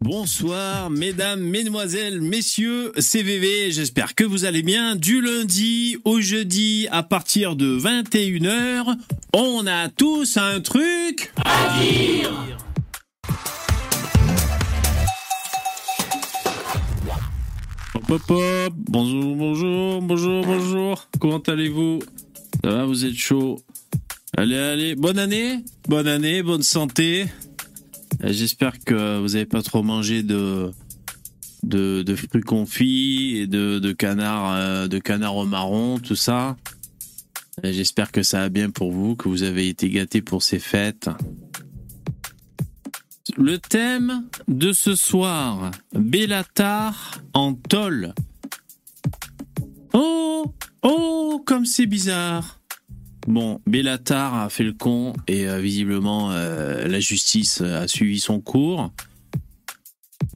Bonsoir, mesdames, mesdemoiselles, messieurs, CVV, j'espère que vous allez bien. Du lundi au jeudi, à partir de 21h, on a tous un truc à dire. Hop. Bonjour, bonjour, bonjour, bonjour. Comment allez-vous? Ça va, vous êtes chaud? Allez, allez, bonne année, bonne année, bonne santé. Euh, J'espère que vous n'avez pas trop mangé de, fruits confits et de, canards euh, de au marron, tout ça. Euh, J'espère que ça va bien pour vous, que vous avez été gâtés pour ces fêtes. Le thème de ce soir, Bellatar en tôle. Oh, oh, comme c'est bizarre. Bon, Bellatar a fait le con et euh, visiblement euh, la justice a suivi son cours.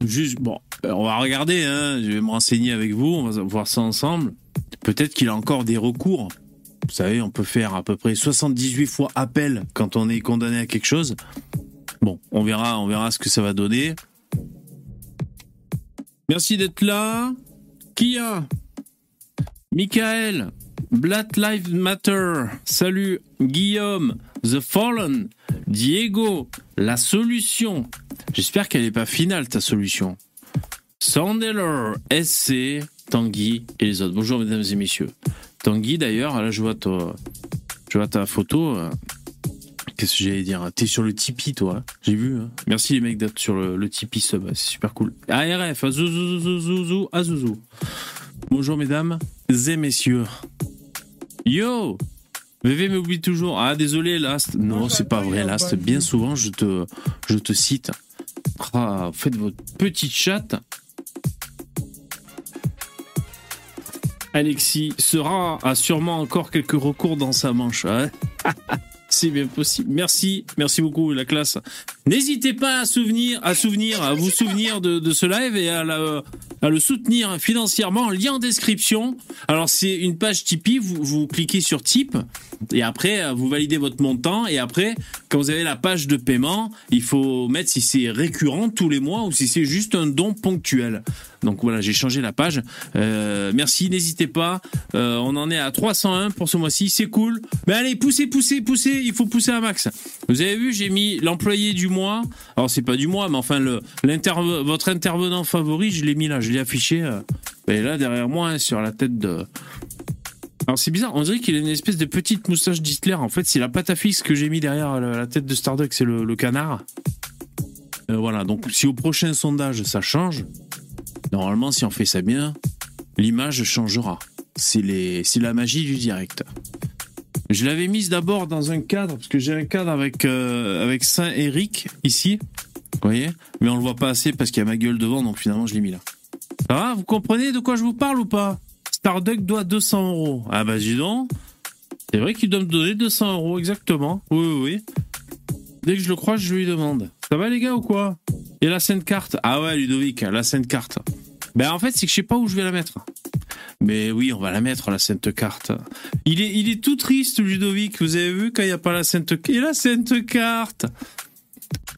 Juste, bon, euh, on va regarder, hein, je vais me renseigner avec vous, on va voir ça ensemble. Peut-être qu'il a encore des recours. Vous savez, on peut faire à peu près 78 fois appel quand on est condamné à quelque chose. Bon, on verra, on verra ce que ça va donner. Merci d'être là. Qui a? Michael, Black Lives Matter, salut Guillaume, The Fallen, Diego, La Solution. J'espère qu'elle n'est pas finale ta solution. Sandeller, SC, Tanguy et les autres. Bonjour mesdames et messieurs. Tanguy d'ailleurs, là je vois ta, je vois ta photo. Qu'est-ce que j'allais dire T'es sur le Tipeee toi, j'ai vu. hein. Merci les mecs d'être sur le, le Tipeee sub, c'est super cool. ARF, Azouzou, Azouzou. Bonjour mesdames et messieurs. Yo VV m'oublie toujours. Ah désolé Last. Non, c'est pas vrai Last. Bien souvent je te je te cite. Ah, faites votre petite chatte. Alexis sera a sûrement encore quelques recours dans sa manche. hein. C'est bien possible. Merci, merci beaucoup la classe. N'hésitez pas à souvenir, à souvenir, à vous souvenir de, ce live et à, le soutenir financièrement. Lien en description. Alors c'est une page Tipeee. Vous, vous cliquez sur Tip et après euh, vous validez votre montant et après quand vous avez la page de paiement, il faut mettre si c'est récurrent tous les mois ou si c'est juste un don ponctuel. Donc voilà, j'ai changé la page. Euh, merci, n'hésitez pas. Euh, on en est à 301 pour ce mois-ci, c'est cool. Mais allez, poussez, poussez, poussez. Il faut pousser à max. Vous avez vu, j'ai mis l'employé du mois. Alors c'est pas du mois, mais enfin votre intervenant favori, je l'ai mis là, je l'ai affiché. et là derrière moi, hein, sur la tête de. Alors c'est bizarre, on dirait qu'il a une espèce de petite moustache d'Hitler. En fait, c'est la pâte à fixe que j'ai mis derrière la, tête de Starduck, c'est le, canard. Euh, voilà, donc si au prochain sondage ça change, normalement si on fait ça bien, l'image changera. C'est la magie du direct. Je l'avais mise d'abord dans un cadre parce que j'ai un cadre avec euh, avec Saint Eric ici, vous voyez, mais on le voit pas assez parce qu'il y a ma gueule devant, donc finalement je l'ai mis là. Ça va, vous comprenez de quoi je vous parle ou pas? Starduck doit 200 euros. Ah bah dis donc, c'est vrai qu'il doit me donner 200 euros exactement. Oui oui oui. Dès que je le crois, je lui demande. Ça va les gars ou quoi? Et la scène carte Ah ouais Ludovic, la scène carte. Ben en fait c'est que je sais pas où je vais la mettre. Mais oui, on va la mettre, la Sainte Carte. Il est, tout triste, Ludovic. Vous avez vu quand il n'y a pas la Sainte Et la Sainte Carte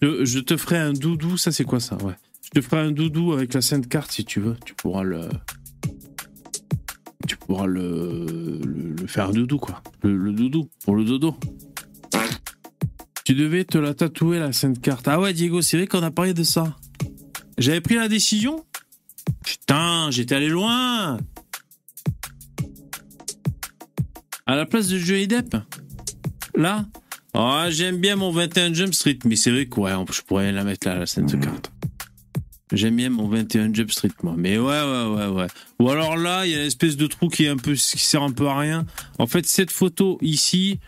je, je te ferai un doudou. Ça, c'est quoi ça? Ouais. Je te ferai un doudou avec la Sainte Carte si tu veux. Tu pourras le. Tu pourras le, le, le faire doudou, quoi. Le, le doudou, pour le dodo. Tu devais te la tatouer, la Sainte Carte. Ah ouais, Diego, c'est vrai qu'on a parlé de ça. J'avais pris la décision Putain, j'étais allé loin À la place de Johnny Depp Là Ah, j'aime bien mon 21 Jump Street, mais c'est vrai que ouais, je pourrais la mettre là, la scène de carte. J'aime bien mon 21 Jump Street, moi. Mais ouais, ouais, ouais, ouais. Ou alors là, il y a une espèce de trou qui est un peu, qui sert un peu à rien. En fait, cette photo ici.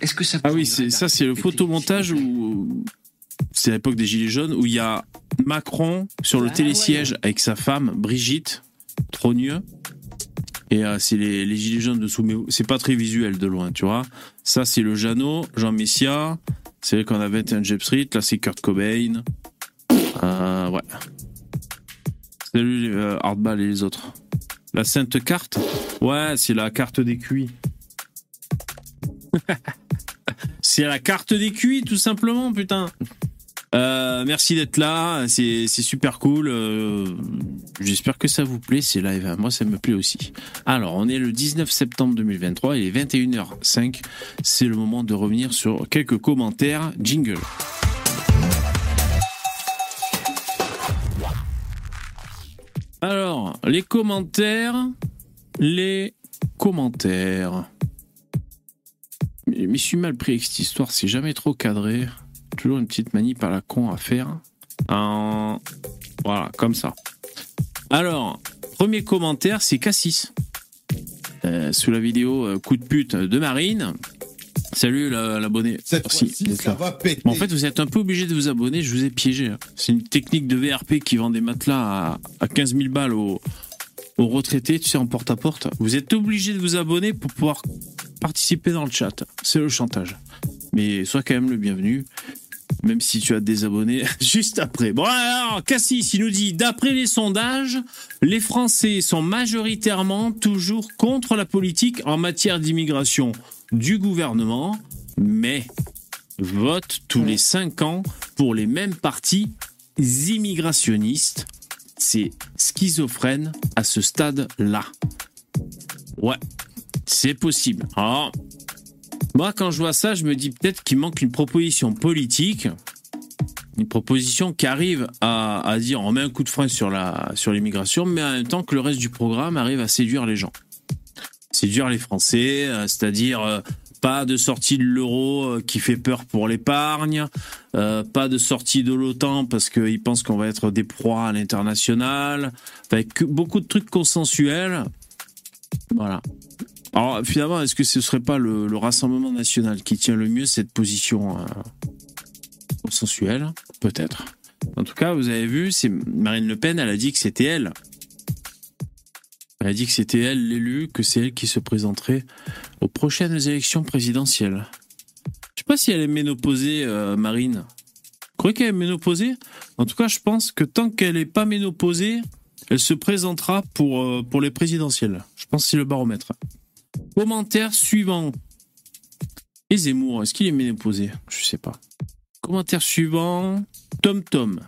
Est-ce que ça Ah oui, c'est, ça, c'est le photomontage où, c'est l'époque des Gilets jaunes, où il y a Macron sur le Ah télésiège avec sa femme, Brigitte, Trogneux. Et euh, c'est les, les Gilets jaunes dessous, mais c'est pas très visuel de loin, tu vois. Ça, c'est le Jeannot, Jean Messia. C'est qu'on a 21 Jeb Street. Là, c'est Kurt Cobain. Euh, ouais. Salut, euh, Hardball et les autres. La Sainte Carte? Ouais, c'est la carte des cuits. C'est la carte des QI, tout simplement, putain. Euh, merci d'être là, c'est super cool. Euh, j'espère que ça vous plaît ces lives. Moi, ça me plaît aussi. Alors, on est le 19 septembre 2023, il est 21h05. C'est le moment de revenir sur quelques commentaires. Jingle. Alors, les commentaires. Les commentaires. Mais je suis mal pris avec cette histoire, c'est jamais trop cadré. Toujours une petite manip à la con à faire. Voilà, comme ça. Alors, premier commentaire, c'est Cassis. Euh, sous la vidéo euh, coup de pute de Marine. Salut l'abonné. Merci ça va péter. en fait, vous êtes un peu obligé de vous abonner, je vous ai piégé. C'est une technique de VRP qui vend des matelas à, 15 000 balles aux, aux retraités, tu sais, en porte-à-porte. Vous êtes obligé de vous abonner pour pouvoir participer dans le chat. C'est le chantage. Mais sois quand même le bienvenu même si tu as des abonnés juste après. Bon alors, Cassis, il nous dit, d'après les sondages, les Français sont majoritairement toujours contre la politique en matière d'immigration du gouvernement, mais votent tous les cinq ans pour les mêmes partis immigrationnistes. C'est schizophrène à ce stade-là. Ouais, c'est possible. Alors, moi, quand je vois ça, je me dis peut-être qu'il manque une proposition politique, une proposition qui arrive à, dire on met un coup de frein sur la sur l'immigration, mais en même temps que le reste du programme arrive à séduire les gens, séduire les Français, euh, c'est-à-dire euh, pas de sortie de l'euro euh, qui fait peur pour l'épargne, pas de sortie de l'OTAN parce qu'ils pensent qu'on va être des proies à l'international, avec beaucoup de trucs consensuels. Voilà. Alors finalement, est-ce que ce serait pas le, Rassemblement national qui tient le mieux cette position euh, consensuelle? Peut-être. En tout cas, vous avez vu, c'est Marine Le Pen, elle a dit que c'était elle. Elle a dit que c'était elle l'élu, que c'est elle qui se présenterait aux prochaines élections présidentielles. Je sais pas si elle est ménopausée, euh, Marine. Vous croyez qu'elle est ménopausée En tout cas, je pense que tant qu'elle n'est pas ménopausée, elle se présentera pour, euh, pour les présidentielles. Je pense que c'est le baromètre. Commentaire suivant. Et Zemmour, est-ce qu'il est ménopausé Je sais pas. Commentaire suivant. Tom Tom.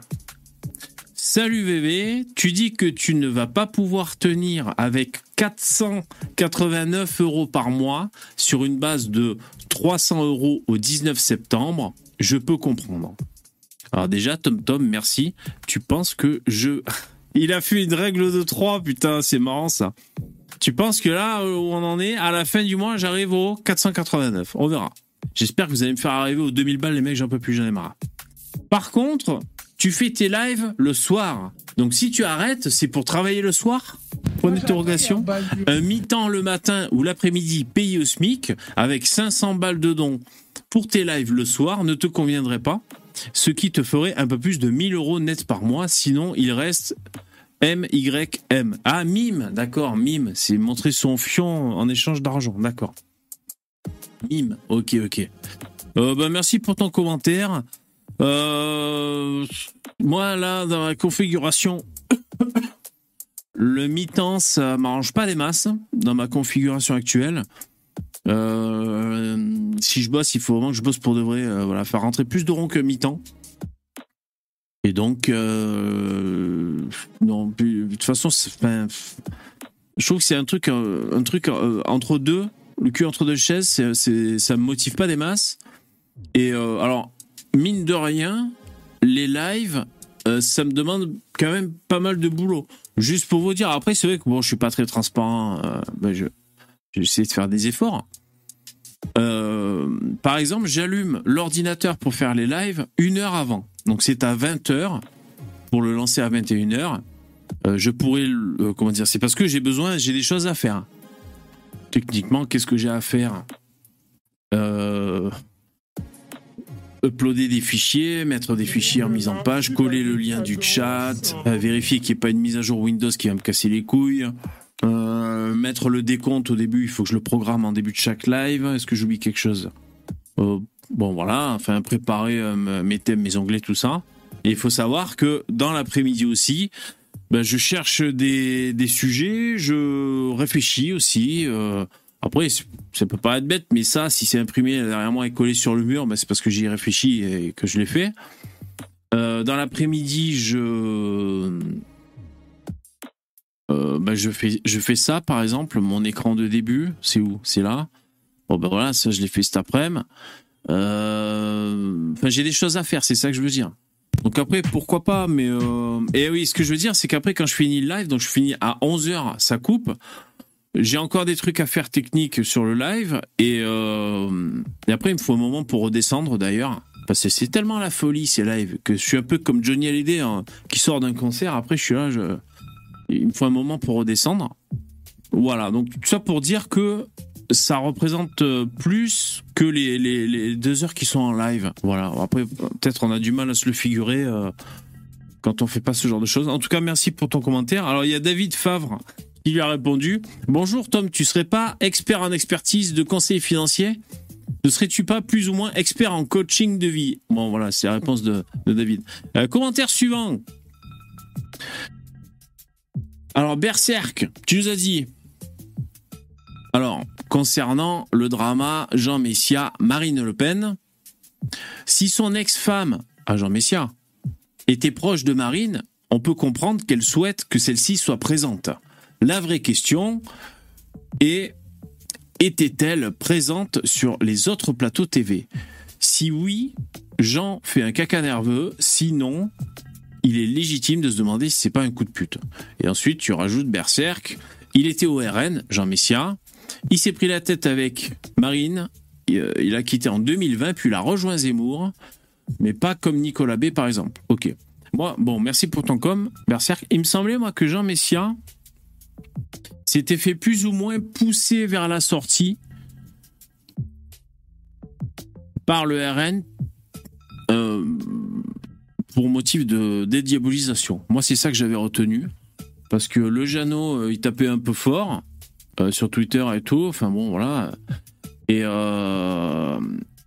Salut VV, tu dis que tu ne vas pas pouvoir tenir avec 489 euros par mois sur une base de 300 euros au 19 septembre. Je peux comprendre. Alors déjà, Tom Tom, merci. Tu penses que je... Il a fait une règle de 3, putain, c'est marrant ça. Tu penses que là où on en est, à la fin du mois, j'arrive au 489. On verra. J'espère que vous allez me faire arriver aux 2000 balles, les mecs, j'en peux plus, j'en ai marre. Par contre, tu fais tes lives le soir. Donc si tu arrêtes, c'est pour travailler le soir? Point d'interrogation. Un mi-temps le matin ou l'après-midi payé au SMIC avec 500 balles de dons pour tes lives le soir ne te conviendrait pas. Ce qui te ferait un peu plus de 1000 euros net par mois. Sinon, il reste M-Y-M. Ah, mime, d'accord, mime. C'est montrer son fion en échange d'argent, d'accord. Mime, ok, ok. Euh, bah, merci pour ton commentaire. Euh, moi, là, dans la configuration, le mi-temps, ça m'arrange pas des masses dans ma configuration actuelle. Euh, si je bosse, il faut vraiment que je bosse pour de vrai. voilà, faire rentrer plus de ronds que mi-temps. Et donc, euh, non, de toute façon, je trouve que c'est un truc, euh, un, truc euh, entre deux, le cul entre deux chaises, c'est, ça me motive pas des masses. Et alors, mine de rien, les lives, ça me demande quand même pas mal de boulot. Juste pour vous dire, après, c'est vrai que bon, je suis pas très transparent, ben je, j'essaie de faire des efforts. par exemple, j'allume l'ordinateur pour faire les lives une heure avant. Donc c'est à 20h pour le lancer à 21h. Euh, je pourrais, euh, comment dire, c'est parce que j'ai besoin, j'ai des choses à faire. Techniquement, qu'est-ce que j'ai à faire? Euh, Uploader des fichiers, mettre des fichiers en mise en page, coller le lien du chat, vérifier qu'il n'y ait pas une mise à jour Windows qui va me casser les couilles. mettre le décompte au début, il faut que je le programme en début de chaque live. Est-ce que j'oublie quelque chose? Bon voilà, enfin préparer euh, mes thèmes, mes onglets, tout ça. Et il faut savoir que dans l'après-midi aussi, ben, je cherche des, des, sujets, je réfléchis aussi. Euh, Après, ça peut pas être bête, mais ça, si c'est imprimé derrière moi et collé sur le mur, ben c'est parce que j'y ai réfléchi et que je l'ai fait. Euh, dans l'après-midi, je ben je fais je fais ça par exemple. Mon écran de début, c'est où? C'est là. Bon ben voilà, ça je l'ai fait cet après-midi. Euh, enfin, j'ai des choses à faire, c'est ça que je veux dire. Donc après, pourquoi pas, mais... Euh... Et oui, ce que je veux dire, c'est qu'après, quand je finis le live, donc je finis à 11h, ça coupe. J'ai encore des trucs à faire techniques sur le live. Et, euh... et après, il me faut un moment pour redescendre, d'ailleurs. Parce que c'est tellement la folie, ces lives, que je suis un peu comme Johnny Hallyday, hein, qui sort d'un concert. Après, je suis là, il me faut un moment pour redescendre. Voilà, donc tout ça pour dire que ça représente euh, plus que les, deux heures qui sont en live. Voilà. Après, peut-être on a du mal à se le figurer euh, quand on fait pas ce genre de choses. En tout cas, merci pour ton commentaire. Alors, il y a David Favre qui lui a répondu Bonjour Tom, tu serais pas expert en expertise de conseil financier? Ne serais-tu pas plus ou moins expert en coaching de vie? Bon, voilà, c'est la réponse de, David. Euh, commentaire suivant. Alors, Berserk, tu nous as dit. Alors, concernant le drama Jean Messia, Marine Le Pen. Si son ex-femme, à Jean Messia, était proche de Marine, on peut comprendre qu'elle souhaite que celle-ci soit présente. La vraie question est était-elle présente sur les autres plateaux TV Si oui, Jean fait un caca nerveux, sinon, il est légitime de se demander si c'est pas un coup de pute. Et ensuite, tu rajoutes Berserk, il était au RN, Jean Messia, il s'est pris la tête avec Marine. Euh, il a quitté en 2020, puis il a rejoint Zemmour, mais pas comme Nicolas B, par exemple. Ok. Moi, bon, merci pour ton com. Il me semblait, moi, que Jean Messia s'était fait plus ou moins pousser vers la sortie par le RN euh, pour motif de dédiabolisation. Moi, c'est ça que j'avais retenu. Parce que le Jeannot, euh, il tapait un peu fort. Euh, sur Twitter et tout. Enfin bon, voilà. Et euh,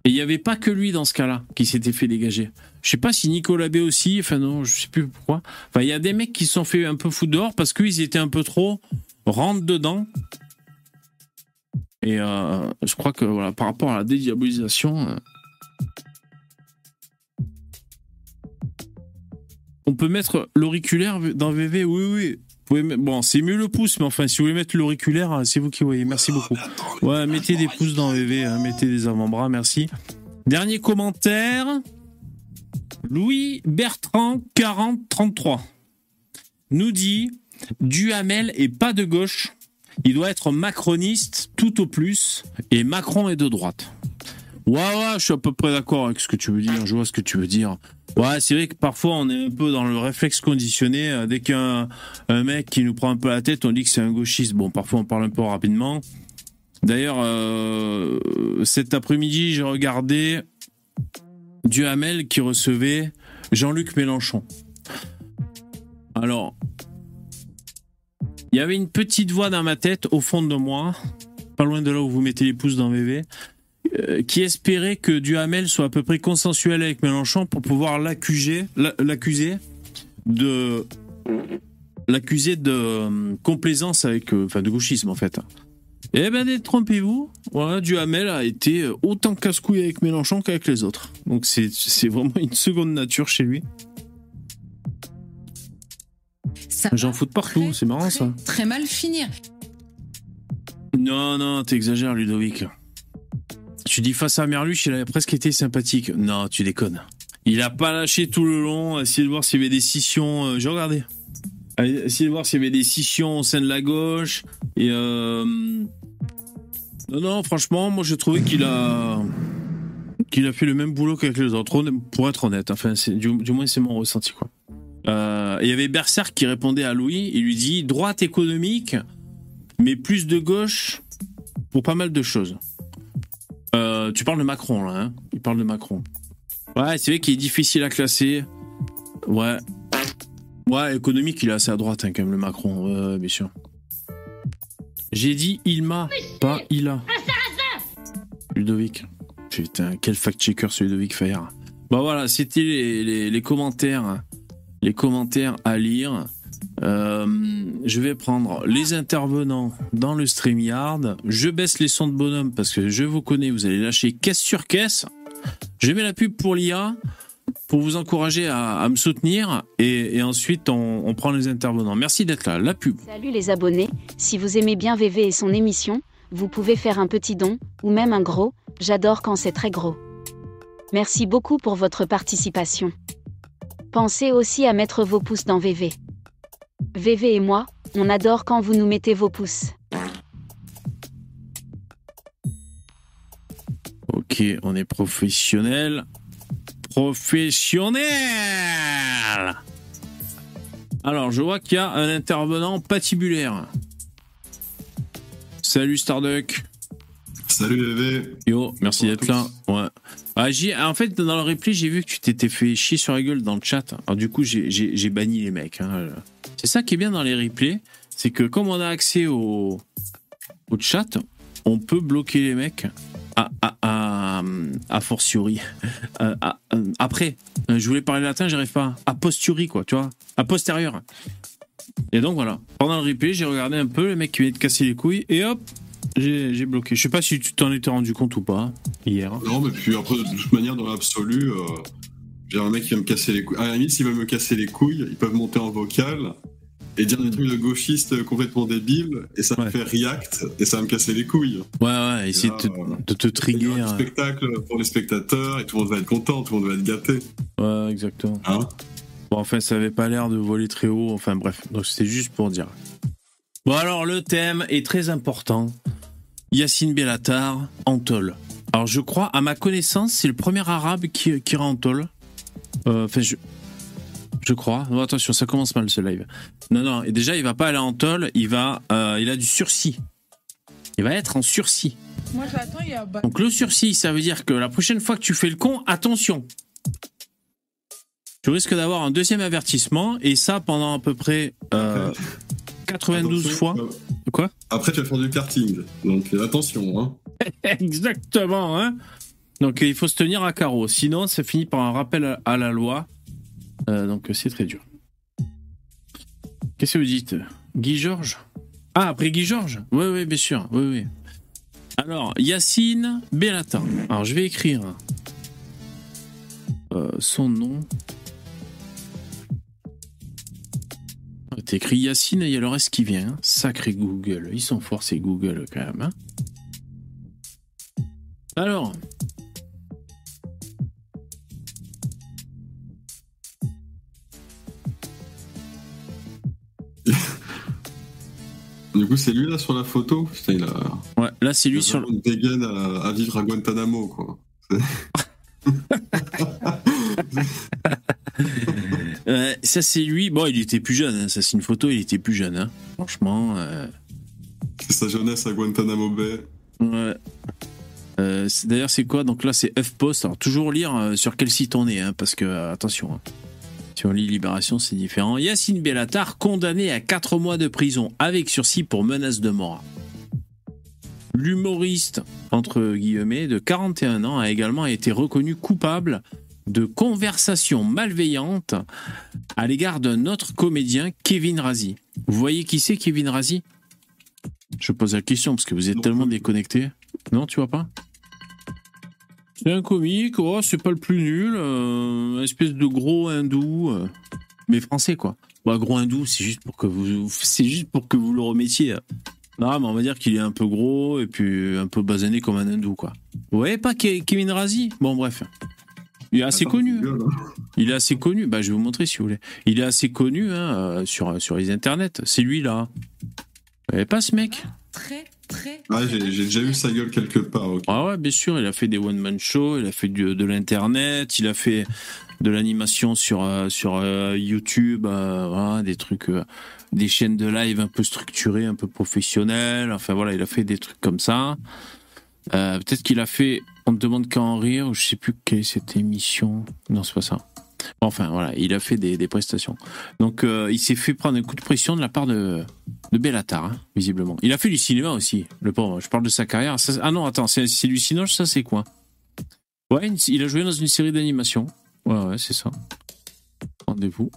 il n'y avait pas que lui dans ce cas-là qui s'était fait dégager. Je sais pas si Nicolas B aussi, enfin non, je sais plus pourquoi. Enfin, il y a des mecs qui se sont fait un peu foutre dehors parce qu'ils étaient un peu trop rentre dedans. Et euh, je crois que voilà, par rapport à la dédiabolisation, on peut mettre l'auriculaire dans VV, oui, oui. Bon, c'est mieux le pouce, mais enfin, si vous voulez mettre l'auriculaire, hein, c'est vous qui voyez. Merci beaucoup. Ouais, mettez des pouces dans VV, hein, mettez des avant-bras, merci. Dernier commentaire. Louis Bertrand 4033 nous dit Duhamel est pas de gauche, il doit être macroniste tout au plus, et Macron est de droite. Ouais, ouais, je suis à peu près d'accord avec ce que tu veux dire, je vois ce que tu veux dire. Ouais, c'est vrai que parfois on est un peu dans le réflexe conditionné. Euh, dès qu'un un mec qui nous prend un peu la tête, on dit que c'est un gauchiste. Bon, parfois on parle un peu rapidement. D'ailleurs, euh, cet après-midi, j'ai regardé Duhamel qui recevait Jean-Luc Mélenchon. Alors, il y avait une petite voix dans ma tête, au fond de moi, pas loin de là où vous mettez les pouces dans VV, qui espérait que Duhamel soit à peu près consensuel avec Mélenchon pour pouvoir l'accuser, l'accuser de l'accuser de euh, complaisance avec, euh, enfin de gauchisme en fait. Eh ben détrompez-vous, voilà, Duhamel a été autant casse-couille avec Mélenchon qu'avec les autres. Donc c'est, c'est vraiment une seconde nature chez lui. J'en fous de partout, c'est marrant ça. Très mal finir. Non, non, t'exagères Ludovic. Tu dis face à Merluche, il a presque été sympathique. Non, tu déconnes. Il a pas lâché tout le long, essayer de voir s'il y avait des scissions. Euh, j'ai regardé. Essayer de voir s'il y avait des scissions au sein de la gauche. Et euh... Non, non, franchement, moi je trouvais qu'il a qu'il a fait le même boulot qu'avec les autres, pour être honnête. Enfin, du, moins c'est mon ressenti. Euh, il y avait Berserk qui répondait à Louis. Il lui dit droite économique, mais plus de gauche pour pas mal de choses. Euh, tu parles de Macron, là, hein Il parle de Macron. Ouais, c'est vrai qu'il est difficile à classer. Ouais. Ouais, économique, il est assez à droite, hein, quand même, le Macron. Bien sûr. J'ai dit Ilma, pas Ila. Ludovic. Putain, quel fact-checker ce Ludovic Fayard. Bah voilà, c'était les, commentaires. Les commentaires à lire. Euh, je vais prendre les intervenants dans le StreamYard. Je baisse les sons de bonhomme parce que je vous connais, vous allez lâcher caisse sur caisse. Je mets la pub pour l'IA pour vous encourager à, me soutenir et, ensuite on, prend les intervenants. Merci d'être là. La pub. Salut les abonnés. Si vous aimez bien VV et son émission, vous pouvez faire un petit don ou même un gros. J'adore quand c'est très gros. Merci beaucoup pour votre participation. Pensez aussi à mettre vos pouces dans VV. VV et moi, on adore quand vous nous mettez vos pouces. Ok, on est professionnel. Professionnel Alors, je vois qu'il y a un intervenant patibulaire. Salut Starduck. Salut VV. Yo, merci d'être là. Ouais. Ah, en fait, dans le replay, j'ai vu que tu t'étais fait chier sur la gueule dans le chat. Alors, du coup, j'ai banni les mecs. Hein. C'est ça qui est bien dans les replays, c'est que comme on a accès au, chat, on peut bloquer les mecs à, à, à, fortiori. Euh, après, je voulais parler latin, j'arrive pas. A posteriori, quoi, tu vois. A postérieur. Et donc voilà. Pendant le replay, j'ai regardé un peu les mecs qui venaient de casser les couilles et hop, j'ai bloqué. Je sais pas si tu t'en étais rendu compte ou pas hier. Non, mais puis après, de toute manière, dans l'absolu, euh, j'ai un mec qui va me casser les couilles. À la limite, s'il va me casser les couilles, ils peuvent monter en vocal et dire des trucs de gauchiste complètement débiles et ça me fait react et ça me casser les couilles. Ouais, ouais, essayer de, te, de te trigger. Un spectacle pour les spectateurs et tout le monde va être content, tout le monde va être gâté. Ouais, exactement. Hein bon, enfin, ça avait pas l'air de voler très haut. Enfin, bref, donc c'était juste pour dire. Bon, alors, le thème est très important. Yacine Bellatar, Antol. Alors je crois, à ma connaissance, c'est le premier arabe qui, qui ira en euh, enfin, je, je crois. attention, ça commence mal ce live. Non, non, et déjà, il va pas aller en tôle, il va, euh, il a du sursis. Il va être en sursis. Moi, j'attends, il y a... Donc le sursis, ça veut dire que la prochaine fois que tu fais le con, attention. Tu risques d'avoir un deuxième avertissement, et ça pendant à peu près 92 euh, fois. Quoi? Après, tu vas faire du karting. Donc attention. Hein. Exactement. Hein donc il faut se tenir à carreau. Sinon, ça finit par un rappel à la loi. Euh, donc c'est très dur. Qu'est-ce que vous dites Guy Georges? Ah, après Guy Georges? Oui, oui, bien sûr. Oui, oui. Alors, Yacine Bellatin. Alors, je vais écrire euh, son nom. T'écris Yacine et il y a le reste qui vient. Sacré Google. Ils sont forts, ces Google, quand même. Hein. Alors. Du coup, c'est lui là sur la photo il a... Ouais, là c'est lui sur. Une dégaine à, vivre à Guantanamo, quoi. ça c'est lui. Bon, il était plus jeune. Hein. Ça c'est une photo. Il était plus jeune. Hein. Franchement. Euh, c'est sa jeunesse à Guantanamo Bay. Ouais. Euh, d'ailleurs, c'est quoi? Donc là, c'est F-Post. Alors, toujours lire euh, sur quel site on est, hein, parce que, attention, hein. Si on lit Libération, c'est différent. Yacine Bellatar, condamné à 4 mois de prison avec sursis pour menace de mort. L'humoriste, entre guillemets, de 41 ans, a également été reconnu coupable de conversation malveillante à l'égard d'un autre comédien, Kevin Razi. Vous voyez qui c'est, Kevin Razi? Je pose la question parce que vous êtes tellement déconnectés. Non, tu vois pas? C'est un comique, oh, c'est pas le plus nul, euh, espèce de gros hindou, euh, mais français quoi. Bah, gros hindou, c'est juste pour que vous, c'est juste pour que vous le remettiez. Non, mais on va dire qu'il est un peu gros et puis un peu basané comme un hindou quoi. Vous voyez pas Kevin Razi Bon bref. Il est assez connu. Hein. Il est assez connu. Bah, je vais vous montrer si vous voulez. Il est assez connu hein, euh, sur, sur les internets. C'est lui là. Vous voyez pas ce mec Très ah, j'ai déjà vu sa gueule quelque part. Ah ouais, bien sûr, il a fait des one-man shows, il a fait de l'internet, il a fait de l'animation sur, euh, sur euh, YouTube, euh, des trucs, des chaînes de live un peu structurées, un peu professionnelles. Enfin voilà, il a fait des trucs comme ça. Peut-être qu'il a fait On te demande qu'à en rire, ou je sais plus quelle est cette émission. Non, c'est pas ça. Enfin, voilà, il a fait des, prestations. Donc, euh, il s'est fait prendre un coup de pression de la part de, de Bellatar, hein, visiblement. Il a fait du cinéma aussi, le pauvre. Je parle de sa carrière. ah non, attends, c'est du cinéma, ça c'est quoi? Ouais, il a joué dans une série d'animation. Ouais, ouais, c'est ça. Rendez-vous.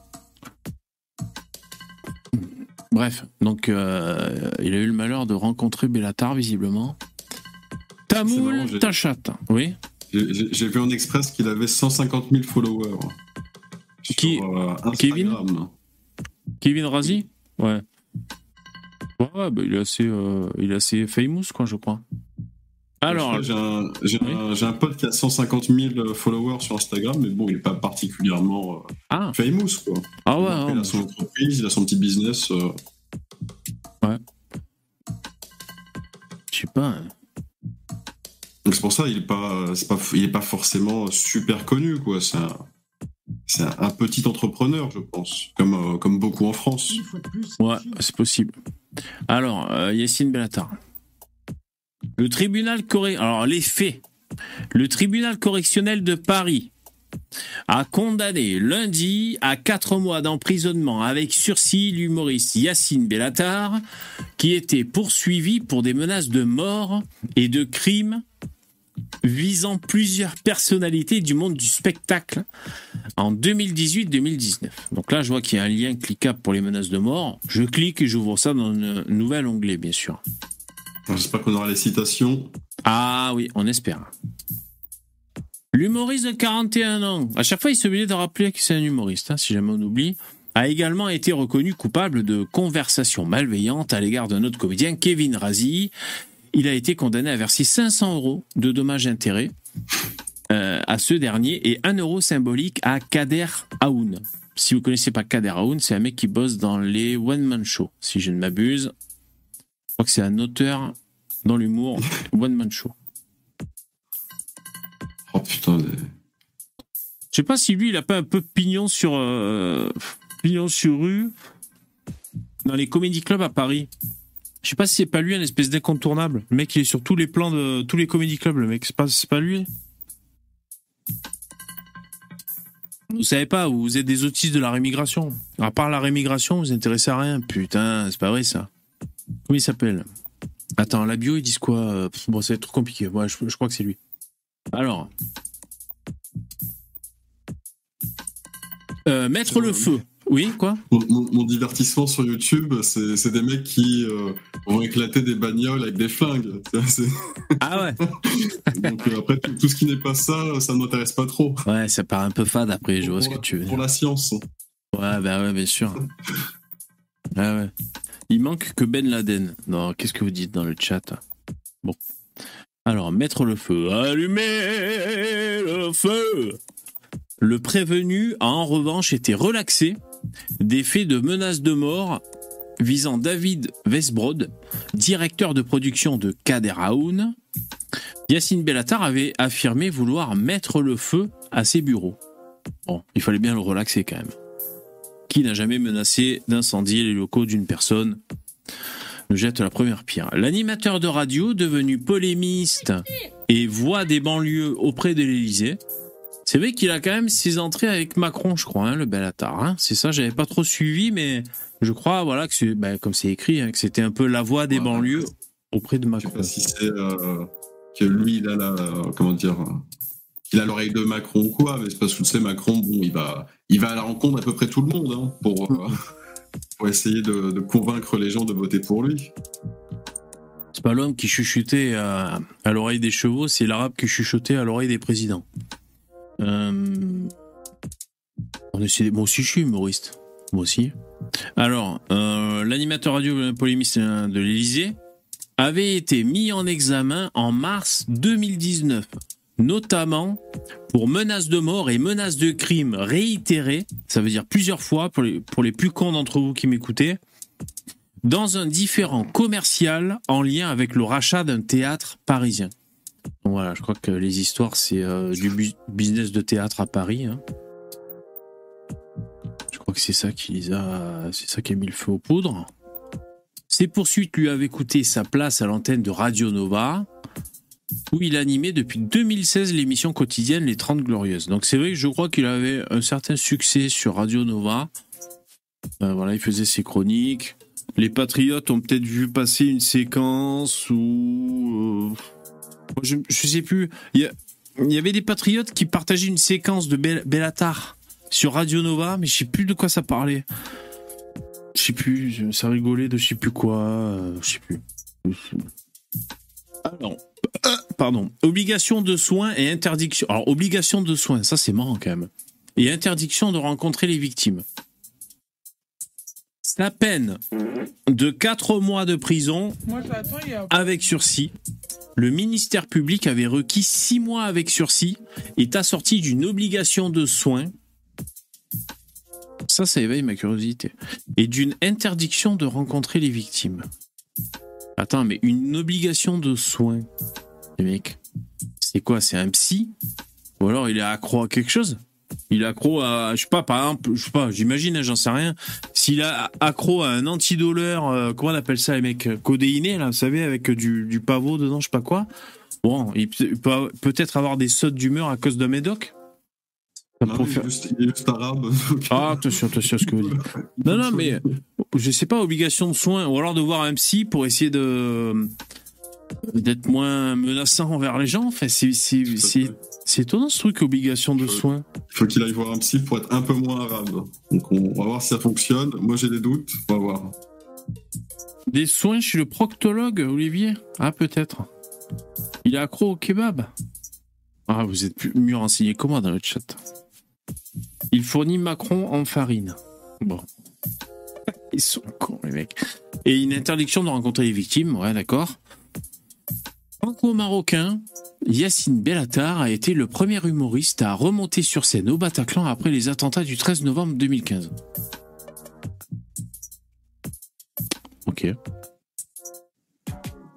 Bref, donc euh, il a eu le malheur de rencontrer Bellatar visiblement. Tamoul Tachat, oui. J'ai vu en express qu'il avait 150 000 followers. Qui euh, Kevin Kevin Razi Ouais. Ouais, bah, il, est assez, euh, il est assez famous, quoi, je crois. Alors, j'ai un, pote qui a 150 000 followers sur Instagram, mais bon, il n'est pas particulièrement euh, ah. famous, quoi. Ah ouais. il a son entreprise, il a son petit business. Euh. Ouais. Je sais pas. Hein. Donc c'est pour ça, il n'est pas, pas, il est pas forcément super connu, quoi. C'est un, c'est un, petit entrepreneur, je pense, comme, euh, comme beaucoup en France. Ouais, c'est possible. Alors, euh, Yassine Bellatar. Le tribunal correctionnel. Alors, les faits. Le tribunal correctionnel de Paris a condamné lundi à quatre mois d'emprisonnement avec sursis l'humoriste Yassine Bellatar, qui était poursuivi pour des menaces de mort et de crimes visant plusieurs personnalités du monde du spectacle en 2018-2019. Donc là, je vois qu'il y a un lien cliquable pour les menaces de mort. Je clique et j'ouvre ça dans un nouvel onglet, bien sûr. J'espère qu'on aura les citations. Ah oui, on espère. L'humoriste de 41 ans, à chaque fois il se obligé de rappeler que c'est un humoriste, hein, si jamais on oublie, a également été reconnu coupable de conversation malveillante à l'égard d'un autre comédien, Kevin Razi, il a été condamné à verser 500 euros de dommages-intérêts euh, à ce dernier et 1 euro symbolique à Kader Aoun. Si vous connaissez pas Kader Aoun, c'est un mec qui bosse dans les one-man show, si je ne m'abuse. Je crois que c'est un auteur dans l'humour one-man show. Oh putain. Je sais pas si lui, il a pas un peu pignon sur euh, pignon sur rue dans les comédie clubs à Paris. Je sais pas si c'est pas lui, un espèce d'incontournable. Le mec, il est sur tous les plans de tous les comédie clubs, le mec. C'est pas, pas lui. Vous savez pas, vous êtes des autistes de la rémigration. À part la rémigration, vous vous intéressez à rien. Putain, c'est pas vrai ça. Comment il s'appelle? Attends, la bio, ils disent quoi? Bon, c'est trop compliqué. Je, je crois que c'est lui. Alors. Euh, mettre le feu. Oui, quoi mon, divertissement sur YouTube, c'est des mecs qui euh, vont éclater des bagnoles avec des flingues. Ah ouais Donc euh, après, tout, ce qui n'est pas ça, ça ne m'intéresse pas trop. Ouais, ça paraît un peu fade après, je vois ce que tu veux Pour la science. Ouais, bah ouais, bien sûr. ah ouais. Il manque que Ben Laden. Non, qu'est-ce que vous dites dans le chat Bon. Alors, mettre le feu. Allumer le feu Le prévenu a en revanche été relaxé des faits de menaces de mort visant David Vesbrod, directeur de production de Kader Aoun. Yacine Bellatar avait affirmé vouloir mettre le feu à ses bureaux. Bon, il fallait bien le relaxer quand même. Qui n'a jamais menacé d'incendier les locaux d'une personne? Ne jette la première pierre. L'animateur de radio, devenu polémiste et voix des banlieues auprès de l'Élysée, c'est vrai qu'il a quand même ses entrées avec Macron, je crois, hein, le Bellatar. Hein. C'est ça, j'avais pas trop suivi, mais je crois, voilà, que c'est, ben, comme c'est écrit, hein, que c'était un peu la voix des banlieues auprès de Macron. Je sais pas si c'est euh, que lui, il a la, comment dire, il a l'oreille de Macron ou quoi, mais c'est parce que tu sais, Macron, bon, il va, il va à la rencontre d'à peu près tout le monde hein, pour, euh, pour essayer de, convaincre les gens de voter pour lui. C'est pas l'homme qui chuchotait à, à l'oreille des chevaux, c'est l'arabe qui chuchotait à l'oreille des présidents. Euh... Moi aussi, je suis humoriste. Moi aussi. Alors, euh, l'animateur radio polémiste de l'Élysée avait été mis en examen en mars 2019, notamment pour menaces de mort et menaces de crime réitérées, ça veut dire plusieurs fois pour les plus cons d'entre vous qui m'écoutez, dans un différent commercial en lien avec le rachat d'un théâtre parisien. Voilà, je crois que les histoires, c'est euh, du business de théâtre à Paris. Hein. Je crois que c'est ça qui a, c'est ça qui a mis le feu aux poudres. Ces poursuites lui avaient coûté sa place à l'antenne de Radio Nova, où il animait depuis 2016 l'émission quotidienne Les 30 Glorieuses. Donc c'est vrai que je crois qu'il avait un certain succès sur Radio Nova. Euh, voilà, il faisait ses chroniques. Les Patriotes ont peut-être vu passer une séquence où... Euh, je, sais plus. Il y, avait des patriotes qui partageaient une séquence de Bellatar sur Radio Nova, mais je sais plus de quoi ça parlait. Je sais plus, ça rigolait de je sais plus quoi, euh, je sais plus. Alors, euh, pardon. Obligation de soins et interdiction. Alors, obligation de soins, ça c'est marrant quand même. Et interdiction de rencontrer les victimes. La peine de 4 mois de prison avec sursis. Le ministère public avait requis 6 mois avec sursis, est assorti d'une obligation de soins. Ça, ça éveille ma curiosité. Et d'une interdiction de rencontrer les victimes. Attends, mais une obligation de soins. Les mecs, c'est quoi? C'est un psy? Ou alors il est accro à quelque chose? Il est accro à, je sais pas, par exemple, je sais pas, j'imagine, hein, j'en sais rien. S'il a accro à un antidouleur, euh, comment on appelle ça, les mecs, codéiné, là, vous savez, avec du, du pavot dedans, je sais pas quoi. Bon, il peut peut-être avoir des sautes d'humeur à cause d'un médoc. Non, il, est juste, il, est juste, arabe. Ah, attention, attention à ce que vous dites. Non, non, mais je sais pas, obligation de soins, ou alors de voir un psy pour essayer de d'être moins menaçant envers les gens. Enfin, c'est c'est étonnant ce truc, obligation de soins. Il faut qu'il aille voir un psy pour être un peu moins arabe. Donc on va voir si ça fonctionne. Moi j'ai des doutes, on va voir. Des soins chez le proctologue, Olivier? Ah peut-être. Il est accro au kebab? Ah, vous êtes mieux renseigné que moi dans le chat. Il fournit Macron en farine. Bon. Ils sont cons, les mecs. Et une interdiction de rencontrer les victimes, ouais, d'accord. Franco-marocain, Yacine Bellatar a été le premier humoriste à remonter sur scène au Bataclan après les attentats du 13 novembre 2015. Ok.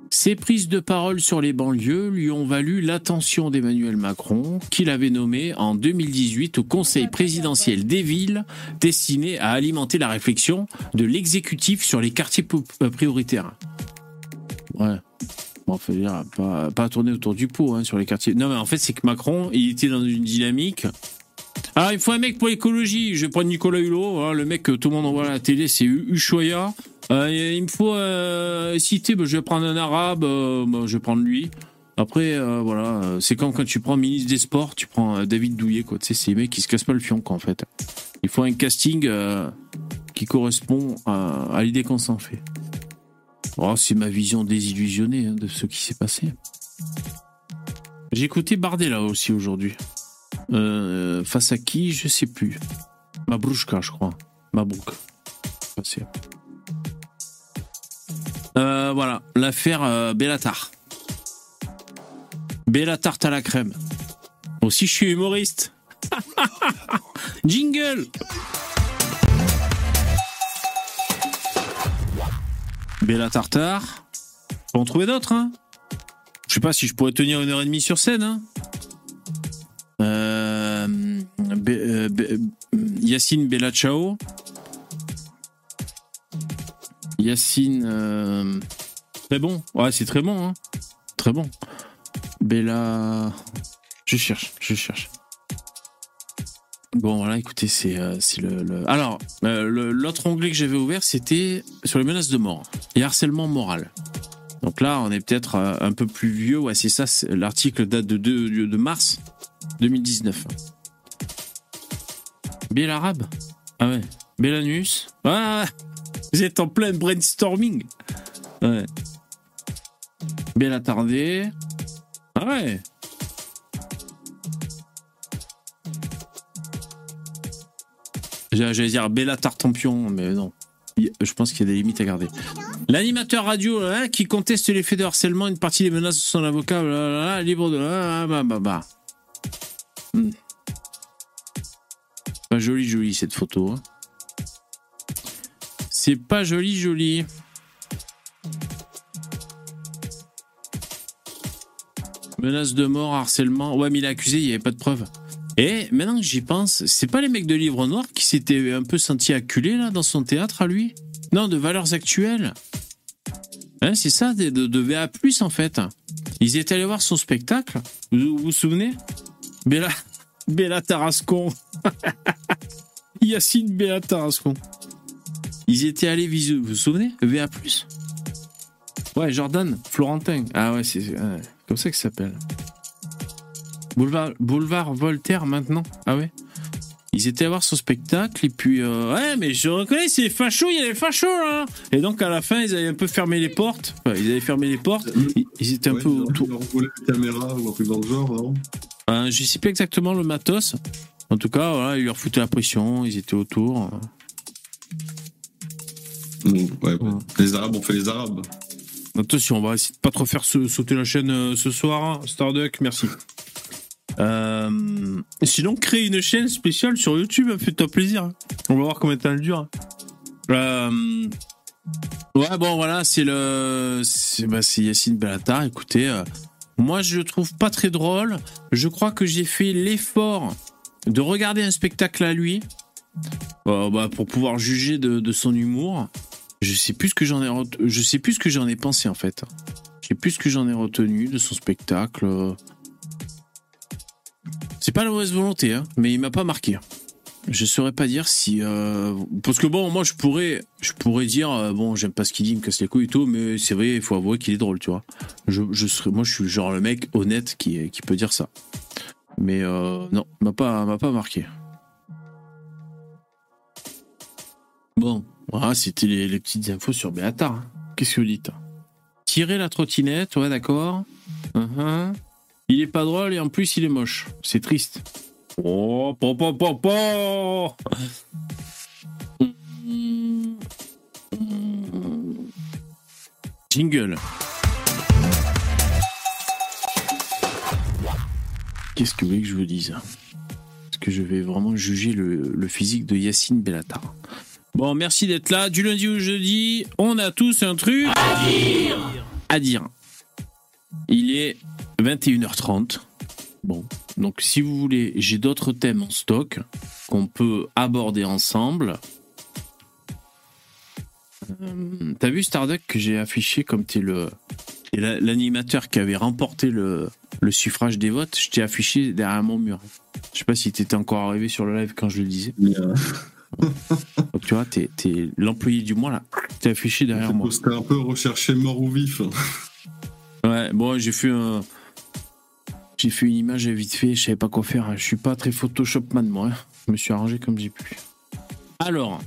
Ses prises de parole sur les banlieues lui ont valu l'attention d'Emmanuel Macron, qu'il avait nommé en 2018 au Conseil présidentiel des villes, destiné à alimenter la réflexion de l'exécutif sur les quartiers prioritaires. Ouais. Bon, faut dire, pas, pas tourner autour du pot hein, sur les quartiers. Non, mais en fait, c'est que Macron, il était dans une dynamique. Ah, il faut un mec pour l'écologie. Je vais prendre Nicolas Hulot, hein, le mec que tout le monde envoie à la télé, c'est Ushuaïa. Euh, il me faut euh, citer, bah, je vais prendre un arabe, euh, bah, je vais prendre lui. Après, euh, voilà, c'est comme quand tu prends ministre des Sports, tu prends David Douillet, c'est les mecs qui se cassent pas le fion, quoi, en fait. Il faut un casting qui correspond à l'idée qu'on s'en fait. Oh, c'est ma vision désillusionnée hein, de ce qui s'est passé. J'ai écouté Bardella aussi aujourd'hui. Euh, face à qui, je sais plus. Mabrouchka, je crois. Mabrouk. Euh, voilà, l'affaire euh, Bellatar. Bellatar à la crème. Aussi, je suis humoriste. Jingle Bella Tartare. Faut en trouver d'autres, hein. Je sais pas si je pourrais tenir une heure et demie sur scène, hein. Euh, euh, Yacine Bella Ciao. Yacine. Euh, très bon. Ouais, c'est très bon, hein. Très bon. Bella. Je cherche, je cherche. Bon, voilà, écoutez, c'est euh, le, Alors, euh, l'autre onglet que j'avais ouvert, c'était sur les menaces de mort et harcèlement moral. Donc là, on est peut-être euh, un peu plus vieux. Ouais, c'est ça, l'article date de, de, mars 2019. Biel arabe Ah ouais. Bélanus Ah Vous êtes en plein brainstorming Ouais. Ah ouais J'allais dire Bella Tartampion, mais non. Je pense qu'il y a des limites à garder. L'animateur radio hein, qui conteste les faits de harcèlement, une partie des menaces de son avocat, libre de. Hmm. Pas joli, joli cette photo. Hein. C'est pas joli, joli. Menace de mort, harcèlement. Ouais, mais il est accusé, il n'y avait pas de preuves. Et maintenant que j'y pense, c'est pas les mecs de Livre Noir qui s'étaient un peu sentis acculés là dans son théâtre à lui? Non, de valeurs actuelles. Hein, c'est ça, de, VA+, en fait. Ils étaient allés voir son spectacle. Vous vous, souvenez? Bella, Bella Tarascon. Yacine Bella Tarascon. Ils étaient allés viser, vous vous souvenez? VA+. Ouais, Jordan, Florentin. Ah ouais, c'est comme ça ça s'appelle. Boulevard, Boulevard Voltaire maintenant. Ah ouais. Ils étaient à voir son spectacle et puis ouais mais je reconnais c'est facho il y a les fachos là et donc à la fin ils avaient un peu fermé les portes. Ils avaient fermé les portes. Ils, étaient un peu autour. ils caméra ou un truc dans le genre non euh, je sais plus exactement le matos. En tout cas voilà ils leur foutaient la pression ils étaient autour. Ouais, les arabes ont fait les arabes. Attention on va essayer de pas trop faire sauter la chaîne ce soir hein. Starduck merci euh, sinon, créer une chaîne spéciale sur YouTube, fais-toi plaisir. On va voir combien de temps elle dure. Euh, ouais, bon, voilà, c'est le. C'est bah, Yacine Bellatar. Écoutez, euh, moi, je le trouve pas très drôle. Je crois que j'ai fait l'effort de regarder un spectacle à lui bah, pour pouvoir juger de, son humour. Je sais plus ce que j'en ai, je sais plus ce que j'en ai pensé en fait. Je sais plus ce que j'en ai retenu de son spectacle. C'est pas la mauvaise volonté, hein, mais il m'a pas marqué. Je saurais pas dire si euh, parce que bon moi je pourrais je pourrais dire euh, bon j'aime pas ce qu'il dit il me casse les couilles et tout mais c'est vrai il faut avouer qu'il est drôle tu vois je, serais moi je suis genre le mec honnête qui peut dire ça mais euh, non m'a pas m'a pas marqué bon voilà c'était les, petites infos sur Beata hein. qu'est-ce que vous dites? Tirer la trottinette ouais d'accord uh-huh. Il est pas drôle et en plus il est moche. C'est triste. Oh, po, po, po, po Jingle. Qu'est-ce que vous voulez que je vous dise? Est-ce que je vais vraiment juger le, physique de Yacine Bellatar Bon, merci d'être là. Du lundi au jeudi, on a tous un truc à dire. À dire. Il est 21h30. Bon, donc si vous voulez, j'ai d'autres thèmes en stock qu'on peut aborder ensemble. Euh, t'as vu Starduck que j'ai affiché comme t'es le l'animateur qui avait remporté le, le suffrage des votes, je t'ai affiché derrière mon mur. Je sais pas si t'étais encore arrivé sur le live quand je le disais. Donc tu vois, t'es es, l'employé du mois là, t'es affiché derrière moi. C'était un peu recherché mort ou vif. Ouais, bon, j'ai fait un, j'ai fait une image vite fait, je savais pas quoi faire. Je suis pas très Photoshopman moi. Hein. Je me suis arrangé comme j'ai pu. Alors,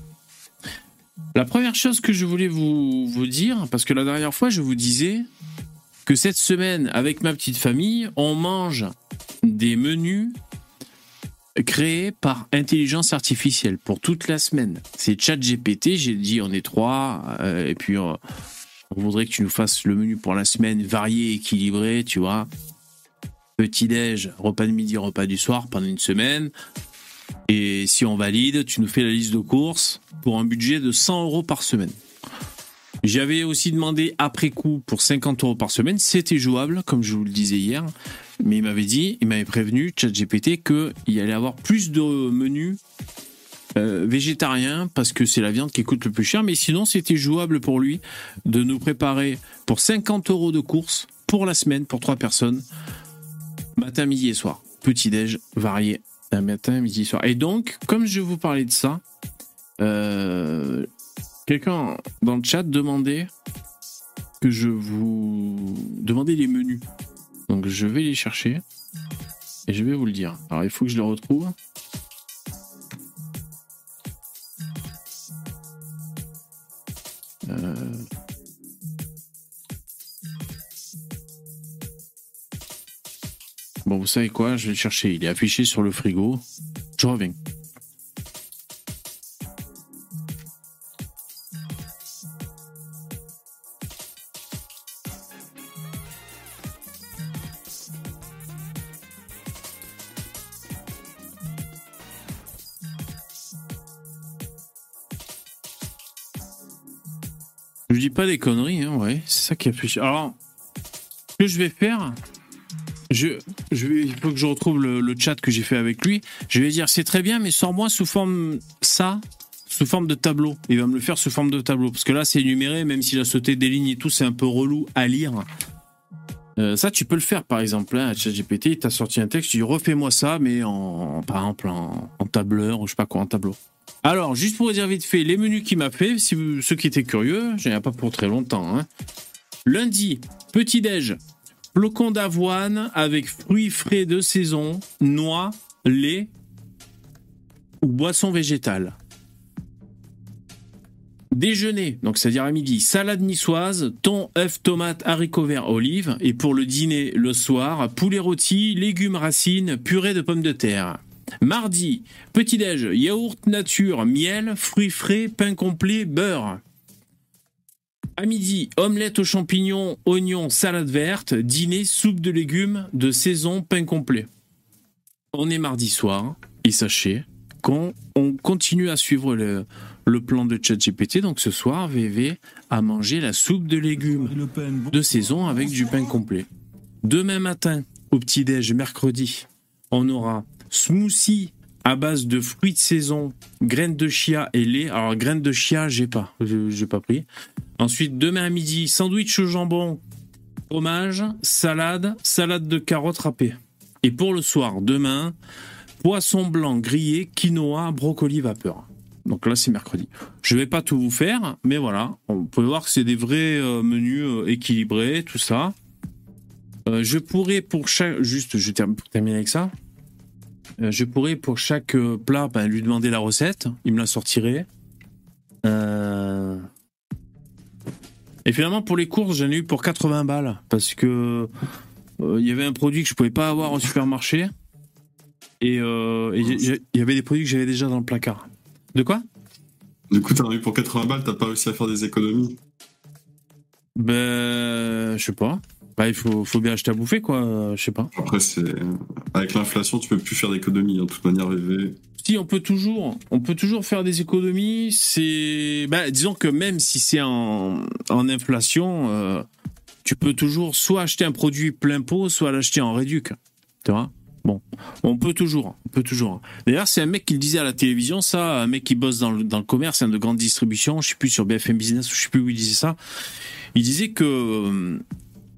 la première chose que je voulais vous, dire, parce que la dernière fois je vous disais que cette semaine, avec ma petite famille, on mange des menus créés par intelligence artificielle pour toute la semaine. C'est ChatGPT, j'ai dit on est trois, euh, et puis on voudrait que tu nous fasses le menu pour la semaine varié, équilibré, tu vois petit-déj, repas de midi, repas du soir pendant une semaine. Et si on valide, tu nous fais la liste de courses pour un budget de 100 euros par semaine. J'avais aussi demandé après coup pour 50 euros par semaine. C'était jouable, comme je vous le disais hier. Mais il m'avait dit, il m'avait prévenu, ChatGPT, qu'il allait avoir plus de menus euh, végétariens parce que c'est la viande qui coûte le plus cher. Mais sinon, c'était jouable pour lui de nous préparer pour 50 euros de courses pour la semaine, pour trois personnes, Matin, midi et soir. Petit-déj varié. Un matin, midi et soir. Et donc, comme je vous parlais de ça, euh, quelqu'un dans le chat demandait que je vous demandais les menus. Donc je vais les chercher et je vais vous le dire. Alors il faut que je les retrouve. Euh, Bon, vous savez quoi Je vais le chercher. Il est affiché sur le frigo. Je reviens. Je dis pas des conneries, hein, ouais. C'est ça qui affiche. Alors, ce que je vais faire, je, je il faut que je retrouve le, chat que j'ai fait avec lui. Je vais dire c'est très bien, mais sors-moi sous forme ça, sous forme de tableau. Il va me le faire sous forme de tableau parce que là c'est énuméré, même s'il a sauté des lignes et tout, c'est un peu relou à lire. Euh, ça, tu peux le faire, par exemple. Hein, ChatGPT, il t'a sorti un texte, tu dis refais-moi ça, mais en, par exemple en, tableur ou je sais pas quoi, en tableau. Alors, juste pour vous dire vite fait, les menus qu'il m'a fait, si ceux qui étaient curieux, j'en ai pas pour très longtemps. Hein. Lundi, petit déj, flocons d'avoine avec fruits frais de saison, noix, lait, ou boisson végétale. Déjeuner, donc c'est-à-dire à midi, salade niçoise, thon, œuf, tomate, haricots verts, olives. Et pour le dîner, le soir, poulet rôti, légumes racines, purée de pommes de terre. Mardi, petit-déj, yaourt nature, miel, fruits frais, pain complet, beurre. À midi, omelette aux champignons, oignons, salade verte. Dîner, soupe de légumes, de saison, pain complet. On est mardi soir, et sachez qu'on on continue à suivre le, le plan de ChatGPT. Donc ce soir, VV a mangé la soupe de légumes de saison avec du pain complet. Demain matin, au petit-déj, mercredi, on aura smoothie à base de fruits de saison, graines de chia et lait. Alors, graines de chia, j'ai pas, j'ai pas pris. Ensuite, demain à midi, sandwich au jambon, fromage, salade, salade de carottes râpées. Et pour le soir, demain, poisson blanc grillé, quinoa, brocoli vapeur. Donc là, c'est mercredi. Je vais pas tout vous faire, mais voilà, on peut voir que c'est des vrais euh, menus euh, équilibrés, tout ça. Euh, je pourrais pour chaque, juste, je termine avec ça. Je pourrais pour chaque plat ben, lui demander la recette, il me la sortirait. Et finalement, pour les courses, j'en ai eu pour 80 balles parce que il y avait un produit que je pouvais pas avoir au supermarché et il y avait des produits que j'avais déjà dans le placard. De quoi? Du coup, t'as eu pour 80 balles, t'as pas réussi à faire des économies? Ben, je sais pas. Bah, il faut, faut bien acheter à bouffer, quoi. Je sais pas. Après, c'est avec l'inflation, tu peux plus faire d'économies. Hein, toute manière, VV. Si, on peut toujours, on peut toujours faire des économies. C'est, bah, disons que même si c'est en, en inflation, euh, tu peux toujours soit acheter un produit plein pot, soit l'acheter en réduc. Tu vois Bon, on peut toujours, on peut toujours. D'ailleurs, c'est un mec qui le disait à la télévision, ça, un mec qui bosse dans le, dans le commerce, un de grande distribution, je sais plus sur BFM Business, je sais plus où il disait ça. Il disait que euh,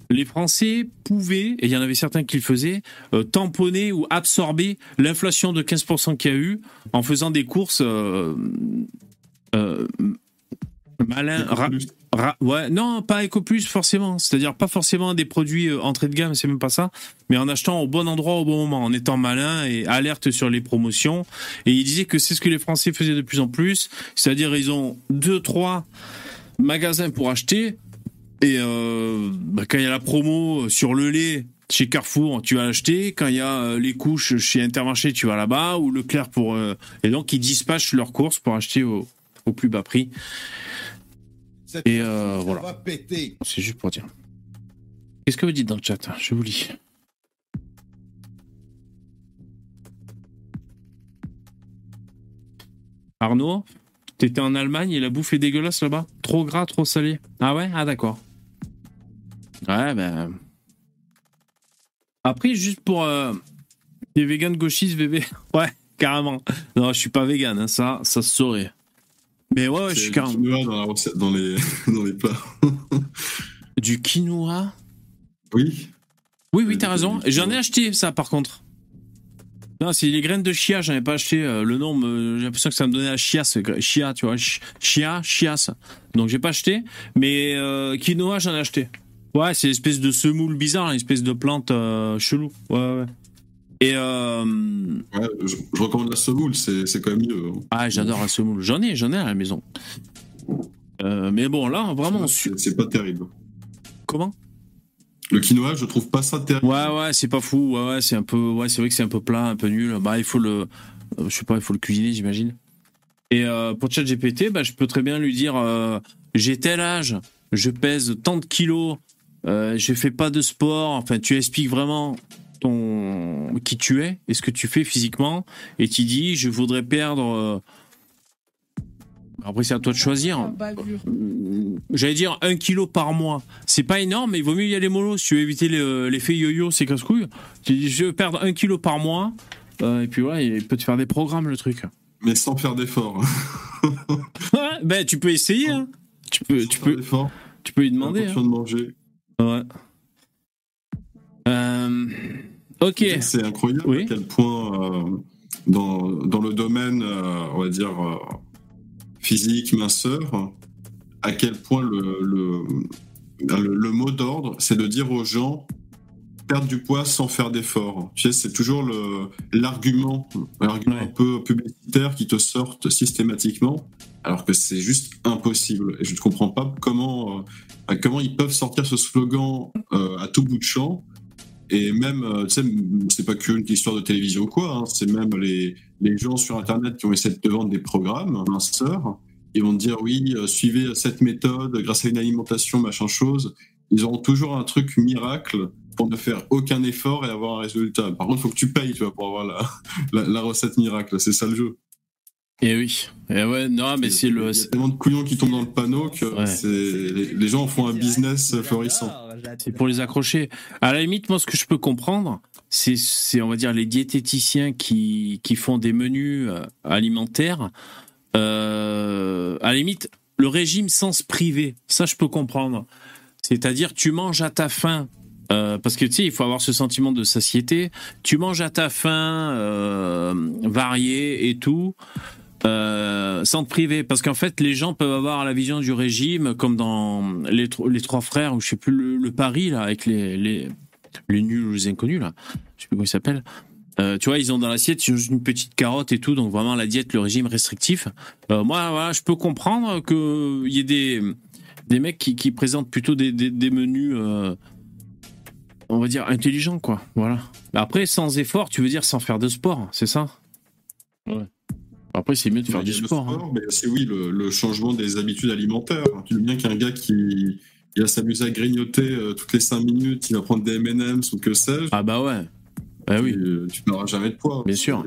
les Français pouvaient, et il y en avait certains qui le faisaient, euh, tamponner ou absorber l'inflation de 15% qu'il y a eu en faisant des courses euh, malin, ouais, non, pas EcoPlus forcément. C'est-à-dire pas forcément des produits euh, entrée de gamme, c'est même pas ça. Mais en achetant au bon endroit au bon moment, en étant malin et alerte sur les promotions. Et il disait que c'est ce que les Français faisaient de plus en plus. C'est-à-dire ils ont deux, trois magasins pour acheter. Et euh, bah, quand il y a la promo sur le lait chez Carrefour, tu vas l'acheter. Quand il y a euh, les couches chez Intermarché, tu vas là-bas. Ou Leclerc pour. Euh, et donc ils dispatchent leurs courses pour acheter au, au plus bas prix. Et euh, voilà. C'est juste pour dire. Qu'est-ce que vous dites dans le chat Je vous lis. Arnaud, t'étais en Allemagne et la bouffe est dégueulasse là-bas? Trop gras, trop salé Ah ouais? Ah d'accord. Ouais, ben. Après, juste pour euh, les véganes gauchistes, bébé. Ouais, carrément. Non, je suis pas vegan, hein. ça, ça se saurait. Mais ouais, je suis carrément. Du quinoa dans, les, dans les plats. du quinoa? Oui. Oui, oui, t'as raison. J'en ai acheté ça par contre. Non, c'est les graines de chia, j'en ai pas acheté. Euh, le nom, j'ai l'impression que ça me donnait la chiasse. Chia, tu vois. Chia, chiasse. Donc j'ai pas acheté. Mais euh, quinoa, j'en ai acheté. Ouais, c'est une espèce de semoule bizarre, une espèce de plante euh, chelou. Ouais, ouais. Et euh... ouais, je, recommande la semoule, c'est quand même mieux. Hein. Ah, j'adore la semoule. J'en ai, j'en ai à la maison. Euh, mais bon, là, vraiment. C'est pas terrible. Comment? Le quinoa, je trouve pas ça terrible. Ouais, ouais, c'est pas fou. Ouais, ouais, c'est un peu. Ouais, c'est vrai que c'est un peu plat, un peu nul. Bah, il faut le. Euh, je sais pas, il faut le cuisiner, j'imagine. Et euh, pour ChatGPT, bah, je peux très bien lui dire euh, j'ai tel âge, je pèse tant de kilos, euh, je fais pas de sport. Enfin, tu expliques vraiment ton qui tu es et ce que tu fais physiquement. Et tu dis je voudrais perdre euh, après c'est à toi de choisir. J'allais dire un kilo par mois. C'est pas énorme mais il vaut mieux y aller mollo. Si tu veux éviter l'effet yo-yo c'est casse-couille. Tu dis je veux perdre un kilo par mois. Euh, et puis voilà il peut te faire des programmes le truc. Mais sans faire d'efforts. Ben tu peux essayer hein. tu peux tu peux tu peux lui demander hein. de manger ouais euh, ok. C'est incroyable à quel point, euh, dans, dans, le domaine, euh, on va dire, physique, minceur, à quel point le, le, le, mot d'ordre, c'est de dire aux gens perdre du poids sans faire d'effort. Tu sais, c'est toujours le l'argument, l'argument un peu publicitaire qui te sortent systématiquement, alors que c'est juste impossible. Et je ne comprends pas comment euh, comment ils peuvent sortir ce slogan euh, à tout bout de champ. Et même, euh, tu sais, c'est pas qu'une histoire de télévision ou quoi, hein, c'est même les, les gens sur Internet qui ont essayé de te vendre des programmes, minceurs, ils vont te dire oui, suivez cette méthode grâce à une alimentation, machin chose. Ils auront toujours un truc miracle pour ne faire aucun effort et avoir un résultat. Par contre, il faut que tu payes, tu vois, pour avoir la, la, recette miracle. C'est ça le jeu. Et eh oui. Et eh ouais, non, mais c'est le. Il y a tellement de couillons qui tombent dans le panneau que les, gens font un business florissant. C'est pour les accrocher. À la limite, moi, ce que je peux comprendre, c'est, on va dire, les diététiciens qui, qui font des menus euh, alimentaires. Euh, à la limite, le régime sans se priver, ça, je peux comprendre. C'est-à-dire, tu manges à ta faim euh, parce que tu sais, il faut avoir ce sentiment de satiété. Tu manges à ta faim, euh, varié et tout, euh, sans te priver. Parce qu'en fait, les gens peuvent avoir la vision du régime comme dans les, trois frères ou je sais plus le, le Paris là avec les, les les nuls ou les inconnus là. Je sais plus comment ils s'appellent. Tu vois, ils ont dans l'assiette une petite carotte et tout, donc vraiment la diète, le régime restrictif. Moi, voilà, je peux comprendre qu'il y ait des, des mecs qui, présentent plutôt des, des, menus on va dire, intelligent, quoi. Voilà. Après, sans effort, tu veux dire sans faire de sport, c'est ça? Ouais. Après, c'est mieux de faire du sport. Hein. Mais c'est oui, le, changement des habitudes alimentaires. Tu veux bien qu'un gars qui il va s'amuser à grignoter euh, toutes les 5 minutes, il va prendre des M&M's ou que sais-je. Ah bah ouais. Bah oui. Tu n'auras jamais de poids. Bien sûr.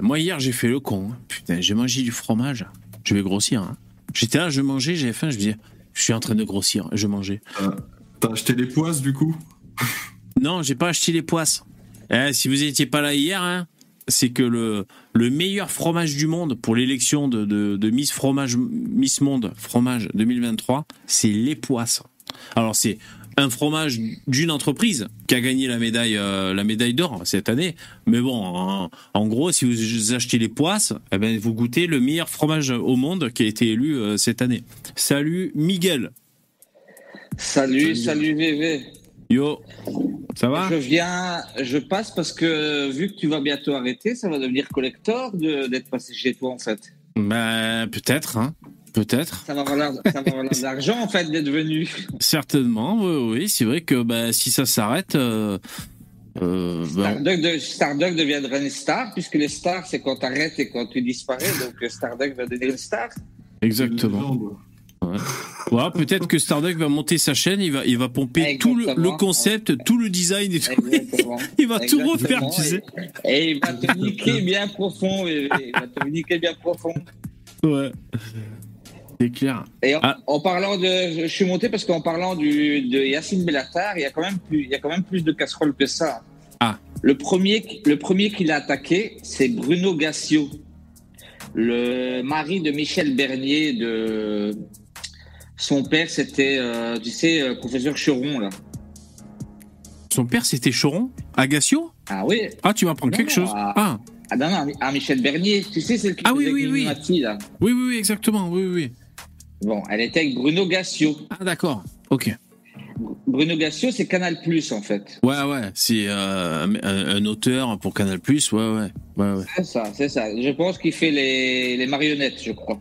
Moi, hier, j'ai fait le con. Hein. Putain, j'ai mangé du fromage. Je vais grossir. Hein. J'étais là, je mangeais, j'avais faim, je me disais, je suis en train de grossir, je mangeais. Euh, t'as acheté les poisses, du coup? Non, j'ai pas acheté les poisses. Eh, si vous n'étiez pas là hier, hein, c'est que le, le meilleur fromage du monde pour l'élection de, de, Miss Fromage Miss Monde Fromage 2023, c'est les poisses. Alors c'est un fromage d'une entreprise qui a gagné la médaille euh, la médaille d'or cette année. Mais bon, en, gros, si vous achetez les poisses, eh ben, vous goûtez le meilleur fromage au monde qui a été élu euh, cette année. Salut Miguel. Salut, salut, VV. Yo, ça va? Je viens, je passe parce que vu que tu vas bientôt arrêter, ça va devenir collector d'être passé chez toi en fait. Ben peut-être, hein. Peut-être. Ça va valoir, de l'argent en fait d'être venu. Certainement, oui, oui. c'est vrai que bah, si ça s'arrête. Euh, euh, ben Starduck, deviendra une star, puisque les stars, c'est quand tu arrêtes et quand tu disparais. Donc Starduck va devenir une star. Exactement. Ouais. peut-être que Starduck va monter sa chaîne, il va, il va pomper tout le, concept, tout le design et tout. il va tout refaire, tu sais. Et il va te niquer bien profond, il va te niquer bien profond. Ouais. C'est clair. Et en, ah. parlant de, je suis monté parce qu'en parlant du, de Yacine Bellatar, il y a quand même plus, il y a quand même plus de casseroles que ça. Ah. Le premier, le premier qu'il a attaqué, c'est Bruno Gassio, le mari de Michel Bernier de, son père, c'était, euh, tu sais, euh, professeur Choron, là. Son père, c'était Choron? Agassio Ah oui. Ah, tu m'apprends quelque chose Ah. Ah non, non, à Michel Bernier. Tu sais, c'est le qui ah, oui, oui, oui. là. Oui, oui, oui, exactement. Oui, oui. Bon, elle était avec Bruno Gassio. Ah, d'accord. Ok. Bruno Gassio, c'est Canal Plus en fait. Ouais, ouais, c'est euh, un, auteur pour Canal Plus, ouais, ouais. ouais, ouais. C'est ça, c'est ça. Je pense qu'il fait les, les marionnettes, je crois.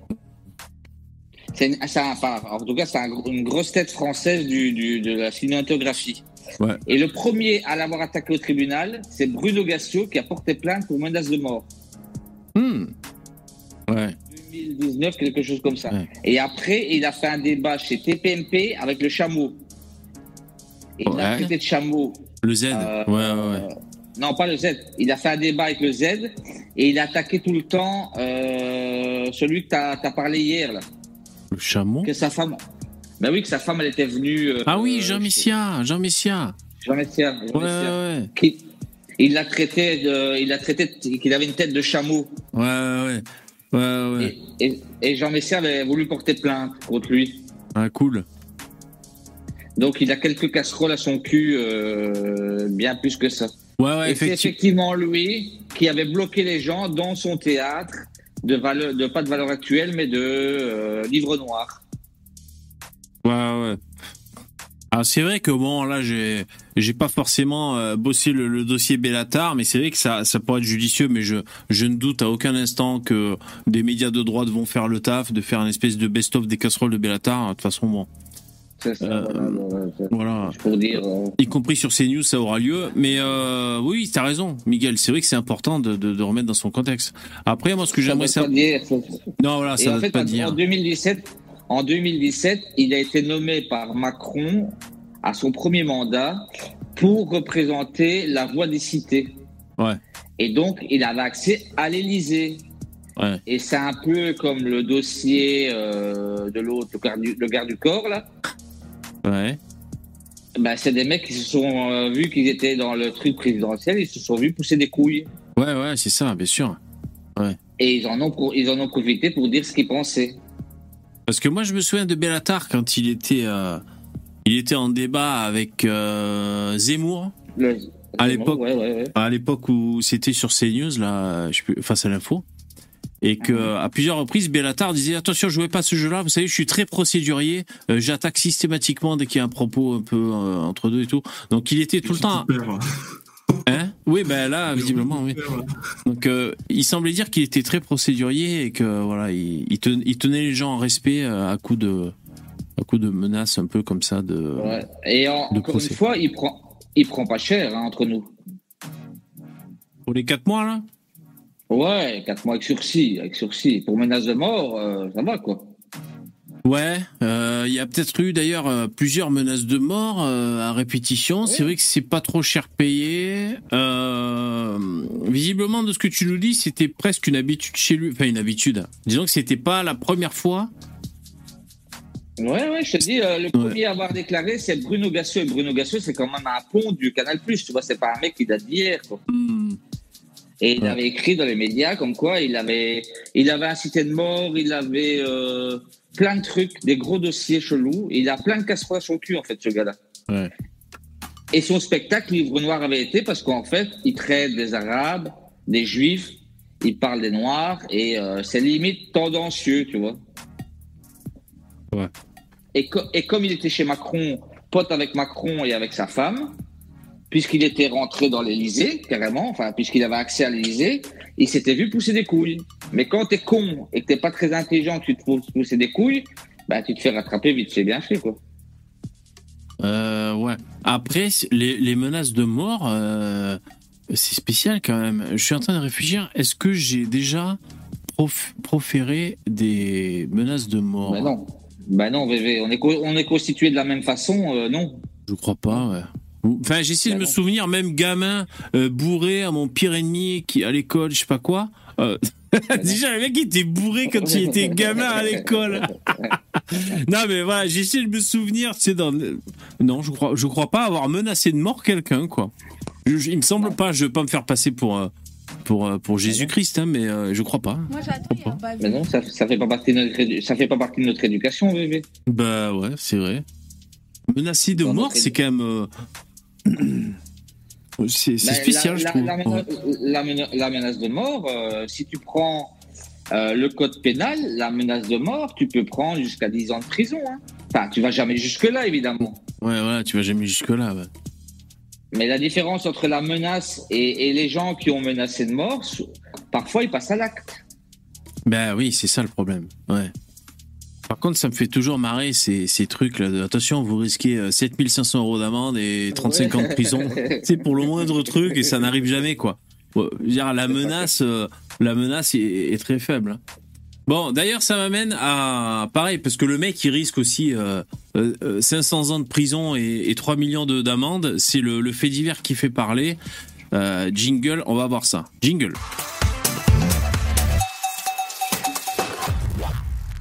C'est en tout cas, c'est une grosse tête française du, de la cinématographie. Et le premier à l'avoir attaqué au tribunal, c'est Bruno Gassio qui a porté plainte pour menace de mort. Hmm. Ouais. 2019, quelque chose comme ça. Et après, il a fait un débat chez TPMP avec le chameau. Et il a traité de chameau. Le Z. Euh, ouais, ouais, ouais. Non, pas le Z. Il a fait un débat avec le Z et il a attaqué tout le temps euh, celui que tu as, as, parlé hier. Là. Le chameau Que sa femme. Ben oui, que sa femme, elle était venue. Euh, ah oui, Jean Messia, Jean Messia. Jean Messia. ouais, ouais. il l'a traité, de, il a traité qu'il avait une tête de chameau. Ouais, ouais, ouais. ouais, Et, et, Jean Messia avait voulu porter plainte contre lui. Ah, cool. Donc il a quelques casseroles à son cul, euh, bien plus que ça. Ouais, ouais, et c'est effectivement lui qui avait bloqué les gens dans son théâtre de valeur, pas de valeur actuelle, mais de euh, livre noir. Ouais, ouais. Ah, c'est vrai que bon, là, j'ai, j'ai pas forcément euh, bossé le, dossier Bellatar, mais c'est vrai que ça, ça pourrait être judicieux, mais je, je ne doute à aucun instant que des médias de droite vont faire le taf, de faire une espèce de best-of des casseroles de Bellatar. De toute façon, bon. Ça, euh, voilà. Pour dire, euh, Y compris sur CNews, ça aura lieu. Mais euh, oui, t'as raison, Miguel. C'est vrai que c'est important de, de, de, remettre dans son contexte. Après, moi, ce que j'aimerais savoir. Non, voilà, ça ne pas dire. En 2017, en 2017, il a été nommé par Macron à son premier mandat pour représenter la voix des cités. Ouais. Et donc, il avait accès à l'Élysée. Ouais. Et c'est un peu comme le dossier euh, de l'autre, le garde du corps, là. Ouais. Ben, c'est des mecs qui se sont euh, vus qu'ils étaient dans le truc présidentiel, ils se sont vus pousser des couilles. Ouais, ouais, c'est ça, bien sûr. Ouais. Et ils en ont, ils en ont profité pour dire ce qu'ils pensaient. Parce que moi, je me souviens de Bellatar quand il était, euh, il était en débat avec euh, Zemmour. Le, à l'époque, ouais, ouais, ouais. à l'époque où c'était sur CNews, là, je sais face à l'info, et que à plusieurs reprises, Bellatar disait attention, je jouez pas ce jeu-là. Vous savez, je suis très procédurier. Euh, J'attaque systématiquement dès qu'il y a un propos un peu euh, entre deux et tout. Donc, il était tout le temps. Hein? Oui, ben là, visiblement, oui. Donc, euh, il semblait dire qu'il était très procédurier et que voilà, il, il, tenait, il tenait les gens en respect à coup de, à coup de menaces un peu comme ça de. Ouais. Et en, de encore procès. une fois, il prend, il prend pas cher hein, entre nous. Pour les quatre mois là? Ouais, 4 mois avec sursis, avec sursis. Pour menace de mort, euh, ça va quoi. Ouais, euh, il y a peut-être eu d'ailleurs euh, plusieurs menaces de mort à répétition. C'est vrai que c'est pas trop cher payé. Visiblement, de ce que tu nous dis, c'était presque une habitude chez lui. Enfin, une habitude. Disons que c'était pas la première fois. Ouais, ouais, je te dis, le premier à avoir déclaré, c'est Bruno Gasseux. Bruno Gasseux, c'est quand même un pont du Canal+. Tu vois, c'est pas un mec qui date d'hier. quoi. Et il Ouais. avait écrit dans les médias comme quoi il avait, il avait incité de mort, il avait euh, plein de trucs, des gros dossiers chelous. Il a plein de casseroles à son cul, en fait, ce gars-là. Ouais. Et son spectacle Livre Noir avait été parce qu'en fait, il traite des Arabes, des Juifs, il parle des Noirs et euh, c'est limite tendancieux, tu vois. Ouais. Et, co- et comme il était chez Macron, pote avec Macron et avec sa femme, puisqu'il était rentré dans l'Élysée, carrément, enfin, puisqu'il avait accès à l'Élysée, il s'était vu pousser des couilles. Mais quand t'es con et que t'es pas très intelligent, que tu te pousses pousser des couilles, bah, tu te fais rattraper vite fait bien fait, quoi. Euh, ouais. Après, les, les menaces de mort, euh, c'est spécial quand même. Je suis en train de réfléchir. Est-ce que j'ai déjà prof- proféré des menaces de mort? Bah non. Bah non, VV, on est, co- on est constitué de la même façon, euh, non. Je crois pas, ouais. Enfin, j'essaie de Bah me souvenir, même gamin, euh, bourré à mon pire ennemi qui à l'école, je sais pas quoi. Euh, Déjà, le mec était bourré quand il était gamin à l'école. non, mais voilà, j'essaie de me souvenir, c'est dans. Non, je crois, je crois pas avoir menacé de mort quelqu'un, quoi. Je- je- il me semble pas, je veux pas me faire passer pour. euh, pour, euh, pour Jésus-Christ, hein, mais euh, je crois pas. Moi j'attends, a un Mais non, ça, ça fait pas partie de notre, ça fait pas partie de notre éducation, VV. Bah ouais, c'est vrai. Menacé de Dans mort, c'est quand même. euh, C'est c'est Bah, spécial, la, je la- trouve. la mena- la mena- la menace de mort, euh, si tu prends euh, le code pénal, la menace de mort, tu peux prendre jusqu'à 10 ans de prison. Hein. Enfin, tu vas jamais jusque-là, évidemment. Ouais, voilà, tu vas jamais jusque-là. ouais. Mais la différence entre la menace et, et les gens qui ont menacé de mort, parfois ils passent à l'acte. Ben oui, c'est ça le problème. Ouais. Par contre, ça me fait toujours marrer ces, ces trucs là. de, Attention, vous risquez euh, 7500 euros d'amende et 35 ans de prison. C'est pour le moindre truc et ça n'arrive jamais quoi. Dire, la menace, euh, la menace est, est très faible. hein. Bon, d'ailleurs, ça m'amène à pareil parce que le mec il risque aussi euh, euh, euh, 500 ans de prison et, et 3 millions de d'amende. C'est le, le fait divers qui fait parler. Euh, jingle, on va voir ça. Jingle.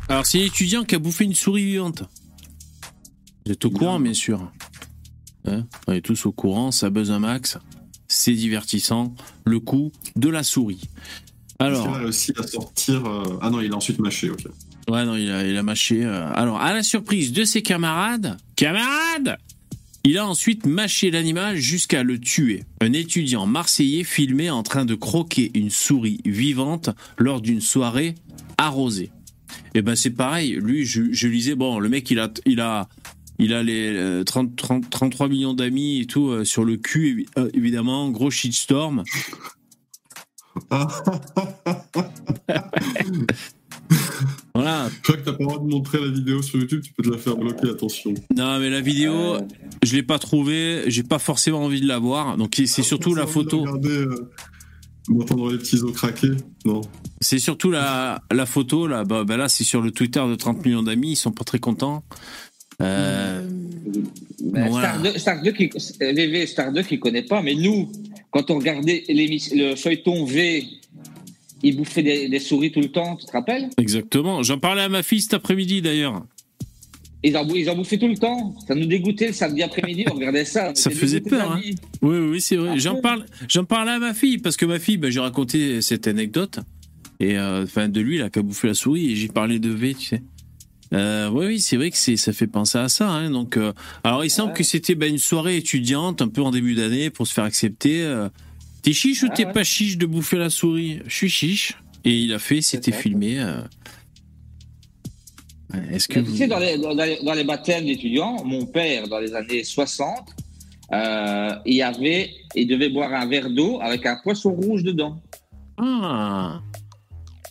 Alors, c'est l'étudiant qui a bouffé une souris vivante. Vous êtes au courant, bien sûr. Hein on est tous au courant, ça buzz un max. C'est divertissant. Le coup de la souris. Alors. Alors, Il a réussi à sortir. euh, Ah non, il a ensuite mâché, ok. ouais, non, il a, il a mâché. euh, Alors, à la surprise de ses camarades, camarades, il a ensuite mâché l'animal jusqu'à le tuer. Un étudiant marseillais filmé en train de croquer une souris vivante lors d'une soirée arrosée. Et ben c'est pareil. Lui, je, je lisais bon, le mec il a il a il a les 30, 33 millions d'amis et tout sur le cul, évidemment. Gros shitstorm. voilà. Je crois que t'as pas le droit de montrer la vidéo sur YouTube, tu peux te la faire bloquer, attention. Non, mais la vidéo, je l'ai pas trouvée, j'ai pas forcément envie de la voir. Donc c'est surtout la photo. Regarder, euh, m'entendre les petits os craquer, non. C'est surtout la, la photo, là, bah, bah là c'est sur le Twitter de 30 millions d'amis, ils sont pas très contents. Euh, Star 2, Star 2 qui, VV Star 2 qui connaît pas, mais nous, quand on regardait le feuilleton V, il bouffait des, souris tout le temps, tu te rappelles? Exactement. J'en parlais à ma fille cet après-midi d'ailleurs. Ils en, ils bouffaient tout le temps. Ça nous dégoûtait le samedi après-midi, on regardait ça. ça faisait peur. Hein. Oui, oui, c'est vrai. J'en parle, j'en parlais à ma fille parce que ma fille, ben, j'ai raconté cette anecdote et euh, enfin de lui là qui a bouffé la souris et j'ai parlé de V, tu sais. Euh, oui, oui, c'est vrai que c'est, ça fait penser à ça. Hein. Donc, euh, alors il semble que c'était ben, une soirée étudiante, un peu en début d'année, pour se faire accepter. T'es chiche ou t'es pas chiche de bouffer la souris? Je suis chiche. Et il a fait, c'était filmé. Est-ce que vous... Tu sais, dans les, dans les, baptêmes d'étudiants, mon père, dans les années 60, il y avait, il devait boire un verre d'eau avec un poisson rouge dedans. Ah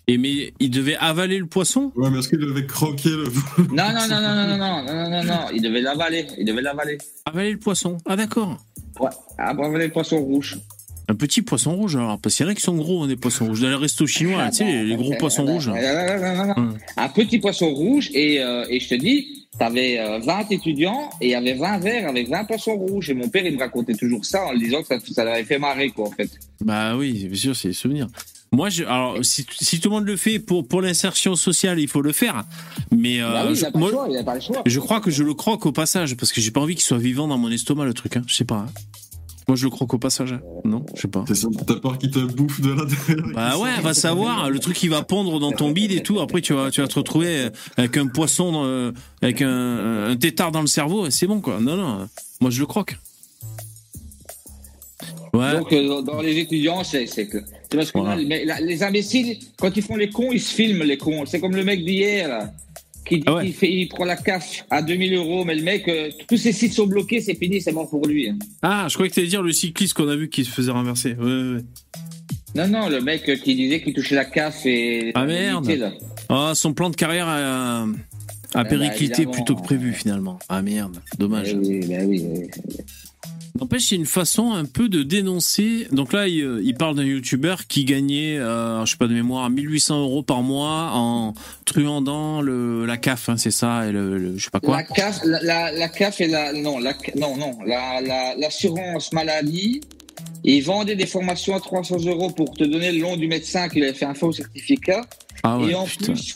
et mais il devait avaler le poisson? Ouais, mais est-ce qu'il devait croquer le Non, non, non, non, non, non, non, non, non, non, il devait l'avaler, il devait l'avaler. Avaler le poisson Ah d'accord. Ouais, avaler le poisson rouge. Un petit poisson rouge alors, parce qu'il y en a qui sont gros, hein, des poissons rouges. Dans les restos chinois, tu sais, les, gros poissons rouges. Un petit poisson rouge, et, euh, et je te dis, t'avais 20 euh, étudiants, et il y avait 20 verres avec 20 poissons rouges. Et mon père, il me racontait toujours ça en disant que ça, ça l'avait fait marrer, quoi, en fait. Bah oui, bien sûr, c'est des souvenirs. Moi, je, alors, si, si, tout le monde le fait pour, pour l'insertion sociale, il faut le faire. Mais euh, je, je crois que je le croque au passage parce que j'ai pas envie qu'il soit vivant dans mon estomac le truc. Hein. Je sais pas. Hein. Moi, je le croque au passage. Non, je sais pas. T'as peur qu'il te bouffe de l'intérieur Bah ouais, va savoir. Le truc qui va pondre dans ton bide et tout. Après, tu vas, tu vas te retrouver avec un poisson, avec un, un tétard dans le cerveau. C'est bon, quoi. Non, non. Moi, je le croque. Donc, euh, dans les étudiants, c'est que. parce que les imbéciles, quand ils font les cons, ils se filment les cons. C'est comme le mec d'hier, qui, ah fait, il prend la CAF à 2000 euros, mais le mec, euh, tous ses sites sont bloqués, c'est fini, c'est mort pour lui. Hein. Ah, je croyais que tu allais dire le cycliste qu'on a vu qui se faisait renverser. Non, non, le mec qui disait qu'il touchait la CAF et. Ah merde! Ah, son plan de carrière a, a ah, bah, périclité plutôt que prévu finalement. Ah merde, dommage. Bah oui, bah oui. N'empêche, c'est une façon un peu de dénoncer. Donc là, il, parle d'un youtubeur qui gagnait, euh, je sais pas de mémoire, 1800 euros par mois en truandant le, la CAF, hein, c'est ça, et le, je sais pas quoi. La CAF, la, la, CAF et la, non, la, non, non, l'assurance maladie. Ils vendaient des formations à 300 euros pour te donner le nom du médecin qui avait fait un faux certificat. Ah ouais, et en putain. plus,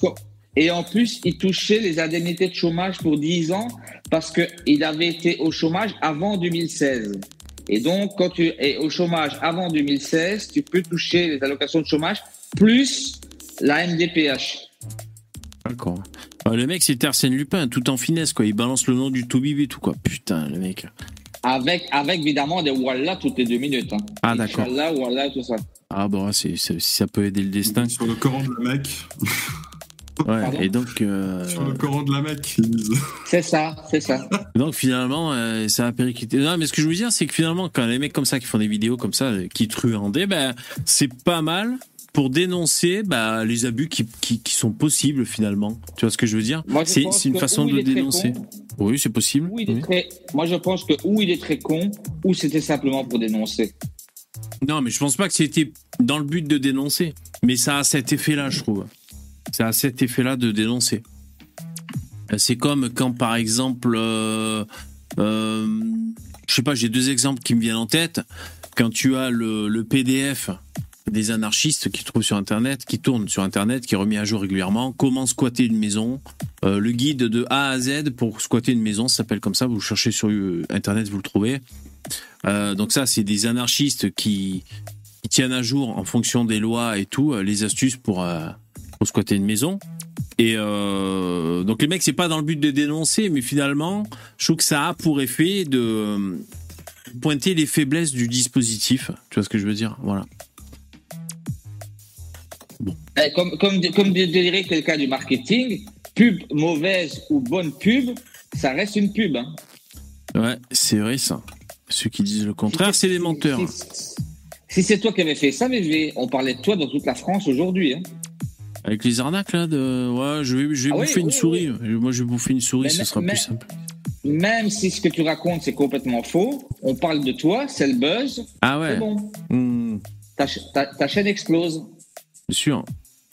et en plus, il touchait les indemnités de chômage pour 10 ans parce qu'il avait été au chômage avant 2016. Et donc, quand tu es au chômage avant 2016, tu peux toucher les allocations de chômage plus la MDPH. D'accord. Le mec, c'est Arsène Lupin, tout en finesse, quoi. Il balance le nom du Toubib et tout, quoi. Putain, le mec. Avec, avec évidemment des Wallah toutes les deux minutes. Hein. Ah, d'accord. Wallah, Wallah, tout ça. Ah, bon, si ça peut aider le destin. Sur le Coran de la mec. Ouais, et donc. Euh, Sur le Coran de la Mecque. C'est ça, c'est ça. Donc finalement, euh, ça a périclité. Non, mais ce que je veux dire, c'est que finalement, quand les mecs comme ça qui font des vidéos comme ça, euh, qui truandaient, ben, c'est pas mal pour dénoncer bah, les abus qui, qui, sont possibles finalement. Tu vois ce que je veux dire C'est une façon de dénoncer. Oui, c'est possible. Moi, je pense que ou il est très con, ou c'était simplement pour dénoncer. Non, mais je pense pas que c'était dans le but de dénoncer. Mais ça a cet effet-là, je trouve. C'est à cet effet-là de dénoncer. C'est comme quand, par exemple, euh, euh, je sais pas, j'ai deux exemples qui me viennent en tête. Quand tu as le, PDF des anarchistes qui trouvent sur Internet, qui tourne sur Internet, qui est remis à jour régulièrement, comment squatter une maison, euh, le guide de A à Z pour squatter une maison, ça s'appelle comme ça, vous cherchez sur Internet, vous le trouvez. donc ça, c'est des anarchistes qui, tiennent à jour en fonction des lois et tout, les astuces pour pour squatter une maison. Et euh, donc les mecs, c'est pas dans le but de dénoncer, mais finalement, je trouve que ça a pour effet de euh, pointer les faiblesses du dispositif. Tu vois ce que je veux dire? Voilà. Bon. Eh, comme, comme, comme dirait quelqu'un du marketing, pub mauvaise ou bonne pub, ça reste une pub. Hein. Ouais, c'est vrai ça. Ceux qui disent le contraire, c'est des menteurs. Si, c'est toi qui avais fait ça, mais on parlait de toi dans toute la France aujourd'hui. Hein. Avec les arnaques là, de ouais, je vais, je vais ah bouffer une souris. Moi, je vais bouffer une souris, ce sera plus simple. Même si ce que tu racontes c'est complètement faux, on parle de toi, c'est le buzz. Ah ouais. bon. Hmm. Ta, chaîne explose. Bien sûr.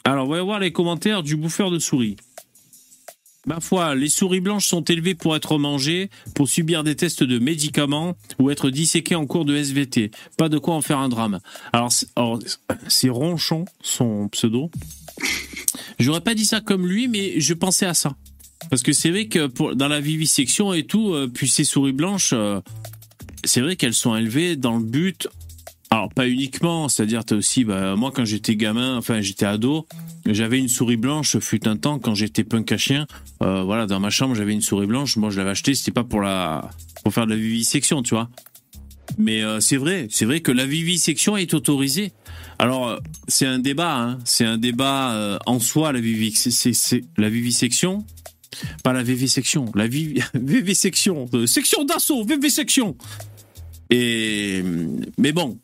Alors, on va voir les commentaires du bouffeur de souris. Ma foi, les souris blanches sont élevées pour être mangées, pour subir des tests de médicaments ou être disséquées en cours de SVT. Pas de quoi en faire un drame. Alors, c'est Ronchon, son pseudo. J'aurais pas dit ça comme lui, mais je pensais à ça. Parce que c'est vrai que pour, dans la vivisection et tout, euh, puis ces souris blanches, euh, c'est vrai qu'elles sont élevées dans le but alors pas uniquement, c'est-à-dire as aussi, bah, moi quand j'étais gamin, enfin j'étais ado, j'avais une souris blanche. Fut un temps quand j'étais punk à chien, euh, voilà, dans ma chambre j'avais une souris blanche. Moi je l'avais achetée, c'était pas pour la, pour faire de la vivisection, tu vois. Mais euh, c'est vrai, c'est vrai que la vivisection est autorisée. Alors euh, c'est un débat, hein, c'est un débat en soi la vivisection, la vivisection, pas la vivisection, la vivisection, section d'assaut, vivisection. Et mais bon,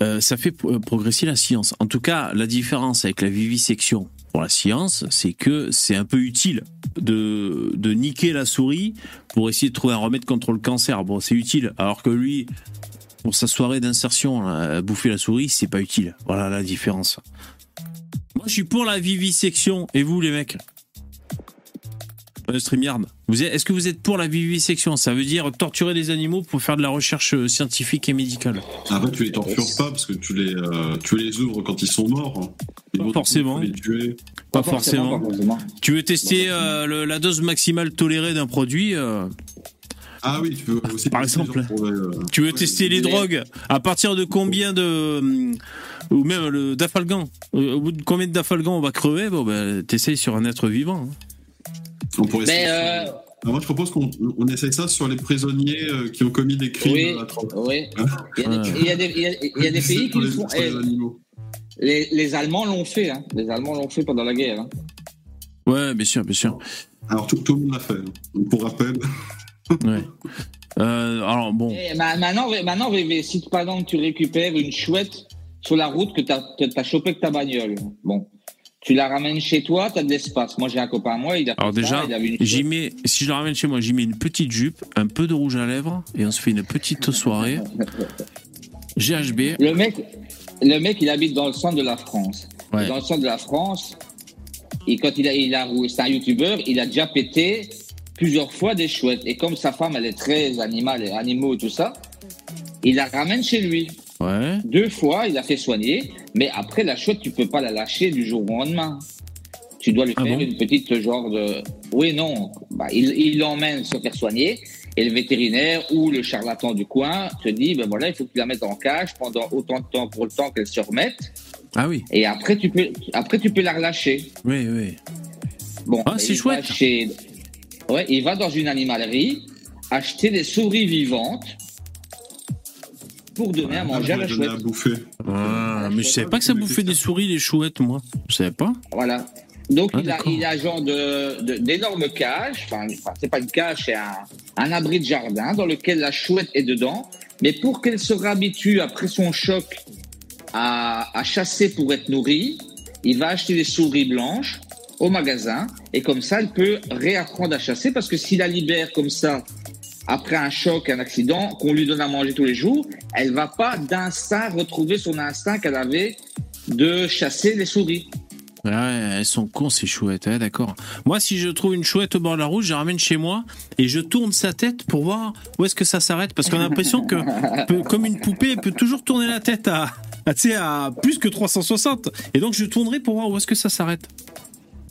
euh, ça fait progresser la science. En tout cas, la différence avec la vivisection pour la science, c'est que c'est un peu utile de, de niquer la souris pour essayer de trouver un remède contre le cancer. Bon, c'est utile. Alors que lui, pour sa soirée d'insertion, bouffer la souris, c'est pas utile. Voilà la différence. Moi, je suis pour la vivisection. Et vous, les mecs? StreamYard. Est-ce que vous êtes pour la vivisection? Ça veut dire torturer des animaux pour faire de la recherche euh, scientifique et médicale. Après, tu les tortures pas parce que tu les, euh, tu les ouvres quand ils sont morts. pas forcément. Pas, forcément. Tu veux tester euh, la dose maximale tolérée d'un produit Ah oui, tu veux aussi. Par exemple, tu veux tester les drogues? À partir de combien de ou même le dafalgan? Au bout de combien de dafalgan on va crever? Bon, ben, t'essayes sur un être vivant. Hein. On pourrait euh, moi, je propose qu'on essaye ça sur les prisonniers euh, qui ont commis des crimes. Oui, oui. Il, y a des, pays qui le font. Les, les, Allemands l'ont fait. Hein. Les Allemands l'ont fait pendant la guerre. Hein. Ouais, bien sûr, bien sûr. Alors, tout, le monde l'a fait. Hein. Pour rappel. ouais. Euh, alors, bon. Et eh, maintenant, maintenant, si par exemple tu récupères une chouette sur la route que tu as, as, chopé avec ta bagnole, bon, tu la ramènes chez toi, tu as de l'espace. Moi, j'ai un copain à moi, il a Alors déjà, j'y mets, si je la ramène chez moi, j'y mets une petite jupe, un peu de rouge à lèvres, et on se fait une petite soirée. GHB. Le mec, le mec, il habite dans le centre de la France. Dans le centre de la France, et quand il a, il a c'est un youtubeur, il a déjà pété plusieurs fois des chouettes. Et comme sa femme, elle est très animale, animaux et tout ça, il la ramène chez lui. Deux fois, il a fait soigner, mais après la chouette, tu peux pas la lâcher du jour au lendemain. Tu dois lui ah faire une petite genre de. Oui, non. Bah, il l'emmène se faire soigner et le vétérinaire ou le charlatan du coin te dit ben voilà, il faut que tu la mettes en cage pendant autant de temps pour le temps qu'elle se remette. Ah oui. Et après, tu peux, après, tu peux la relâcher. Oui, oui. Bon, ah, c'est chouette. Ouais, il va dans une animalerie acheter des souris vivantes pour donner à manger à la chouette. Ah, mais je savais pas que ça bouffait des souris, les chouettes, moi. Je savais pas. Voilà. Donc ah, il, a, il a genre de, d'énormes cages, enfin, c'est pas une cage, c'est un, un, abri de jardin dans lequel la chouette est dedans. Mais pour qu'elle se réhabitue après son choc à, à chasser pour être nourrie, il va acheter des souris blanches au magasin et comme ça elle peut réapprendre à chasser parce que s'il la libère comme ça après un choc, un accident, qu'on lui donne à manger tous les jours, elle va pas d'instinct retrouver son instinct qu'elle avait de chasser les souris. Ouais, elles sont cons ces chouettes, hein, d'accord. Moi, si je trouve une chouette au bord de la route, je la ramène chez moi et je tourne sa tête pour voir où est-ce que ça s'arrête, parce qu'on a l'impression que, comme une poupée, elle peut toujours tourner la tête à, à, à plus que 360. Et donc, je tournerai pour voir où est-ce que ça s'arrête.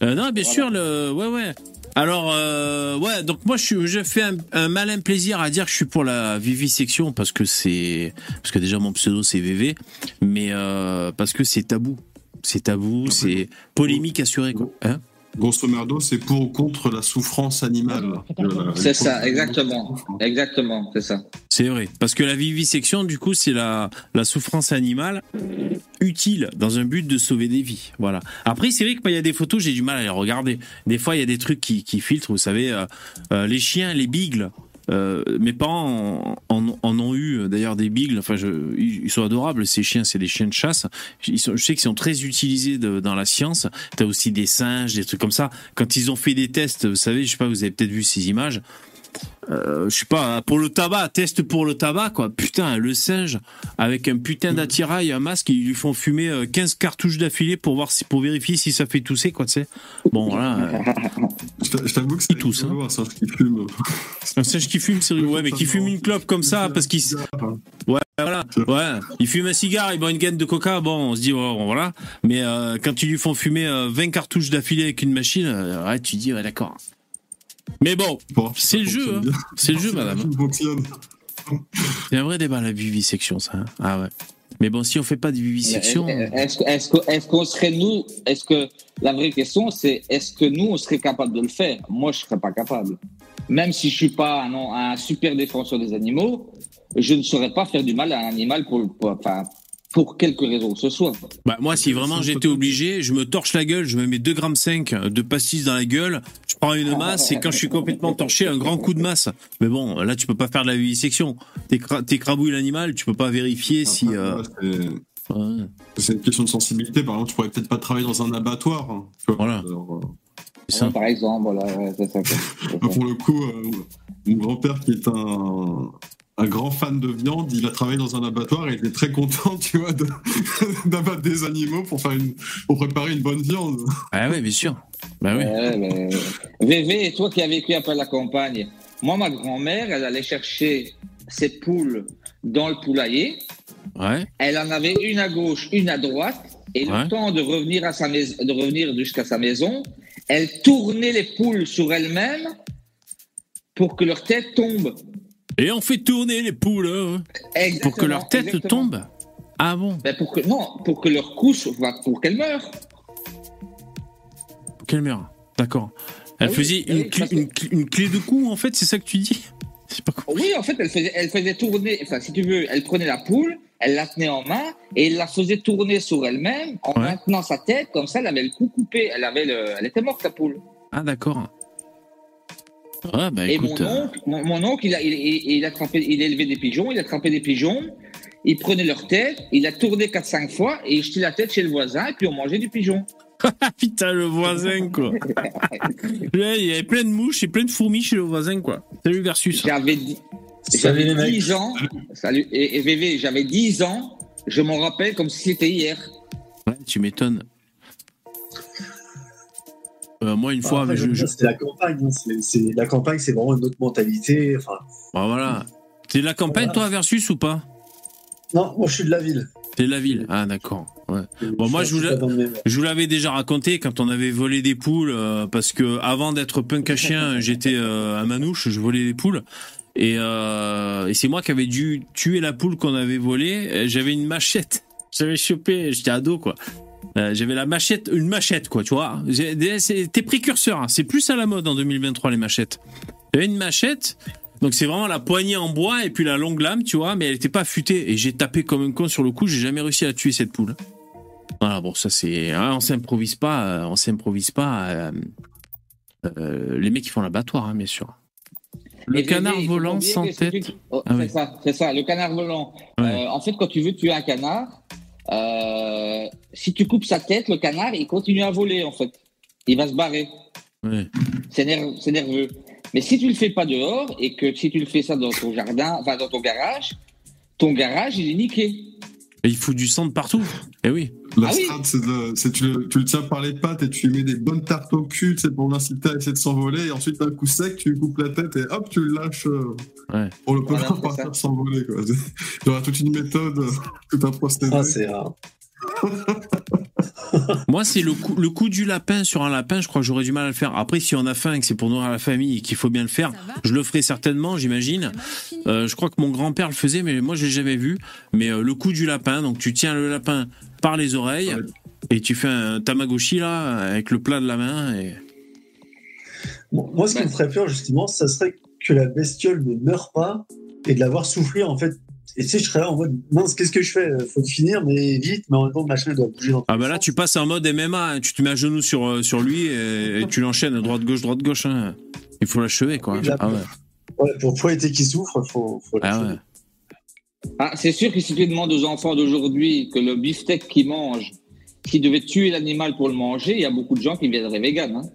Euh, non, bien sûr, le, ouais, ouais. Alors, euh, ouais, donc moi, je, je fais un, malin plaisir à dire que je suis pour la vivisection parce que c'est. Parce que déjà, mon pseudo, c'est VV, mais euh, parce que c'est tabou. C'est tabou, c'est polémique assurée, quoi. Hein grosso merdo, c'est pour ou contre la souffrance animale. C'est ça, exactement. Exactement, c'est ça. C'est vrai. Parce que la vivisection, du coup, c'est la, la souffrance animale utile dans un but de sauver des vies. Voilà. Après, c'est vrai que il y a des photos, j'ai du mal à les regarder. Des fois, il y a des trucs qui, qui filtrent. Vous savez, euh, euh, les chiens, les bigles. Euh, mes parents en, ont eu d'ailleurs des bigles. Enfin, je, ils sont adorables ces chiens. C'est des chiens de chasse. Je sais qu'ils sont très utilisés dans la science. T'as aussi des singes, des trucs comme ça. Quand ils ont fait des tests, vous savez, je sais pas, vous avez peut-être vu ces images. Euh, je sais pas, pour le tabac, test pour le tabac, quoi. Putain, le singe, avec un putain d'attirail, un masque, ils lui font fumer 15 euh, cartouches d'affilée pour voir si, pour vérifier si ça fait tousser, quoi, tu sais. Bon, voilà. Euh. Je t'avoue que c'est tous, hein. un singe qui fume. Un singe qui fume, c'est Ouais, mais qui fume une clope comme ça, parce qu'il. Ouais, voilà. Ouais. Il fume un cigare, il boit une gaine de coca, bon, on se dit, voilà. Mais quand ils lui font fumer 20 cartouches d'affilée avec une machine, ouais, tu dis, ouais, d'accord. Mais bon, c'est le jeu, hein. c'est le jeu, madame. C'est un vrai débat la vivisection, ça. Hein. ah ouais. Mais bon, si on fait pas de vivisection. Est-ce qu'on serait nous Est-ce que la vraie question, c'est est-ce que nous, on serait capable de le faire? Moi, je serais pas capable. Même si je suis pas un, un super défenseur des animaux, je ne saurais pas faire du mal à un animal pour, pour enfin, pour quelque raison que ce soit. Bah, moi, si vraiment j'étais obligé, je me torche la gueule, je me mets 2 grammes 5 de pastis dans la gueule, je prends une masse et quand je suis complètement torché, un grand coup de masse. Mais bon, là, tu peux pas faire de la vivisection. T'écrabouilles l'animal, tu peux pas vérifier si. Euh... C'est une question de sensibilité. Par exemple, tu pourrais peut-être pas travailler dans un abattoir. Hein, voilà. Euh, par exemple, voilà, c'est ça. Pour le coup, euh, mon grand-père qui est un, un grand fan de viande, il a travaillé dans un abattoir et il était très content, tu vois, d'abattre des animaux pour faire une, pour préparer une bonne viande. Ah oui, bien sûr. Bah oui. VV, toi qui as vécu un peu la campagne, moi, ma grand-mère, elle allait chercher ses poules dans le poulailler. Ouais. Elle en avait une à gauche, une à droite, et le temps de revenir à sa maison, de revenir jusqu'à sa maison, elle tournait les poules sur elles-mêmes pour que leur tête tombe. Et on fait tourner les poules hein, pour que leur tête tombe. Ah bon ben pour que, Non, pour que leur couche, pour qu'elle meure. Pour qu'elle meure, d'accord. Elle ah faisait une, clé, de cou, en fait, c'est ça que tu dis pas Oui, en fait, elle faisait, elle faisait tourner, enfin, si tu veux, elle prenait la poule, elle la tenait en main et elle la faisait tourner sur elle-même en maintenant sa tête, comme ça, elle avait le cou coupé, elle, avait le, elle était morte, la poule. Ah, d'accord. Ah, bah, et mon euh, oncle, mon, oncle il, a, il, il, a trempé, il a élevé des pigeons, il a trempé des pigeons, il prenait leur tête, il a tourné 4-5 fois et il jetait la tête chez le voisin et puis on mangeait du pigeon. Putain, le voisin, quoi. il y avait plein de mouches et plein de fourmis chez le voisin, quoi. Salut Versus. J'avais 10 ans. Salut. Et, et VV, j'avais 10 ans. Je m'en rappelle comme si c'était hier. Ouais, tu m'étonnes. Euh, moi, une fois, je, c'est la campagne. Hein. C'est, la campagne, c'est vraiment une autre mentalité. Enfin, bah, voilà. T'es de la campagne, toi, versus ou pas? Non, moi, je suis de la ville. T'es de la ville. Ah, d'accord. Bon, moi, je vous, l'avais déjà raconté quand on avait volé des poules, euh, parce que avant d'être punk à chien, j'étais euh, à Manouche, je volais des poules. Et, et c'est moi qui avais dû tuer la poule qu'on avait volée. J'avais une machette. J'avais chopé, j'étais ado, quoi. Euh, j'avais la machette, une machette, quoi, tu vois. T'es précurseur, hein. c'est plus à la mode en 2023, les machettes. J'avais une machette, donc c'est vraiment la poignée en bois et puis la longue lame, tu vois, mais elle était pas affûtée. Et j'ai tapé comme un con sur le coup, j'ai jamais réussi à tuer cette poule. Voilà, bon, ça c'est. Hein, on s'improvise pas, euh, on s'improvise pas. Euh, les mecs qui font l'abattoir, hein, bien sûr. Le canard volant sans tête. Oh, ah c'est ça, c'est ça, le canard volant. en fait, quand tu veux tuer un canard, euh, si tu coupes sa tête, le canard, il continue à voler, en fait. Il va se barrer. C'est nerveux. Mais si tu le fais pas dehors et que si tu le fais ça dans ton jardin, enfin dans ton garage, ton garage, il est niqué. Et il fout du sang de partout. Eh oui. La ah c'est tu, le, tiens par les pattes et tu lui mets des bonnes tartes au cul pour l'inciter à essayer de s'envoler. Et ensuite, un coup sec, tu lui coupes la tête et hop, tu le lâches euh, ouais. pour le voilà, partir s'envoler. Il y aura toute une méthode, tout un procédé. Ah, c'est rare. Moi, c'est le coup, le coup du lapin sur un lapin, je crois que j'aurais du mal à le faire. Après, si on a faim et que c'est pour nourrir la famille et qu'il faut bien le faire, je le ferai certainement, j'imagine. Euh, je crois que mon grand-père le faisait, mais moi, je l'ai jamais vu. Mais euh, le coup du lapin, donc tu tiens le lapin par les oreilles et tu fais un tamagotchi là avec le plat de la main et moi, ce qui me ferait peur, justement, ça serait que la bestiole ne meure pas et de l'avoir soufflé, en fait. Et tu sais, je serais là en mode, mince, qu'est-ce que je fais? Faut finir, mais vite, mais en même temps, le machin doit bouger dans Ah, bah là, tu passes en mode MMA, hein. tu te mets à genoux sur, euh, sur lui et, tu l'enchaînes droite-gauche, droite-gauche. Hein. Il faut l'achever, quoi. Ah, ouais. ouais. pour pointer qui souffre, il faut, faut ah, ouais. ah, C'est sûr que si tu demandes aux enfants d'aujourd'hui que le beefsteak qu'ils mangent, qui devait tuer l'animal pour le manger, il y a beaucoup de gens qui viendraient vegan. Hein.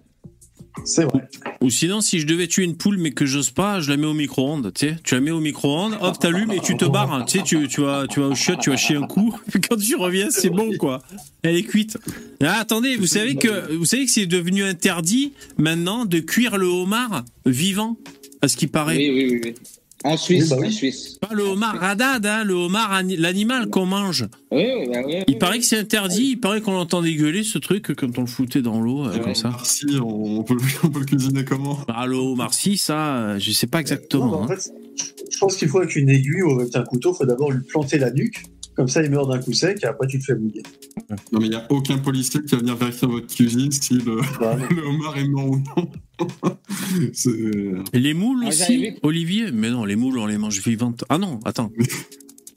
C'est vrai. Ou sinon, si je devais tuer une poule mais que j'ose pas, je la mets au micro-ondes. Tu sais, tu la mets au micro-ondes, hop, t'allumes et tu te barres. Hein. Tu sais, tu, tu, vas, tu vas au chiottes, tu vas chier un coup. Puis quand tu reviens, c'est bon, quoi. Elle est cuite. Ah, attendez, vous savez que vous savez que c'est devenu interdit maintenant de cuire le homard vivant, à ce qui paraît. Oui, oui, oui. En Suisse, bah en Suisse. Pas le homard radad, hein, le homard, l'animal qu'on mange. Oui, oui, bah oui, Il paraît que c'est interdit, il paraît qu'on l'entendait gueuler ce truc quand on le foutait dans l'eau, euh, comme ça. Si, on peut, on peut le cuisiner comment? Ah, le homard, si, ça, euh, je sais pas exactement. en hein. fait, je pense qu'il faut avec une aiguille ou avec un couteau, il faut d'abord lui planter la nuque comme ça, il meurt d'un coup sec et après, tu le fais mouiller. Non, mais il n'y a aucun policier qui va venir vérifier votre cuisine si le, le homard est mort ou non. et les moules ah, aussi, Olivier? Mais non, les moules, on les mange vivantes. Ah non, attends.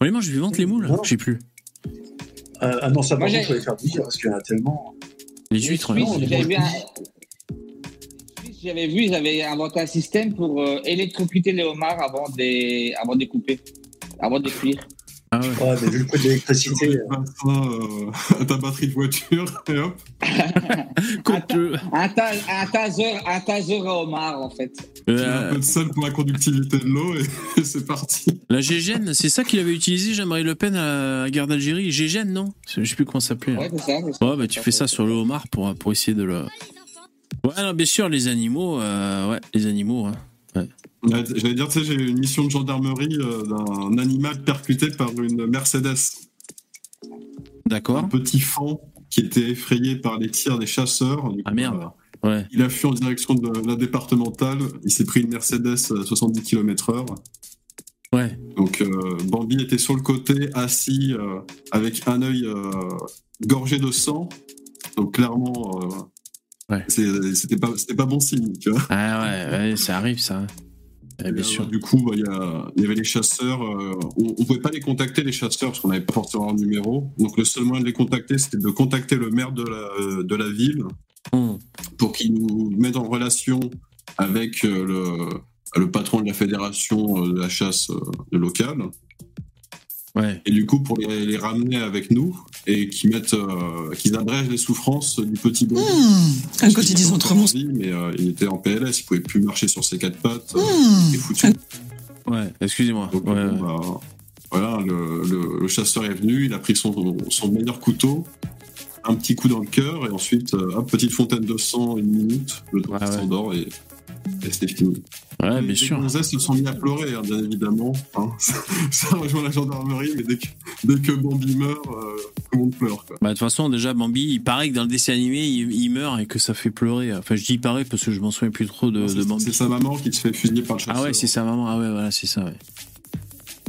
on les mange vivantes, les moules? Je sais plus. Euh, ah non, ça, contre, il faut les faire bouillir parce qu'il y en a tellement. Les huîtres, non. J'avais vu, ils avaient inventé un système pour euh, électrocuter les homards avant de les, avant de les couper, avant de les cuire. Ah ouais. ouais mais vu le coup d'électricité. Euh, à ta batterie de voiture, et hop. un, taser, un taser à homard, en fait. Euh... Un peu de sel pour la conductivité de l'eau et, c'est parti. La Gégène, c'est ça qu'il avait utilisé Jean-Marie Le Pen à la guerre d'Algérie. Gégène, non? Je sais plus comment ça s'appelait. Ouais, c'est ça. Ouais, bah tu fais ça sur le homard pour, pour essayer de le. Ouais, non, bien sûr, les animaux, euh, ouais, les animaux, hein. ouais. J'allais dire, tu sais, j'ai une mission de gendarmerie euh, d'un animal percuté par une Mercedes. D'accord. Un petit fan qui était effrayé par les tirs des chasseurs. ah merde. Euh, ouais. Il a fui en direction de la départementale. Il s'est pris une Mercedes à 70 km/h. Ouais. Donc euh, Bambi était sur le côté, assis, avec un œil gorgé de sang. Donc clairement, ouais. c'était pas, pas bon signe. Tu vois ah ouais, ouais, ça arrive ça. Bien sûr. Du coup, bah, il y, avait les chasseurs. Euh, on ne pouvait pas les contacter, les chasseurs, parce qu'on n'avait pas forcément un numéro. Donc, le seul moyen de les contacter, c'était de contacter le maire de la, de la ville hmm. pour qu'il nous mette en relation avec euh, le, le, patron de la fédération euh, de la chasse locale. Et du coup, pour les, ramener avec nous et qu'ils mettent, euh, qu'ils abrègent les souffrances du petit bonhomme. Mmh, un quotidien autrement. Mais euh, il était en PLS, il pouvait plus marcher sur ses quatre pattes. Mmh. il était foutu. Ouais, excusez-moi. Bah, voilà, le, le, chasseur est venu, il a pris son, son meilleur couteau, un petit coup dans le cœur, et ensuite, euh, petite fontaine de sang, une minute, le temps ouais, s'endort et, et fini. Ouais, bien sûr. Les se sont mis à pleurer, hein, bien évidemment. Hein. ça rejoint la gendarmerie, mais dès que, dès que Bambi meurt, euh, tout le monde pleure. Bah, de toute façon, déjà, Bambi, il paraît que dans le dessin animé, il, meurt et que ça fait pleurer. Enfin, je dis il paraît parce que je m'en souviens plus trop de, de Bambi. C'est sa maman qui se fait fusiller par le chasseur. Ah ouais, c'est sa maman. Ah ouais, voilà, c'est ça, ouais.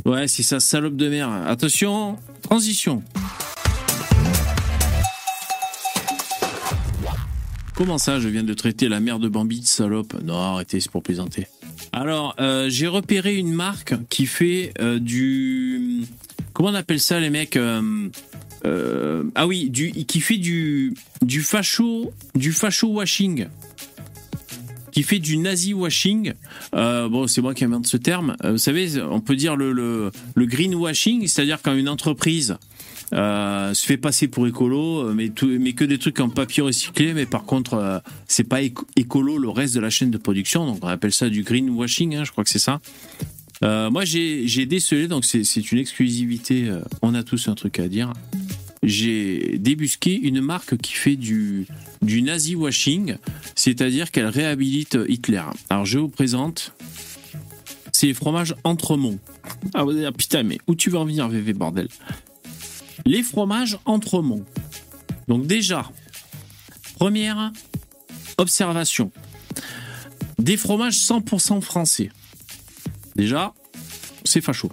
Ouais, c'est sa salope de mère. Attention, transition. Comment ça, je viens de traiter la mère de Bambi de salope Non, arrêtez, c'est pour plaisanter. Alors, euh, j'ai repéré une marque qui fait euh, du... Comment on appelle ça, les mecs euh, Ah oui, du, qui fait du, du facho, du facho washing qui fait du nazi washing. bon, c'est moi qui invente ce terme. vous savez, on peut dire le, le, le greenwashing, c'est-à-dire quand une entreprise euh, se fait passer pour écolo, euh, mais, mais que des trucs en papier recyclé, mais par contre, euh, c'est pas écolo le reste de la chaîne de production, donc on appelle ça du greenwashing, hein, je crois que c'est ça. Euh, moi, j'ai décelé, donc c'est une exclusivité, on a tous un truc à dire. J'ai débusqué une marque qui fait du, du nazi washing, c'est-à-dire qu'elle réhabilite Hitler. Alors, je vous présente c'est les fromages Entremont. Ah, putain, mais où tu veux en venir, VV, bordel? Les fromages Entremont. Donc déjà, première observation. Des fromages 100% français. Déjà, c'est facho.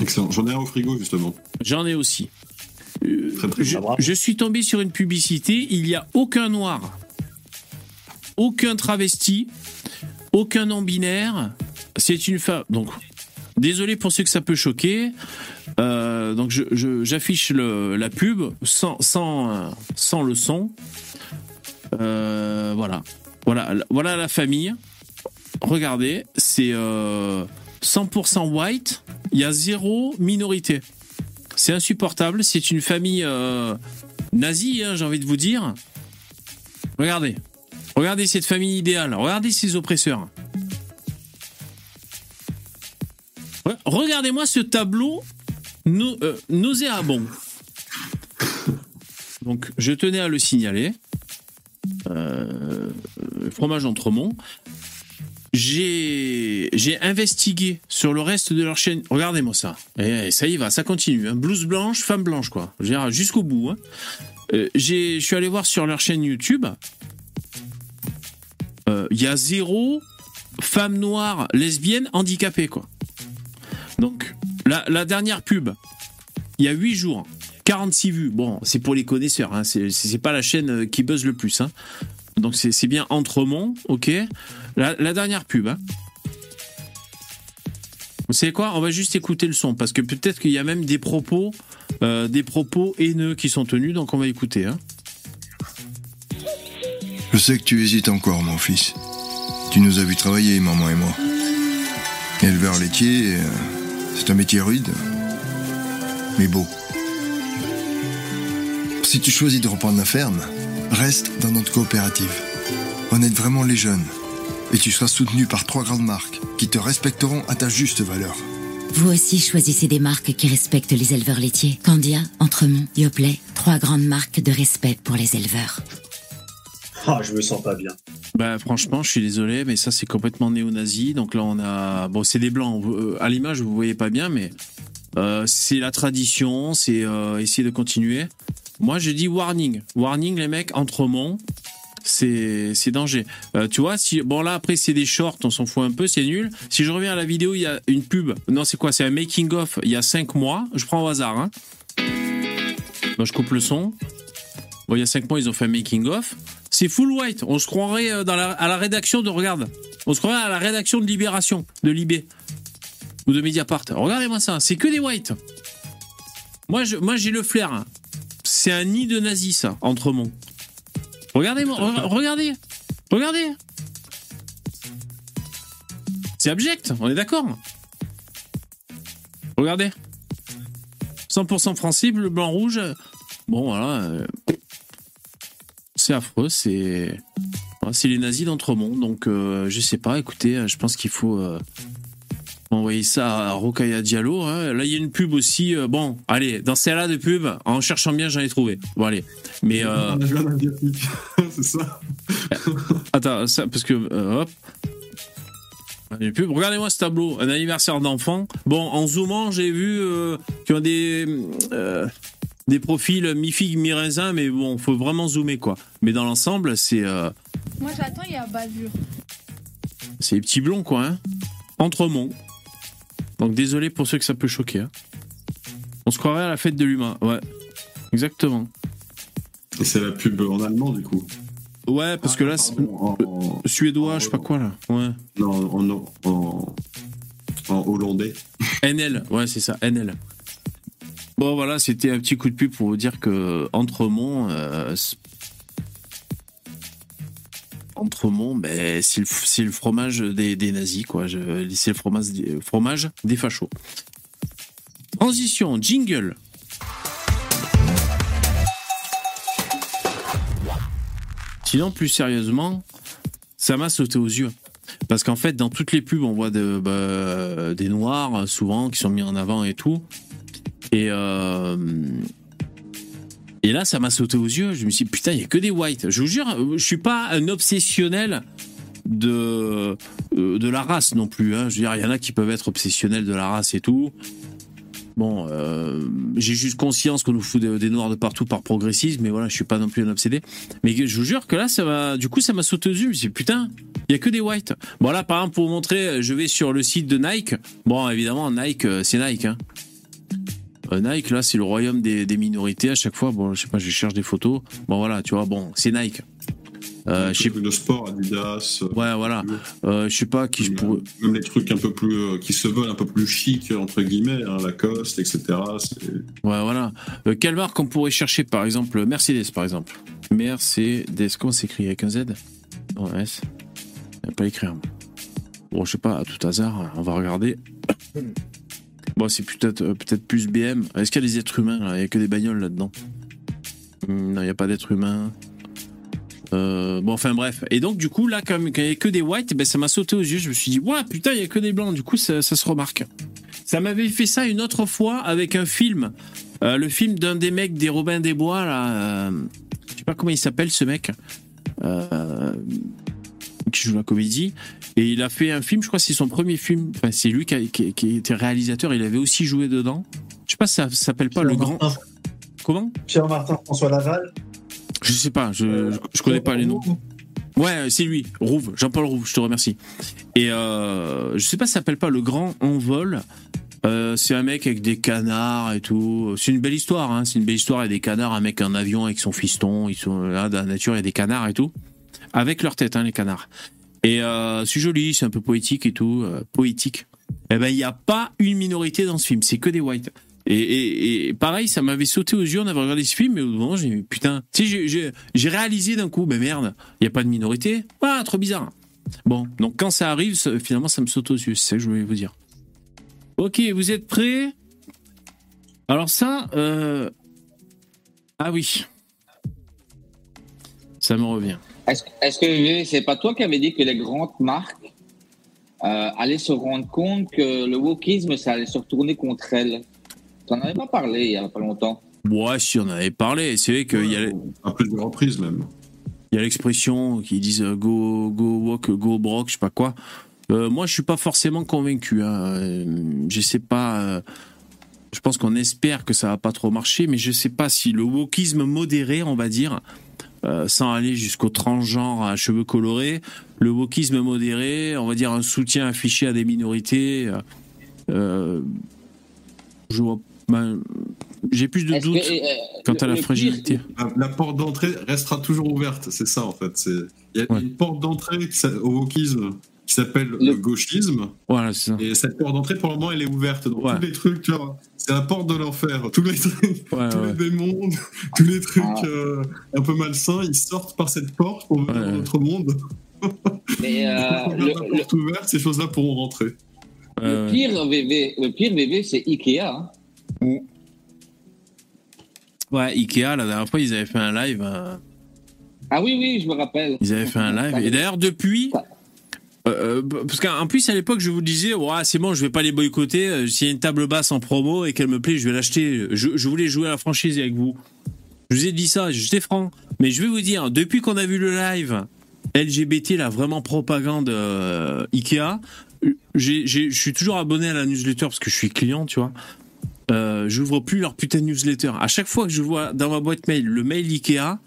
Excellent. J'en ai un au frigo, justement. J'en ai aussi. Euh, je, suis tombé sur une publicité. Il n'y a aucun noir, aucun travesti aucun non binaire. C'est une femme. Donc, désolé pour ceux que ça peut choquer. Euh, donc, j'affiche la pub sans, sans, sans le son. Euh, voilà. Voilà, voilà la famille. Regardez, c'est 100% euh, white. Il y a zéro minorité. C'est insupportable. C'est une famille nazie, hein, j'ai envie de vous dire. Regardez. Regardez cette famille idéale. Regardez ces oppresseurs. Regardez-moi ce tableau euh, nauséabond. Donc, je tenais à le signaler. Euh, fromage Entremont. J'ai investigué sur le reste de leur chaîne. Regardez-moi ça. Et ça y va, ça continue. Hein. Blouse blanche, femme blanche, quoi. Jusqu'au bout. Hein. Euh, je suis allé voir sur leur chaîne YouTube. Il y a zéro femme noire lesbienne handicapée, quoi. La, dernière pub, il y a 8 jours, 46 vues. Bon, c'est pour les connaisseurs, hein, c'est pas la chaîne euh, qui buzz le plus. Hein. Donc, c'est bien Entremont, ok. La, dernière pub, hein. Vous savez quoi? On va juste écouter le son parce que peut-être qu'il y a même des propos, euh, des propos haineux qui sont tenus, donc on va écouter. Hein. Je sais que tu hésites encore, mon fils. Tu nous as vu travailler, maman et moi. Éleveur laitier, euh, c'est un métier rude, mais beau. Si tu choisis de reprendre la ferme, reste dans notre coopérative. On aide vraiment les jeunes. Et tu seras soutenu par trois grandes marques qui te respecteront à ta juste valeur. Vous aussi choisissez des marques qui respectent les éleveurs laitiers. Candia, Entremont, Yoplait, trois grandes marques de respect pour les éleveurs. Ah, je me sens pas bien. Bah franchement, je suis désolé, mais ça c'est complètement néo-nazi. Donc là, on a bon, c'est des blancs. Euh, à l'image, vous voyez pas bien, mais euh, c'est la tradition, c'est euh, essayer de continuer. Moi, je dis warning, warning les mecs, Entremont, c'est c'est danger. tu vois, si bon là après c'est des shorts, on s'en fout un peu, c'est nul. Si je reviens à la vidéo, il y a une pub. Non, c'est quoi? C'est un making of. Il y a 5 mois. Je prends au hasard. Hein. je coupe le son. Bon, il y a 5 mois, ils ont fait un making of. C'est full white. On se croirait euh, dans à la rédaction de Regarde. On se croirait à la rédaction de Libération, de Libé. Ou de Mediapart. Regardez-moi ça. C'est que des whites. Moi, moi j'ai le flair. C'est un nid de nazis, ça, Entremont. Regardez-moi. regardez. Regardez. C'est abject. On est d'accord. Regardez. 100% français, bleu, blanc, rouge. Bon, voilà. Euh, c'est affreux, c'est c'est les nazis d'Entremont. Donc euh, je sais pas, écoutez, je pense qu'il faut euh, envoyer ça à Rokaya Diallo. Hein. Là, il y a une pub aussi. Euh, bon, allez, dans celle-là de pub, en cherchant bien, j'en ai trouvé. Bon, allez. Mais. c'est ça. Attends, ça, parce que. hop. Regardez-moi ce tableau, un anniversaire d'enfant. Bon, en zoomant, j'ai vu qu'il y a des des profils mi-figue, mi-raisin, mais bon, faut vraiment zoomer quoi. Mais dans l'ensemble, c'est. Euh, Moi j'attends, il y a bavure. C'est les petits blonds quoi, hein. Entremont. Donc désolé pour ceux que ça peut choquer. Hein. On se croirait à la fête de l'humain, ouais. Exactement. Et c'est la pub en allemand du coup. Ouais, parce que là, en, suédois, je sais pas quoi là. Ouais. Non, en, en hollandais. NL, ouais, c'est ça, NL. Bon voilà, c'était un petit coup de pub pour vous dire que Entremont, euh, Entremont, ben, c'est le, fromage des, nazis, quoi. C'est le fromage, fromage des fachos. Transition, jingle. Sinon, plus sérieusement, ça m'a sauté aux yeux. Parce qu'en fait, dans toutes les pubs, on voit bah, des noirs, souvent, qui sont mis en avant et tout. Et, euh, et là, ça m'a sauté aux yeux. Je me suis dit, putain, il n'y a que des whites. Je vous jure, je suis pas un obsessionnel de, euh, de la race non plus. Hein. Je veux dire, il y en a qui peuvent être obsessionnels de la race et tout. Bon, euh, j'ai juste conscience qu'on nous fout des, noirs de partout par progressisme, mais voilà, je suis pas non plus un obsédé. Mais je vous jure que là, ça du coup, ça m'a sauté aux yeux. Je me suis dit, putain, il y a que des whites. Bon là, par exemple, pour vous montrer, je vais sur le site de Nike. Bon, évidemment, Nike, c'est Nike. Hein. Euh, Nike, là, c'est le royaume des, minorités. À chaque fois, bon, je sais pas, je cherche des photos. Bon, voilà, tu vois, bon, c'est Nike. Euh, je sais de sport, Adidas. Euh, ouais, voilà. Euh, je sais pas qui je pourrais. Même les trucs un peu plus euh, qui se veulent un peu plus chic entre guillemets, hein, Lacoste, etc. Ouais, voilà. quelle marque on pourrait chercher par exemple Mercedes, par exemple? Mercedes, comment s'écrit avec un Z? Non, S. Pas écrire. Bon, je sais pas, à tout hasard, on va regarder. Bon, c'est peut-être peut-être plus BM. Est-ce qu'il y a des êtres humains là? Il y a que des bagnoles là-dedans. Hmm, non, il n'y a pas d'être humain. Euh, bon, enfin bref. Et donc, du coup, là, comme il n'y avait que des whites, ben, ça m'a sauté aux yeux. Je me suis dit, ouais, putain, il n'y a que des blancs. Du coup, ça, se remarque. Ça m'avait fait ça une autre fois avec un film. Euh, le film d'un des mecs des Robins des Bois, là. Euh, je sais pas comment il s'appelle, ce mec. Qui joue la comédie. Et il a fait un film, je crois que c'est son premier film. Enfin, c'est lui qui, qui, était réalisateur. Il avait aussi joué dedans. Je sais pas, ça s'appelle pas Le Grand. Comment? Pierre-Martin François Laval. Je sais pas, je, je, connais pas les noms. Ouais, c'est lui, Rouve, Jean-Paul Rouve, je te remercie. Et euh, je sais pas, ça s'appelle pas Le Grand Envol. Euh, c'est un mec avec des canards et tout. C'est une belle histoire, hein. C'est une belle histoire. Il y a des canards, un mec en avion avec son fiston. Ils sont là dans la nature, il y a des canards et tout. Avec leur tête, hein, les canards. Et euh, c'est joli, c'est un peu poétique et tout. Euh, poétique. Eh ben, il n'y a pas une minorité dans ce film. C'est que des whites. Et, pareil, ça m'avait sauté aux yeux, on avait regardé ce film, mais au moment, j'ai putain, j'ai réalisé d'un coup, mais merde, il n'y a pas de minorité. Ah, trop bizarre. Bon, donc quand ça arrive, finalement, ça me saute aux yeux, c'est ça que je voulais vous dire. Ok, vous êtes prêts? Alors ça, euh... ah oui, ça me revient. Est-ce que c'est pas toi qui avais dit que les grandes marques euh, allaient se rendre compte que le wokisme, ça allait se retourner contre elles? T'en avais pas parlé il y a pas longtemps. Ouais, si on avait parlé. C'est vrai qu'il y a. Un peu de reprise même. Il y a l'expression qui disent euh, go, go walk, go brock, je sais pas quoi. Euh, moi, je suis pas forcément convaincu. Hein. Je sais pas. je pense qu'on espère que ça va pas trop marcher, mais je sais pas si le wokisme modéré, on va dire, sans aller jusqu'au transgenre à cheveux colorés, le wokisme modéré, on va dire un soutien affiché à des minorités. je vois ben, j'ai plus de doutes euh, quant à la fragilité. La, porte d'entrée restera toujours ouverte, c'est ça en fait. Il y a une porte d'entrée au wokisme qui s'appelle le... gauchisme. Voilà, ça. Et cette porte d'entrée, pour le moment, elle est ouverte. Donc tous les trucs, tu vois, c'est la porte de l'enfer. Tous les trucs, tous les démons, tous les trucs ah. euh, un peu malsains, ils sortent par cette porte pour venir dans notre monde. Mais euh, la porte ouverte, ces choses-là pourront rentrer. Le pire VV, le pire VV, c'est Ikea. Hein. Ouais, Ikea, la dernière fois, ils avaient fait un live. Euh, ah oui, oui, je me rappelle. Ils avaient fait un live. Et d'ailleurs, depuis. Euh, euh, parce qu'en plus, à l'époque, je vous disais, ouais, c'est bon, je vais pas les boycotter. S'il y a une table basse en promo et qu'elle me plaît, je vais l'acheter. Je, voulais jouer à la franchise avec vous. Je vous ai dit ça, j'étais franc. Mais je vais vous dire, depuis qu'on a vu le live LGBT, la vraiment propagande Ikea, je suis toujours abonné à la newsletter parce que je suis client, tu vois. Euh, j'ouvre plus leur putain de newsletter. À chaque fois que je vois dans ma boîte mail le mail Ikea,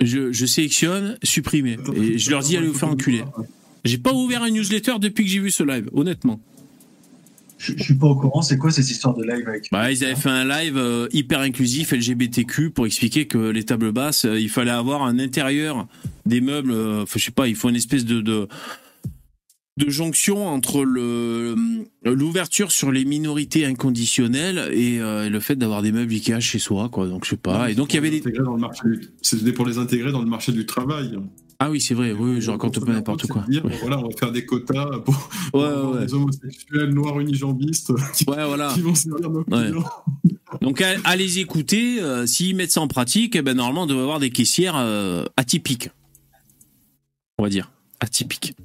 je, sélectionne supprimer et je leur dis allez vous faire enculer. J'ai pas ouvert un newsletter depuis que j'ai vu ce live, honnêtement. Je, suis pas au courant, c'est quoi cette histoire de live avec Bah, ils avaient fait un live euh, hyper inclusif LGBTQ pour expliquer que les tables basses, euh, il fallait avoir un intérieur des meubles, je sais pas, il faut une espèce de de jonction entre le l'ouverture sur les minorités inconditionnelles et euh, le fait d'avoir des meubles Ikea chez soi quoi. Donc je sais pas. Et donc il y avait des c'était pour les intégrer dans le marché du travail ah oui c'est vrai oui je raconte pas n'importe quoi. voilà on va faire des quotas pour, les homosexuels noirs unijambistes qui, ouais, voilà. vont servir nos donc allez écouter euh, s'ils mettent ça en pratique eh ben normalement on devrait avoir des caissières euh, atypiques. On va dire atypiques.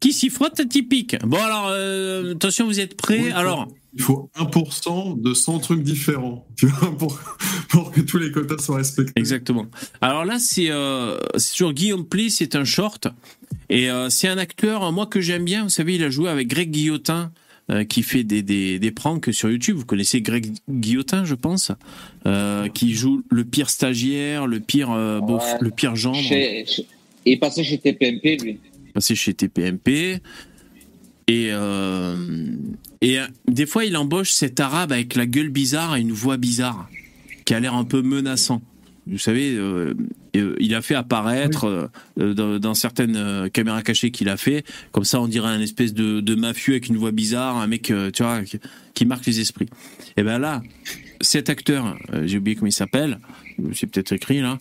Qui s'y frotte typique. Bon alors, euh, attention, vous êtes prêts? Alors. Il faut 1% de 100 trucs différents pour, pour, que tous les quotas soient respectés. Exactement. Alors là, c'est euh, sur Guillaume Pli, c'est un short. Et euh, c'est un acteur, moi, que j'aime bien. Vous savez, il a joué avec Greg Guillotin. qui fait des, des, des, pranks sur YouTube. Vous connaissez Greg Guillotin, je pense, qui joue le pire stagiaire, le pire, le pire gendre. il est passé chez TPMP, lui passé chez TPMP. Et, euh, et euh, des fois, il embauche cet arabe avec la gueule bizarre et une voix bizarre, qui a l'air un peu menaçant. Vous savez, euh, il a fait apparaître dans, certaines caméras cachées qu'il a fait, comme ça on dirait un espèce de, mafieux avec une voix bizarre, un mec, tu vois, qui, marque les esprits. Et ben là, cet acteur, j'ai oublié comment il s'appelle, c'est peut-être écrit là,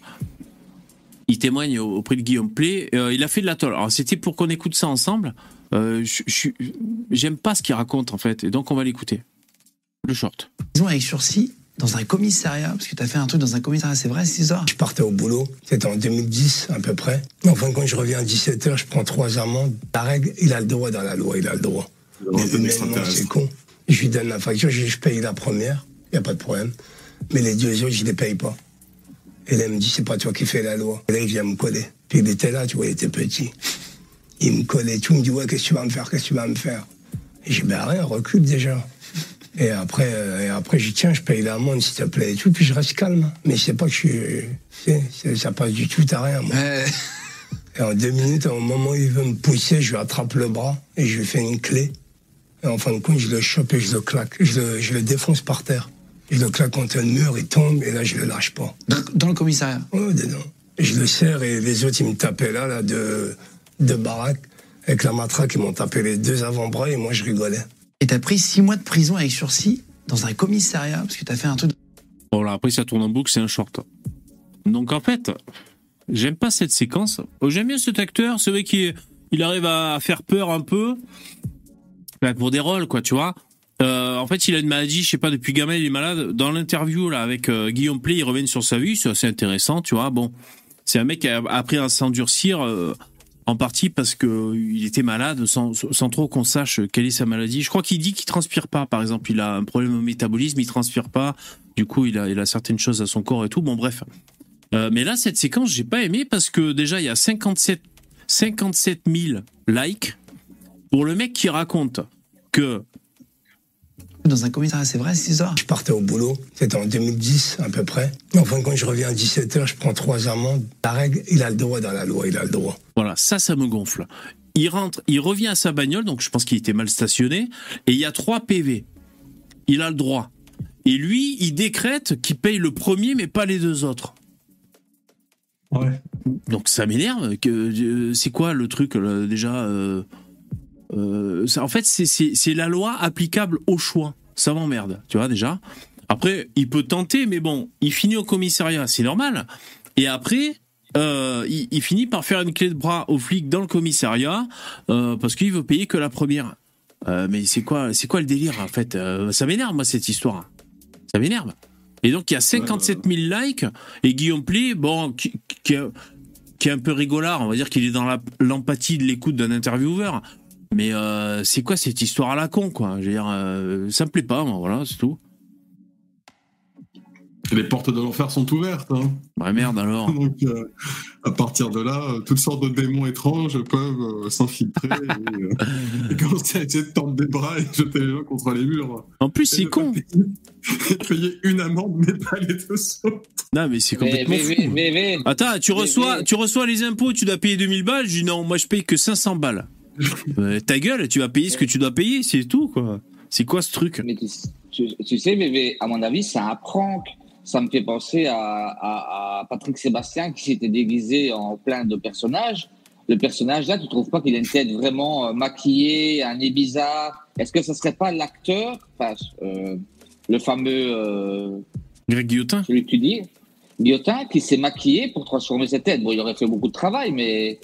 il témoigne auprès de Guillaume Play. il a fait de la tolle. Alors c'était pour qu'on écoute ça ensemble. J'aime pas ce qu'il raconte en fait, et donc on va l'écouter. Le short. Ils ont avec sursis dans un commissariat, parce que tu as fait un truc dans un commissariat, c'est vrai, c'est ça Je partais au boulot, c'était en 2010 à peu près. Enfin, quand je reviens à 17h, je prends trois amendes. La règle, il a le droit dans la loi, il a le droit. Mais humainement, c'est con. Je lui donne la facture, je, paye la première, il n'y a pas de problème. Mais les deux autres, je ne les paye pas. Et là, il me dit, c'est pas toi qui fais la loi. Et là, il vient me coller. Puis il était là, tu vois, il était petit. Il me collait tout, il me dit, ouais, qu'est-ce que tu vas me faire, qu'est-ce que tu vas me faire? Et j'ai dit, ben rien, recule déjà. Et après, euh, et après, je dis, tiens, je paye l'amende, s'il te plaît, et tout, puis je reste calme. Mais c'est pas que je suis, ça passe du tout à rien, moi. Et en deux minutes, au moment où il veut me pousser, je lui attrape le bras et je lui fais une clé. Et en fin de compte, je le chope et je le claque. Je le, je le défonce par terre. Je le claque contre un mur, il tombe et là, je le lâche pas. Dans, le commissariat? Oui, dedans. je le serre et les autres, ils me tapaient là, là, de, de baraque. Avec la matraque, ils m'ont tapé les deux avant-bras et moi, je rigolais. Et t'as pris six mois de prison avec sursis dans un commissariat parce que t'as fait un truc. Bon, là, après, ça tourne en boucle, c'est un short. Donc, en fait, j'aime pas cette séquence. Oh, j'aime bien cet acteur, c'est vrai qu'il il arrive à faire peur un peu. Pour des rôles, quoi, tu vois. Euh, en fait, il a une maladie, je sais pas, depuis gamin, il est malade. Dans l'interview, là, avec euh, Guillaume Play, il revient sur sa vie, c'est assez intéressant, tu vois. Bon, c'est un mec qui a appris à s'endurcir. Euh, en partie parce que il était malade sans, sans trop qu'on sache quelle est sa maladie. Je crois qu'il dit qu'il transpire pas, par exemple. Il a un problème au métabolisme, il transpire pas. Du coup, il a, il a certaines choses à son corps et tout. Bon, bref. Euh, mais là, cette séquence, j'ai pas aimé parce que déjà, il y a 57, 57 000 likes pour le mec qui raconte que dans un commissariat, c'est vrai, c'est ça Je partais au boulot, c'était en 2010 à peu près. Enfin, quand je reviens à 17h, je prends trois amendes. La règle, il a le droit dans la loi, il a le droit. Voilà, ça, ça me gonfle. Il rentre, il revient à sa bagnole, donc je pense qu'il était mal stationné, et il y a trois PV. Il a le droit. Et lui, il décrète qu'il paye le premier, mais pas les deux autres. Ouais. Donc ça m'énerve. Euh, c'est quoi le truc déjà euh, euh, en fait, c'est la loi applicable au choix. Ça m'emmerde, tu vois déjà. Après, il peut tenter, mais bon, il finit au commissariat, c'est normal. Et après, euh, il, finit par faire une clé de bras aux flics dans le commissariat euh, parce qu'il veut payer que la première. mais c'est quoi, c'est quoi le délire en fait Ça m'énerve moi cette histoire. Ça m'énerve. Et donc il y a 57 000 likes et Guillaume Play, bon, qui, qui, est un peu rigolard, on va dire qu'il est dans l'empathie de l'écoute d'un intervieweur. Mais euh, c'est quoi cette histoire à la con, quoi? Je veux dire, euh, ça me plaît pas, moi, voilà, c'est tout. Les portes de l'enfer sont ouvertes. Hein. Bah merde alors. Donc, euh, à partir de là, toutes sortes de démons étranges peuvent s'infiltrer et, commencer à essayer de tendre des bras et jeter les gens contre les murs. En plus, c'est con. Payer, payer une amende, mais pas les deux autres. Non, mais c'est complètement fou. Attends, tu reçois, tu reçois les impôts, tu dois payer 2000 balles. Je dis non, moi je paye que 500 balles. Euh, ta gueule, tu vas payer ce que tu dois payer, c'est tout, quoi. C'est quoi ce truc mais tu, sais, bébé, à mon avis, c'est un prank. Ça me fait penser à, Patrick Sébastien qui s'était déguisé en plein de personnages. Le personnage là, tu trouves pas qu'il a une tête vraiment euh, maquillée, un nez bizarre? Est-ce que ce serait pas l'acteur, euh, le fameux Greg Guillotin Celui que tu dis, Guillotin, qui s'est maquillé pour transformer sa tête? Bon, il aurait fait beaucoup de travail, mais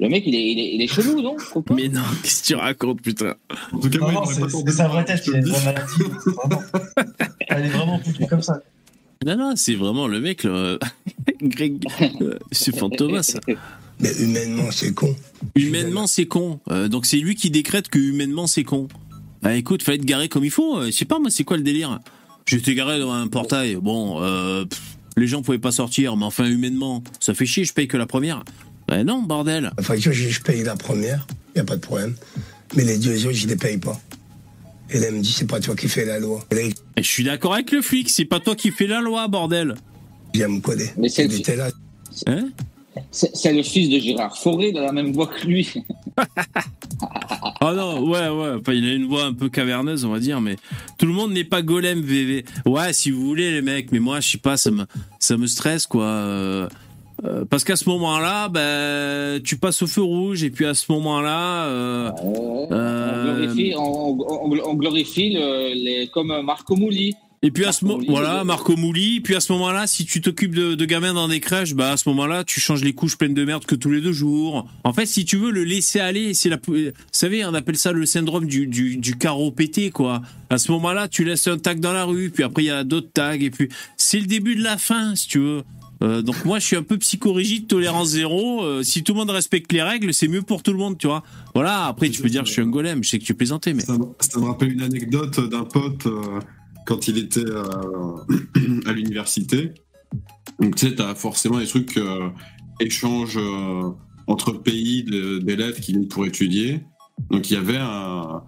le mec, il est, il est, il est chelou, non? Mais non, qu'est-ce que tu racontes, putain? En tout cas, non, non c'est sa vraie tête, il a une vraie maladie. Elle est vraiment foutue comme ça. Non, non, c'est vraiment le mec, là. Greg. Euh, c'est Fantomas. Mais humainement, c'est con. Humainement, c'est con. Euh, donc c'est lui qui décrète que humainement, c'est con. Bah écoute, fallait te garer comme il faut. Euh, je sais pas, moi, c'est quoi le délire? J'étais garé dans un portail. Bon, les gens pouvaient pas sortir, mais enfin, humainement, ça fait chier, je paye que la première. Ben non, bordel. La facture, je paye la première, il n'y a pas de problème. Mais les deux autres, je ne les paye pas. Et là, elle me dit, c'est pas toi qui fais la loi. Je suis d'accord avec le flic, c'est pas toi qui fais la loi, bordel. Viens me coller. Mais c'est le... là. Hein c'est le fils de Gérard Forêt, dans la même voix que lui. oh non, ouais, ouais. Enfin, il a une voix un peu caverneuse, on va dire, mais tout le monde n'est pas golem VV. Ouais, si vous voulez, les mecs, mais moi, je sais pas, ça me, ça me stresse, quoi. Euh, Euh, parce qu'à ce moment-là, ben, tu passes au feu rouge et puis à ce moment-là, euh, on glorifie, les, comme Marco Mouli. Et puis à ce moment, voilà, Marco Mouli. Puis à ce moment-là, si tu t'occupes de, de, gamins dans des crèches, bah à ce moment-là, tu changes les couches pleines de merde que tous les deux jours. En fait, si tu veux le laisser aller, c'est la, vous savez, on appelle ça le syndrome du, du, du carreau pété, quoi. À ce moment-là, tu laisses un tag dans la rue, puis après il y a d'autres tags, et puis c'est le début de la fin, si tu veux. Euh, donc moi, je suis un peu psychorigide, tolérance zéro. Euh, si tout le monde respecte les règles, c'est mieux pour tout le monde, tu vois. Voilà. Après, tu peux dire, je suis un golem. Je sais que tu plaisantais, mais ça, me rappelle une anecdote d'un pote. Euh, quand il était à l'université. Donc, tu sais, tu as forcément des trucs, échanges entre pays d'élèves qui viennent pour étudier. Donc, il y avait un,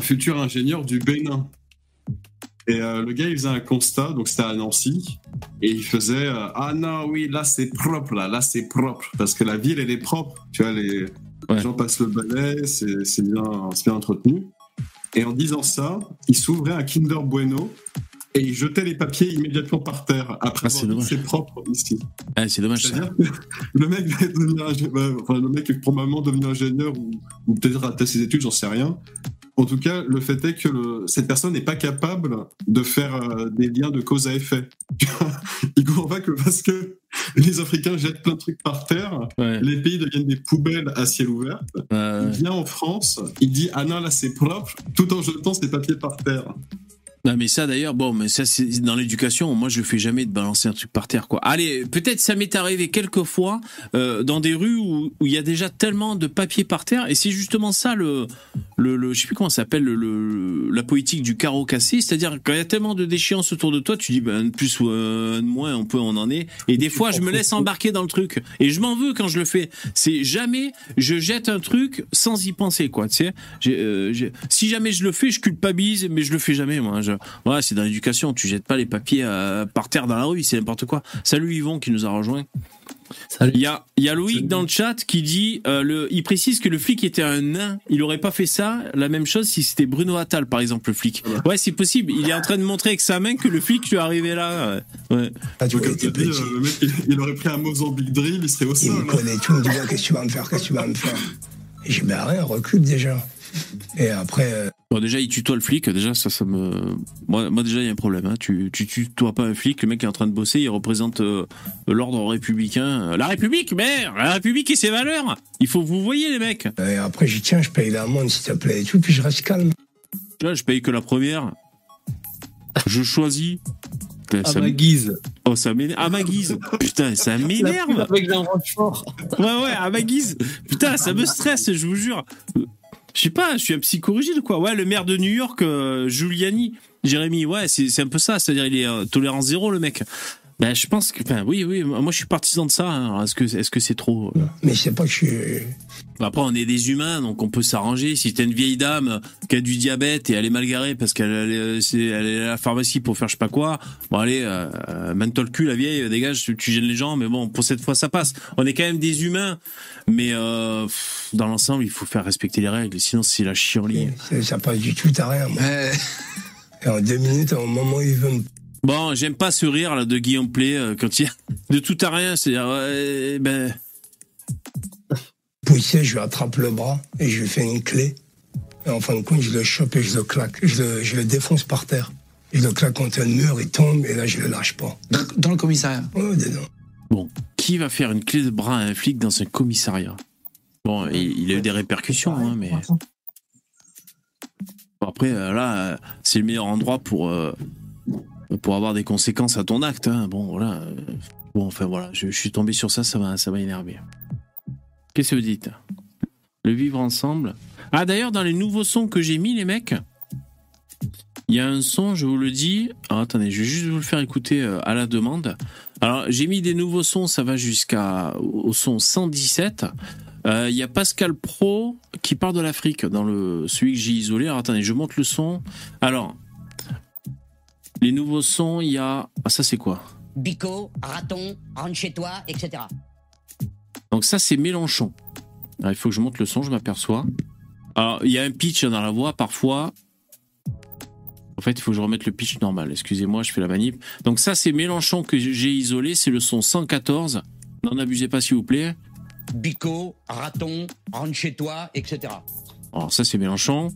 futur ingénieur du Bénin. Et le gars, il faisait un constat, donc c'était à Nancy, et il faisait Ah non, oui, là c'est propre, là, là c'est propre, parce que la ville, elle est propre. Tu vois, les, gens passent le balai, c'est bien, bien entretenu. Et en disant ça, il s'ouvrait un Kinder Bueno et il jetait les papiers immédiatement par terre après ah, c'est propre ici. Ah, c'est dommage ça. le mec va devenir enfin, le mec est probablement devenu ingénieur ou, ou peut-être rater ses études, j'en sais rien. En tout cas, le fait est que cette personne n'est pas capable de faire euh, des liens de cause à effet. il comprend pas que parce que les Africains jettent plein de trucs par terre, les pays deviennent des poubelles à ciel ouvert. il vient en France, il dit ah non là c'est propre, tout en jetant ses papiers par terre. Non mais ça d'ailleurs, bon, mais ça c'est dans l'éducation. Moi je le fais jamais de balancer un truc par terre quoi. Allez, peut-être ça m'est arrivé quelques fois euh, dans des rues où il y a déjà tellement de papier par terre et c'est justement ça le le, le je sais plus comment ça s'appelle le, la politique du carreau cassé, c'est-à-dire quand il y a tellement de déchéances autour de toi, tu dis ben plus ou euh, de moins on peut on en est et des fois je me laisse embarquer dans le truc et je m'en veux quand je le fais. C'est jamais je jette un truc sans y penser quoi. Tu sais, euh, si jamais je le fais, je culpabilise mais je le fais jamais moi. Ouais, c'est dans l'éducation. Tu jettes pas les papiers euh, par terre dans la rue, c'est n'importe quoi. Salut Yvon qui nous a rejoint. Il y a, y a Loïc dans le chat qui dit, euh, le, il précise que le flic était un nain. Il aurait pas fait ça, la même chose si c'était Bruno Attal, par exemple, le flic. Ouais, c'est possible. Il est en train de montrer avec sa main que le flic lui est arrivé là. Ouais. Ah, tu vois, le mec, il, aurait pris un Mozambique drill, il serait au sol. Il me connaît tout, il me dit, qu'est-ce que tu vas me faire, qu'est-ce que tu vas me faire? Et j'ai dit, ben rien, recule déjà. Et après. Euh, bon, déjà, il tutoie le flic. Déjà, ça, ça me. Moi, moi déjà, il y a un problème. Hein. Tu, tu tutoies pas un flic. Le mec est en train de bosser. Il représente euh, l'ordre républicain. La République, merde La République et ses valeurs Il faut vous voyez, les mecs. Et après, j'y tiens, je paye l'amende, s'il te plaît, et tout. Puis je reste calme. Là, je paye que la première. Je choisis. à ma guise. Oh, ça m'énerve. À ma guise. Putain, ça m'énerve. Avec un fort. Ouais, ouais, à ma guise. Putain, ça me stresse, je vous jure. Je sais pas, je suis un psychorigide quoi. Ouais, le maire de New York, euh, Giuliani, Jérémy, ouais, c'est un peu ça. C'est-à-dire, il est euh, tolérance zéro, le mec. Ben, je pense que, enfin, oui, oui, moi je suis partisan de ça. Hein. Est-ce que, est-ce que c'est trop euh Mais c'est pas que je suis. Après, on est des humains, donc on peut s'arranger. Si t'es une vieille dame qui a du diabète et elle est mal garée parce qu'elle est, elle est à la pharmacie pour faire je sais pas quoi, bon allez, euh, toi le cul la vieille, dégage, tu gênes les gens, mais bon, pour cette fois ça passe. On est quand même des humains, mais euh, dans l'ensemble, il faut faire respecter les règles, sinon c'est la chienlit. Ça passe du tout à rien. En deux minutes, au moment où ils veulent Bon, j'aime pas ce rire là de Guillaume Play euh, quand il y a de tout à rien. C'est euh, ben. Poussé, je lui attrape le bras et je lui fais une clé. Et en fin de compte, je le chope et je le claque. Je le, je le défonce par terre. Je le claque contre un mur, il tombe et là je le lâche pas. Dans, le commissariat Ouais, dedans. Bon, qui va faire une clé de bras à un flic dans un commissariat? Bon, il, a eu des répercussions, hein, mais. après, euh, là, c'est le meilleur endroit pour pour avoir des conséquences à ton acte. Hein. Bon, voilà. Bon, enfin voilà, je, suis tombé sur ça, ça va, ça va énerver. Qu'est-ce que vous dites? Le vivre ensemble? Ah, d'ailleurs, dans les nouveaux sons que j'ai mis, les mecs, il y a un son, je vous le dis. Alors, attendez, je vais juste vous le faire écouter euh, à la demande. Alors, j'ai mis des nouveaux sons, ça va jusqu'à au son 117. Euh, il y a Pascal Pro qui parle de l'Afrique dans le celui que j'ai isolé. Alors attendez, je monte le son. Alors, les nouveaux sons, il y a. Ah, ça, c'est quoi? Bico, raton, rentre chez toi, etc. Donc, ça, c'est Mélenchon. il faut que je monte le son, je m'aperçois. Alors, il y a un pitch dans la voix, parfois. En fait, il faut que je remette le pitch normal. Excusez-moi, je fais la manip. Donc, ça, c'est Mélenchon que j'ai isolé. C'est le son 114. N'en abusez pas, s'il vous plaît. Bico, raton, rentre chez toi, etc. Alors ça c'est Mélenchon.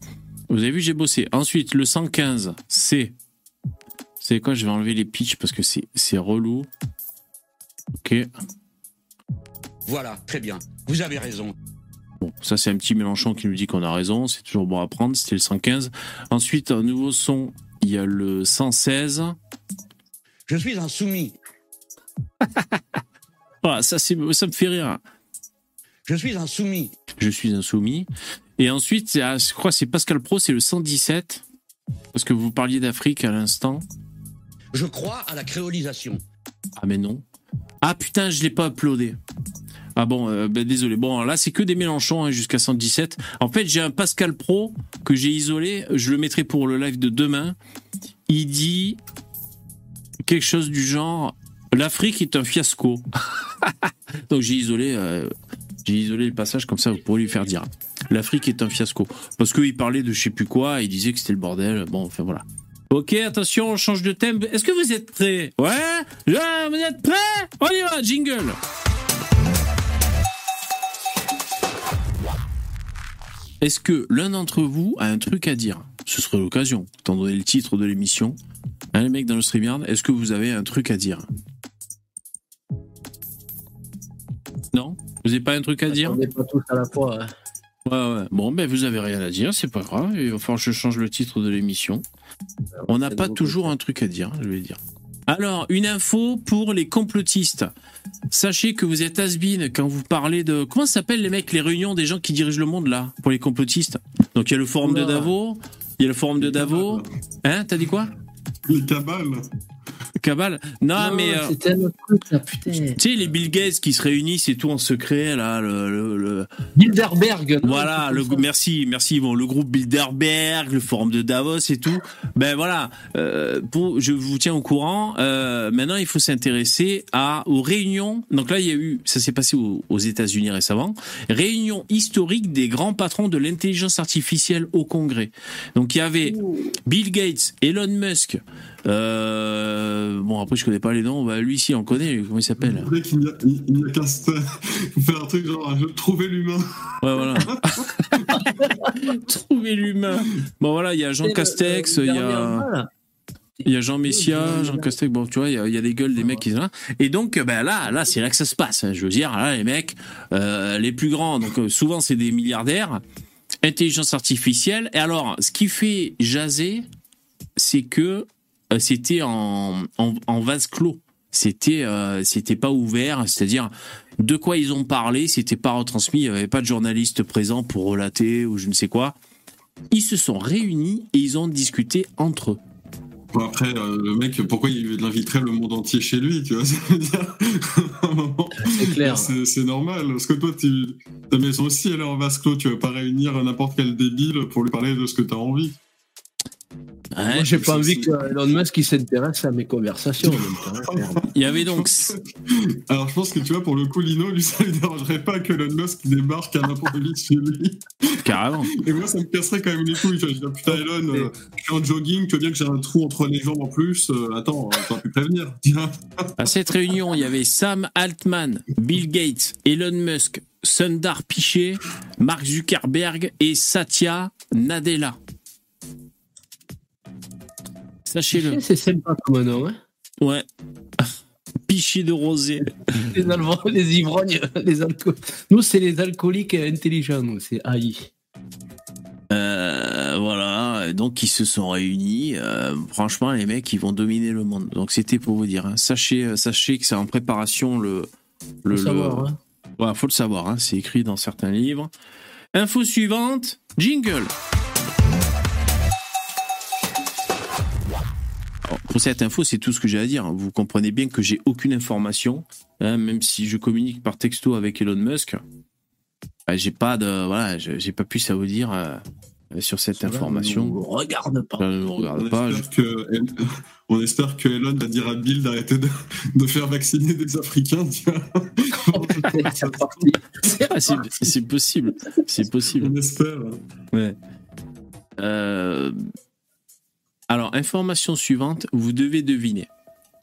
Vous avez vu, j'ai bossé. Ensuite, le 115, c'est... C'est quoi Je vais enlever les pitchs parce que c'est relou. Ok. Voilà, très bien. Vous avez raison. Bon, ça c'est un petit Mélenchon qui nous dit qu'on a raison. C'est toujours bon à prendre. C'était le 115. Ensuite, un nouveau son. Il y a le 116. Je suis insoumis. voilà, ça, ça me fait rire. Je suis insoumis. Je suis insoumis. Et ensuite, je crois que c'est Pascal Pro, c'est le 117. Parce que vous parliez d'Afrique à l'instant. Je crois à la créolisation. Ah mais non. Ah putain, je l'ai pas uploadé. Ah bon, euh, ben, désolé. Bon, là, c'est que des Mélenchons hein, jusqu'à 117. En fait, j'ai un Pascal Pro que j'ai isolé. Je le mettrai pour le live de demain. Il dit quelque chose du genre L'Afrique est un fiasco. Donc j'ai isolé, euh, j'ai isolé le passage comme ça, vous pourrez lui faire dire. L'Afrique est un fiasco. Parce qu'il parlait de je sais plus quoi, il disait que c'était le bordel. Bon, enfin voilà. Ok, attention, on change de thème. Est-ce que vous êtes prêts? Ouais? Vous êtes prêts? On y va, jingle Est-ce que l'un d'entre vous a un truc à dire? Ce serait l'occasion, étant donné le titre de l'émission. Hein, les mecs dans le StreamYard, est-ce que vous avez un truc à dire? Non? Vous n'avez pas un truc à dire? On n'est pas tous à la fois. Hein. Ouais, ouais. Bon, ben vous avez rien à dire, c'est pas grave. Il va falloir que je change le titre de l'émission. On n'a pas toujours un truc à dire, je vais dire. Alors, une info pour les complotistes. Sachez que vous êtes has quand vous parlez de... Comment s'appellent les mecs, les réunions des gens qui dirigent le monde, là, pour les complotistes? Donc, il y a le forum de Davos, il y a le forum de Davos. Hein, t'as dit quoi? Les cabales. Cabal Non, mais. Euh, c'était un truc, là, putain. Tu sais, les Bill Gates qui se réunissent et tout en secret, là, le. le, Bilderberg. voilà, le, merci, merci. Bon, le groupe Bilderberg, le forum de Davos et tout. Ben voilà, euh, pour, je vous tiens au courant. Euh, maintenant, il faut s'intéresser à aux réunions. Donc là, il y a eu, ça s'est passé aux, aux États-Unis récemment, réunion historique des grands patrons de l'intelligence artificielle au Congrès. Donc il y avait Bill Gates, Elon Musk, euh, bon, après, je connais pas les noms. Bah, lui, si, on connaît. Comment il s'appelle? Il n'y a, il a qu'un faire un truc genre trouver l'humain. Ouais, voilà. trouver l'humain. Bon, voilà, il y a Jean Castex, il y a. Il y a Jean Messia, Jean Castex, bon, tu vois, il y, a, des gueules des mecs qui sont là. Et donc, ben là, là, c'est là que ça se passe. Hein. Je veux dire, là, les mecs, euh, les plus grands, donc euh, souvent, c'est des milliardaires, intelligence artificielle. Et alors, ce qui fait jaser, c'est que euh, c'était en, en, vase clos. C'était euh, c'était pas ouvert, c'est-à-dire de quoi ils ont parlé, c'était pas retransmis, il n'y avait pas de journaliste présent pour relater ou je ne sais quoi. Ils se sont réunis et ils ont discuté entre eux. Bon après, euh, le mec, pourquoi il inviterait le monde entier chez lui, tu vois C'est clair. C'est normal. Parce que toi, tu, ta maison aussi, elle est en vase clos. Tu vas pas réunir n'importe quel débile pour lui parler de ce que tu as envie. Moi, j'ai pas envie que Elon Musk s'intéresse à mes conversations. Il y avait donc. Alors, je pense que tu vois, pour le coup, Lino, lui, ça ne dérangerait pas que Elon Musk débarque à n'importe où chez lui. Carrément. Et moi, ça me casserait quand même les couilles. Je dis, putain, Elon, euh, je suis en jogging, tu vois bien que j'ai un trou entre les jambes en plus. Euh, attends, t'aurais pu prévenir. à cette réunion, il y avait Sam Altman, Bill Gates, Elon Musk, Sundar Pichai, Mark Zuckerberg et Satya Nadella. Sachez-le. C'est sympa comme nom, hein Ouais. Piché de rosé. les, les ivrognes, les alcooliques. Nous, c'est les alcooliques intelligents, nous, c'est AI. Euh, voilà, donc ils se sont réunis. Euh, franchement, les mecs, ils vont dominer le monde. Donc c'était pour vous dire. Hein. Sachez, euh, sachez que c'est en préparation le. le, faut savoir, Hein. Ouais, faut le savoir. Hein. C'est écrit dans certains livres. Info suivante. Jingle. Pour cette info, c'est tout ce que j'ai à dire. Vous comprenez bien que j'ai aucune information, hein, même si je communique par texto avec Elon Musk. Bah, j'ai pas de, voilà, j'ai pas pu ça vous dire euh, sur cette information. Ne regarde pas. regarde on, pas. Espère que, on espère que Elon va dire à Bill d'arrêter de, de, faire vacciner des Africains. Ah, c'est possible. C'est possible. On espère. Ouais. Euh, alors, information suivante, vous devez deviner.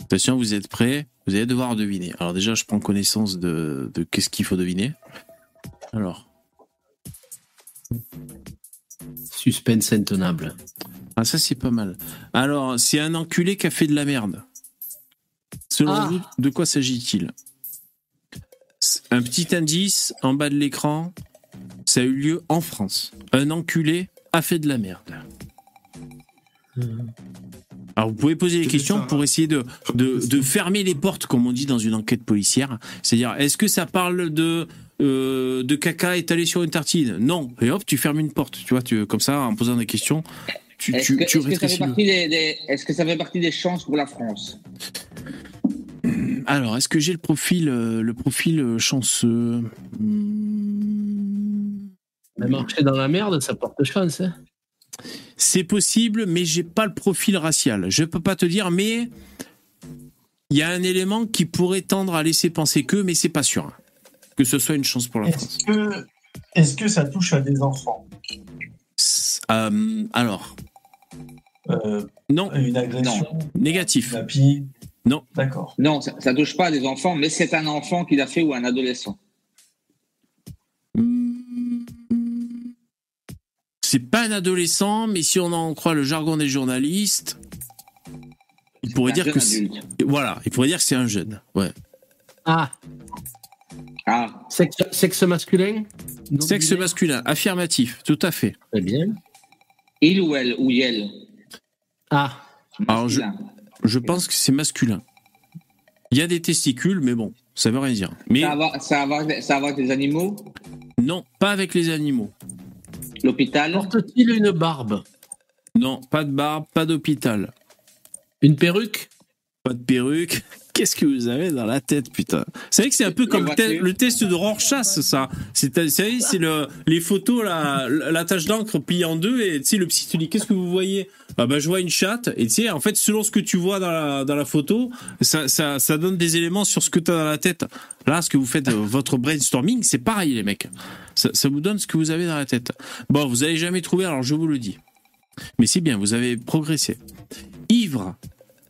Attention, vous êtes prêts Vous allez devoir deviner. Alors déjà, je prends connaissance de, de qu'est-ce qu'il faut deviner. Alors. Suspense intenable. Ah, ça, c'est pas mal. Alors, c'est un enculé qui a fait de la merde. Selon Ah. vous, de quoi s'agit-il? Un petit indice en bas de l'écran. Ça a eu lieu en France. Un enculé a fait de la merde. Alors, vous pouvez poser des questions pour essayer de, de, de fermer les portes, comme on dit dans une enquête policière. C'est-à-dire, est-ce que ça parle de, euh, de caca étalé sur une tartine? Non. Et hop, tu fermes une porte. Tu vois, tu, comme ça, en posant des questions, tu, Est-ce tu, que, tu est-ce que ça fait rétrécis le- partie des, des- est-ce que ça fait partie des chances pour la France? Alors, est-ce que j'ai le profil, euh, le profil euh, chanceux? Mais marcher dans la merde, ça porte chance. Hein. C'est possible, mais j'ai pas le profil racial. Je peux pas te dire, mais il y a un élément qui pourrait tendre à laisser penser que, mais c'est pas sûr hein, que ce soit une chance pour la France. Est-ce que, est-ce que ça touche à des enfants? Euh, alors, Euh, non, Une agression? Négatif. Papy Non. D'accord. Non, ça, ça touche pas à des enfants, mais c'est un enfant qui l'a fait ou un adolescent. C'est pas un adolescent, mais si on en croit le jargon des journalistes, il pourrait dire que voilà, il pourrait dire que c'est un jeune. Ouais. Ah, Ah, sexe, sexe masculin? Sexe masculin, affirmatif, tout à fait. Très bien. il ou elle ou elle. Ah, Alors, je, Masculin. je pense que c'est masculin. Il y a des testicules, mais bon, ça veut rien dire. Mais Ça a à voir- ça a à voir- ça a à voir avec les animaux? Non, pas avec les animaux. L'hôpital porte-t-il une barbe? Non, pas de barbe, pas d'hôpital, Une perruque? Pas de perruque. Qu'est-ce que vous avez dans la tête, putain? Vous savez que c'est un peu comme le, te- voiture. le test de Rorschach, ça. C'est, c'est le, les photos, la, la tache d'encre pliée en deux, et tu sais, le psy te dit, qu'est-ce que vous voyez? Ah bah, je vois une chatte, et tu sais, en fait, selon ce que tu vois dans la, dans la photo, ça, ça, ça donne des éléments sur ce que tu as dans la tête. Là, ce que vous faites, euh, votre brainstorming, c'est pareil, les mecs. Ça, ça vous donne ce que vous avez dans la tête. Bon, vous allez jamais trouver, alors je vous le dis. Mais c'est bien, vous avez progressé. Ivre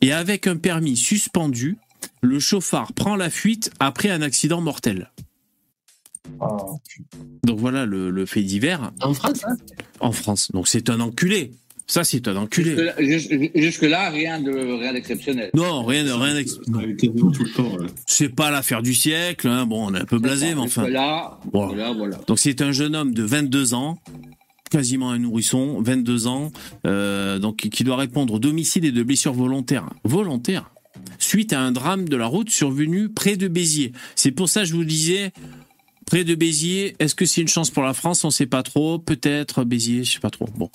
et avec un permis suspendu, le chauffard prend la fuite après un accident mortel. Donc voilà le, le fait divers En France hein en France. Donc c'est un enculé. Ça, c'est un enculé. Jusque-là- jus- Jusque-là, rien de rien d'exceptionnel. Non, rien, de- rien. d'ex- non. Quasiment tout le temps. ouais. C'est pas l'affaire du siècle. hein. Bon, on est un peu blasé, mais enfin. Là, voilà. Donc c'est un jeune homme de 22 ans, quasiment un nourrisson, 22 ans, euh, donc qui doit répondre d'homicide et de blessures volontaires. Volontaires Suite à un drame de la route survenu près de Béziers. C'est pour ça que je vous disais, près de Béziers, est-ce que c'est une chance pour la France? On sait pas trop. Peut-être Béziers, je sais pas trop. Bon.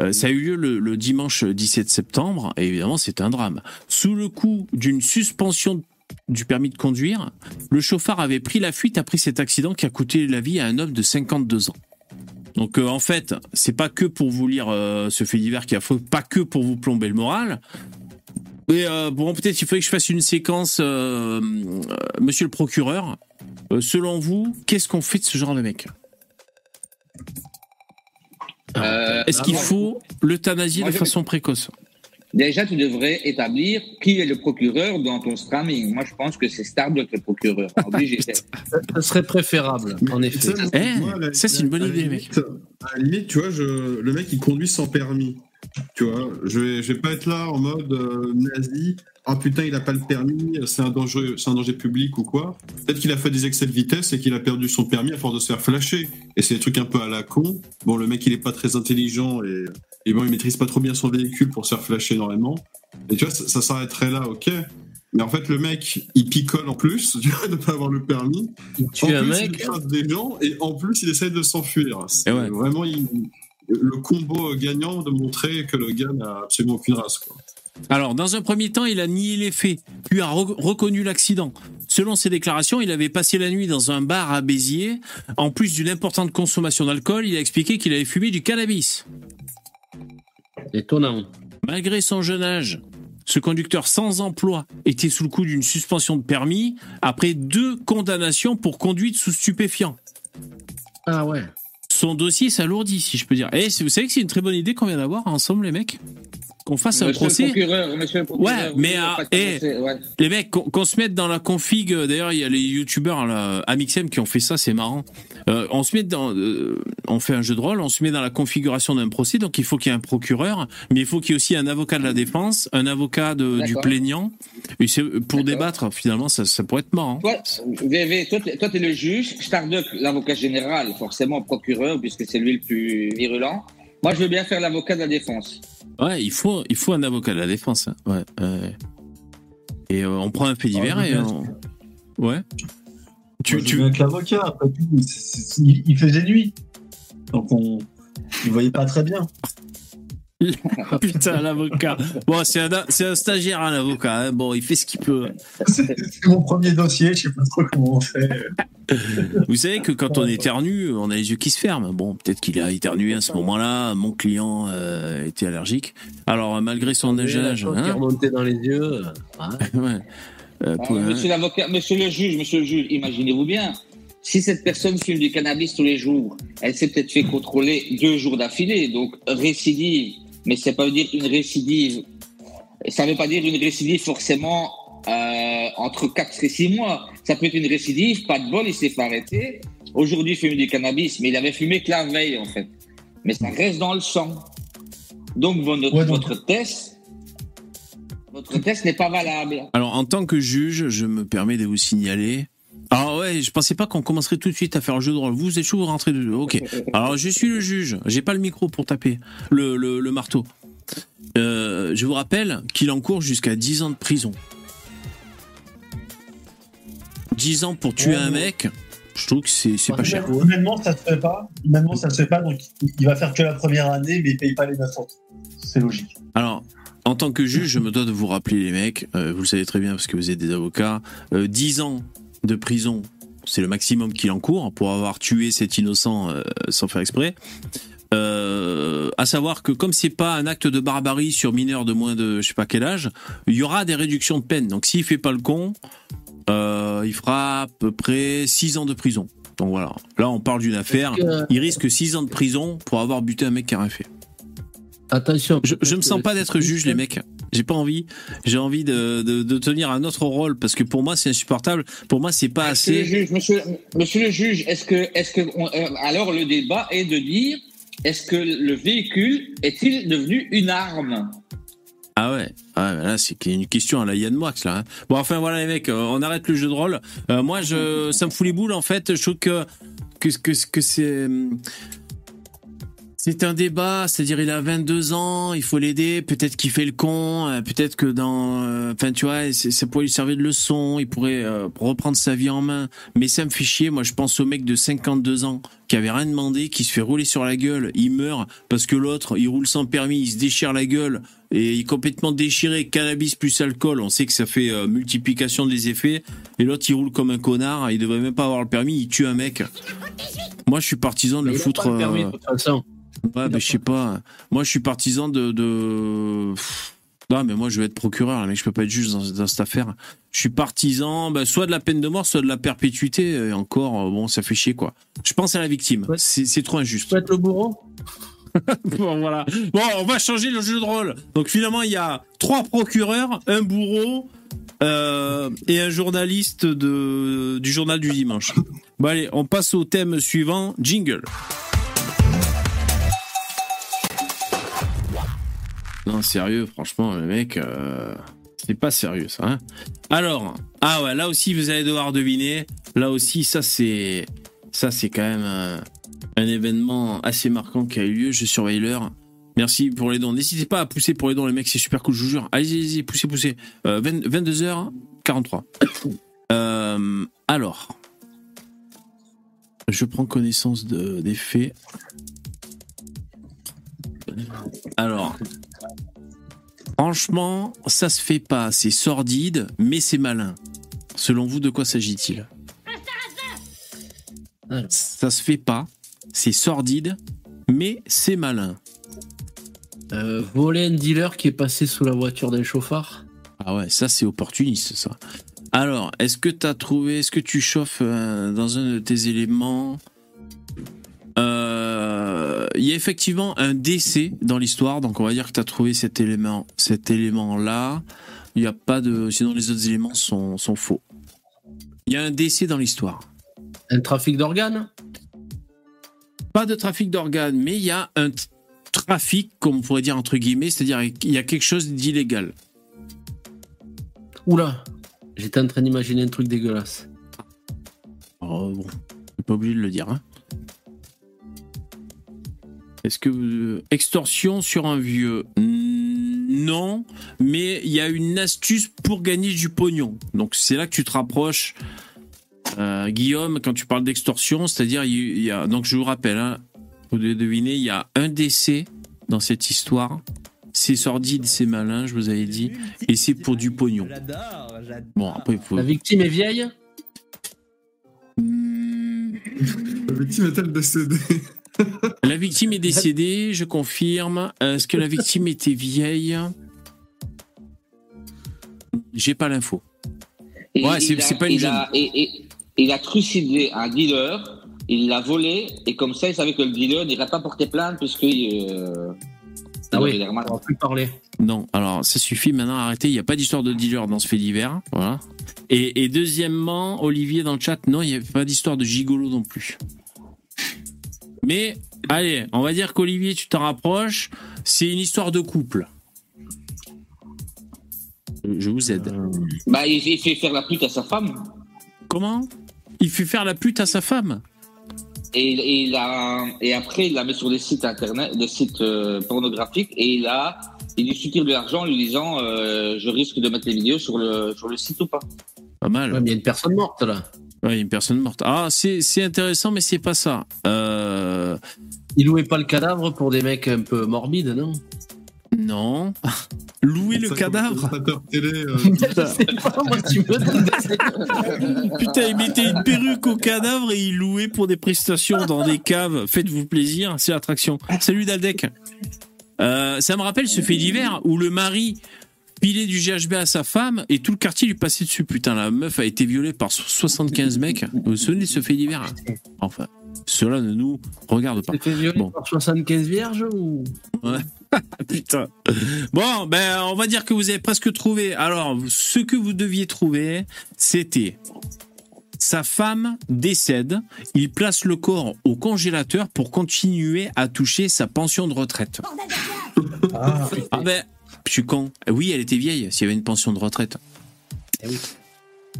Euh, ça a eu lieu le, le dimanche 17 septembre, et évidemment c'est un drame. Sous le coup d'une suspension du permis de conduire, le chauffard avait pris la fuite après cet accident qui a coûté la vie à un homme de 52 ans. Donc euh, en fait, c'est pas que pour vous lire euh, ce fait divers qui a faux, pas que pour vous plomber le moral. Mais euh, bon, peut-être il faudrait que je fasse une séquence, euh, euh, Monsieur le procureur. Euh, selon vous, qu'est-ce qu'on fait de ce genre de mec? Euh, Est-ce qu'il faut l'euthanasier de je- façon précoce? Déjà, tu devrais établir qui est le procureur dans ton streaming. Moi, je pense que c'est Starbucks le procureur. Obligé. Ça serait préférable, en effet. Ça, Eh, ça, c'est une bonne idée, limite, À la limite, tu vois, je, le mec, il conduit sans permis. Tu vois, je vais, je vais pas être là en mode euh, nazi. Ah putain, il a pas le permis, c'est un danger, c'est un danger public ou quoi. Peut-être qu'il a fait des excès de vitesse et qu'il a perdu son permis à force de se faire flasher. Et c'est des trucs un peu à la con. Bon, le mec, il est pas très intelligent et, et bon, il maîtrise pas trop bien son véhicule pour se faire flasher énormément. Et tu vois, ça, ça s'arrêterait là, ok. Mais en fait, le mec, il picole en plus, de pas avoir le permis. tue en un plus, mec. il des gens et en plus, il essaye de s'enfuir. C'est ouais. vraiment il- le combo gagnant de montrer que le gars n'a absolument aucune race. Quoi. Alors, dans un premier temps, il a nié les faits, puis a re- reconnu l'accident. Selon ses déclarations, il avait passé la nuit dans un bar à Béziers. En plus d'une importante consommation d'alcool, il a expliqué qu'il avait fumé du cannabis. Étonnant. Malgré son jeune âge, ce conducteur sans emploi était sous le coup d'une suspension de permis après deux condamnations pour conduite sous stupéfiants. Ah ouais. Son dossier s'alourdit, si je peux dire. Et vous savez que c'est une très bonne idée qu'on vient d'avoir ensemble, les mecs? Qu'on fasse un procès? ouais, mais et, les mecs, qu'on se mette dans la config. D'ailleurs, il y a les youtubeurs Amixem qui ont fait ça, c'est marrant. Euh, on se met dans, euh, on fait un jeu de rôle, on se met dans la configuration d'un procès. Donc, il faut qu'il y ait un procureur, mais il faut qu'il y ait aussi un avocat de la défense, un avocat de, du plaignant. Et pour débattre, finalement, ça, ça pourrait être marrant. Toi, VV, toi, tu es le juge. Starduck, l'avocat général, forcément procureur, puisque c'est lui le plus virulent. Moi, je veux bien faire l'avocat de la défense. Ouais, il faut, il faut un avocat de la défense. Hein. Ouais. et euh, on prend un fait divers et Ouais. Tu, tu... veux être l'avocat, il, faisait nuit. Donc on ne voyait pas très bien. Putain, l'avocat. Bon, c'est un, un, stagiaire, un avocat. Hein. Bon, il fait ce qu'il peut. C'est mon premier dossier, je sais pas trop comment on fait. Vous savez que quand on éternue, on a les yeux qui se ferment. Bon, peut-être qu'il a éternué à ce moment-là. Mon client euh, était allergique. Alors, malgré son âge. Hein, remontait dans les yeux. ouais. Euh, ah, monsieur l'avocat, monsieur le juge, monsieur le juge, imaginez-vous bien. Si cette personne fume du cannabis tous les jours, elle s'est peut-être fait contrôler deux jours d'affilée, donc récidive mais ça pas dire une récidive. Ça ne veut pas dire une récidive forcément euh, entre 4 et 6 mois. Ça peut être une récidive, pas de bol, il s'est fait arrêter. Aujourd'hui, il fume du cannabis, mais il avait fumé que la veille, en fait. Mais ça reste dans le sang. Donc, votre, test, votre test n'est pas valable. Alors, en tant que juge, je me permets de vous signaler. Ah ouais, je pensais pas qu'on commencerait tout de suite à faire un jeu de rôle. Vous êtes chaud, vous rentrez de. Ok. Alors, je suis le juge. J'ai pas le micro pour taper le, le, marteau. Euh, je vous rappelle qu'il encourt jusqu'à 10 ans de prison. 10 ans pour tuer un mec, je trouve que c'est, c'est pas cher. Humainement, ça se fait pas. Humainement, ça se fait pas. Donc, il va faire que la première année, mais il paye pas les 9 ans. C'est logique. Alors, en tant que juge, je me dois de vous rappeler, les mecs, euh, vous le savez très bien parce que vous êtes des avocats, 10 euh, ans de prison, c'est le maximum qu'il encourt pour avoir tué cet innocent euh, sans faire exprès. Euh, à savoir que comme c'est pas un acte de barbarie sur mineur de moins de je sais pas quel âge, il y aura des réductions de peine. Donc s'il fait pas le con, euh, il fera à peu près 6 ans de prison. Donc voilà, là on parle d'une affaire, il risque 6 ans de prison pour avoir buté un mec qui a rien fait. Attention. Je, je me sens pas d'être juge, les mecs. J'ai pas envie. J'ai envie de, de, tenir un autre rôle parce que pour moi c'est insupportable. Pour moi c'est pas assez. Le juge, monsieur, monsieur, le juge, est-ce que, est-ce que, euh, alors le débat est de dire, est-ce que le véhicule est-il devenu une arme? Ah ouais, ah, là c'est une question à la Yann Moix là. Hein. Bon enfin voilà les mecs, euh, on arrête le jeu de rôle. Euh, moi je, ça me fout les boules en fait. Je trouve que que que, que c'est c'est un débat, c'est-à-dire il a 22 ans, il faut l'aider, peut-être qu'il fait le con, euh, peut-être que dans... Euh, enfin tu vois, ça pourrait lui servir de leçon, il pourrait euh, reprendre sa vie en main. Mais ça me fait chier, moi je pense au mec de 52 ans qui avait rien demandé, qui se fait rouler sur la gueule, il meurt parce que l'autre, il roule sans permis, il se déchire la gueule et il est complètement déchiré, cannabis plus alcool, on sait que ça fait multiplication des effets, et l'autre il roule comme un connard, il devrait même pas avoir le permis, il tue un mec. Moi je suis partisan de le foutre... Ouais, mais je sais pas. Moi, je suis partisan de. de... Non, mais moi, je vais être procureur, mais je peux pas être juge dans, cette affaire. Je suis partisan, bah, soit de la peine de mort, soit de la perpétuité. Et encore, euh, bon, ça fait chier, quoi. Je pense à la victime. C'est trop injuste. Peut être le bourreau bon, voilà. Bon, on va changer le jeu de rôle. Donc, finalement, il y a trois procureurs, un bourreau euh, et un journaliste de, du journal du dimanche. Bon, allez, on passe au thème suivant. Jingle. Non, sérieux, franchement, le mec, euh, c'est pas sérieux ça. Hein Alors, ah ouais, là aussi vous allez devoir deviner. Là aussi, ça c'est, ça c'est quand même un, événement assez marquant qui a eu lieu. Je surveille l'heure. Merci pour les dons. N'hésitez pas à pousser pour les dons, les mecs, c'est super cool, je vous jure. Allez-y, allez-y, poussez, poussez. 22h43. Euh, euh, alors, je prends connaissance de, des faits. Alors, Franchement, ça se fait pas. C'est sordide, mais c'est malin. Selon vous, de quoi s'agit-il? Ça se fait pas. C'est sordide, mais c'est malin. Euh, voler un dealer qui est passé sous la voiture d'un chauffard? Ah ouais, ça c'est opportuniste ça. Alors, est-ce que tu as trouvé, est-ce que tu chauffes euh, dans un de tes éléments? Il y a effectivement un décès dans l'histoire, donc on va dire que tu as trouvé cet élément, cet élément-là. Il n'y a pas de. Sinon, les autres éléments sont, sont faux. Il y a un décès dans l'histoire. Un trafic d'organes? Pas de trafic d'organes, mais il y a un trafic, comme on pourrait dire entre guillemets, c'est-à-dire il y a quelque chose d'illégal. Oula, j'étais en train d'imaginer un truc dégueulasse. Oh bon, pas obligé de le dire. Hein. Est-ce que extorsion sur un vieux? Non, mais il y a une astuce pour gagner du pognon. Donc c'est là que tu te rapproches, euh, Guillaume, quand tu parles d'extorsion, c'est-à-dire il y a donc je vous rappelle, hein, vous devez deviner, il y a un décès dans cette histoire. C'est sordide, c'est malin, je vous avais dit, et c'est pour du pognon. Bon, après, il faut... La victime est vieille? La victime est-elle décédée? La victime est décédée, je confirme. Est-ce que la victime était vieille? J'ai pas l'info. Ouais, c'est pas une jeune. et, il a trucidé un dealer, il l'a volé, et comme ça, il savait que le dealer n'irait pas porter plainte puisque. Euh, ah oui, on va plus parler. Non, alors ça suffit maintenant, arrêtez, il n'y a pas d'histoire de dealer dans ce fait divers. Voilà. Et, et, deuxièmement, Olivier dans le chat, non, il n'y a pas d'histoire de gigolo non plus. Mais allez, on va dire qu'Olivier, tu t'en rapproches. C'est une histoire de couple. Je vous aide. Bah, il fait faire la pute à sa femme. Comment? Il fait faire la pute à sa femme? Et, et après, il la met sur des sites internet, des sites euh, pornographiques, et il a, il lui soutire de l'argent en lui disant, euh, je risque de mettre les vidéos sur le sur le site ou pas. Pas mal. il y a une personne morte là. Oui, une personne morte. Ah, c'est intéressant, mais c'est pas ça. Euh... Il louait pas le cadavre pour des mecs un peu morbides, non? Non. Louer le cadavre télé, euh, Putain, il mettait une perruque au cadavre et il louait pour des prestations dans des caves. Faites-vous plaisir, c'est l'attraction. Salut Daldec. Euh, ça me rappelle ce fait divers où le mari pilait du GHB à sa femme et tout le quartier lui passait dessus. Putain, la meuf a été violée par 75 mecs. Vous vous souvenez de ce fait divers hein Enfin, cela ne nous regarde pas. bon. par 75 vierges ou? Ouais. Putain. Bon, ben, on va dire que vous avez presque trouvé. Alors, ce que vous deviez trouver, c'était sa femme décède, il place le corps au congélateur pour continuer à toucher sa pension de retraite. Ah, ah ben, je suis con. Oui, elle était vieille, s'il y avait une pension de retraite. Eh oui.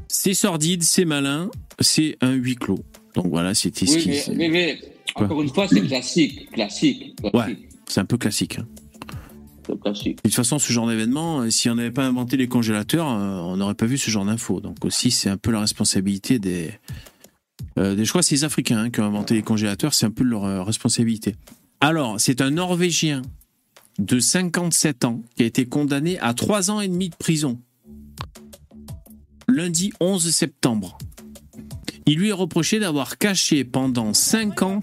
C'est sordide, c'est malin, c'est un huis clos. Donc voilà, c'était ce qui. Mais, mais, encore une fois, c'est classique, classique, Ouais, c'est un peu classique. Hein. Classique. De toute façon, ce genre d'événement, euh, si on n'avait pas inventé les congélateurs, euh, on n'aurait pas vu ce genre d'infos. Donc aussi, c'est un peu la responsabilité des. Euh, des je crois que c'est les Africains hein, qui ont inventé les congélateurs, c'est un peu leur responsabilité. Alors, c'est un Norvégien de 57 ans qui a été condamné à 3 ans et demi de prison. Lundi 11 septembre. Il lui est reproché d'avoir caché pendant 5 ans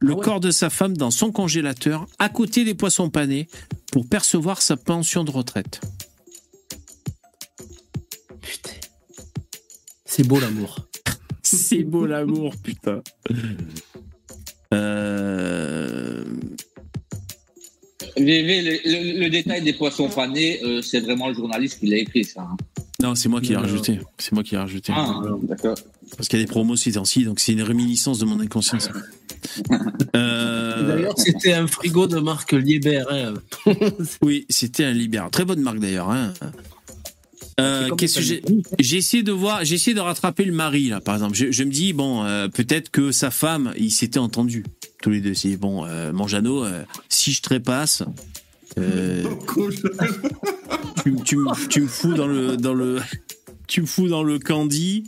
le ah corps de sa femme dans son congélateur à côté des poissons panés pour percevoir sa pension de retraite. Putain. C'est beau l'amour. C'est beau l'amour, putain. Euh... Le, détail des poissons panés, euh, c'est vraiment le journaliste qui l'a écrit, ça. Hein. Non, c'est moi qui l'ai rajouté. C'est moi qui l'ai rajouté. Ah, d'accord. Parce qu'il y a des promos ces temps-ci, donc c'est une réminiscence de mon inconscience. Euh, D'ailleurs, c'était un frigo de marque Liebherr. Hein. oui, c'était un Liebherr. Très bonne marque d'ailleurs. Hein. Euh, qu'est-ce que j'ai essayé de voir, j'ai essayé de rattraper le mari là, par exemple. Je, me dis bon, euh, peut-être que sa femme, il s'était entendu tous les deux. C'est bon, mon Jeannot, si je trépasse, tu, tu, tu, me fous dans le dans le, tu me fous dans le candy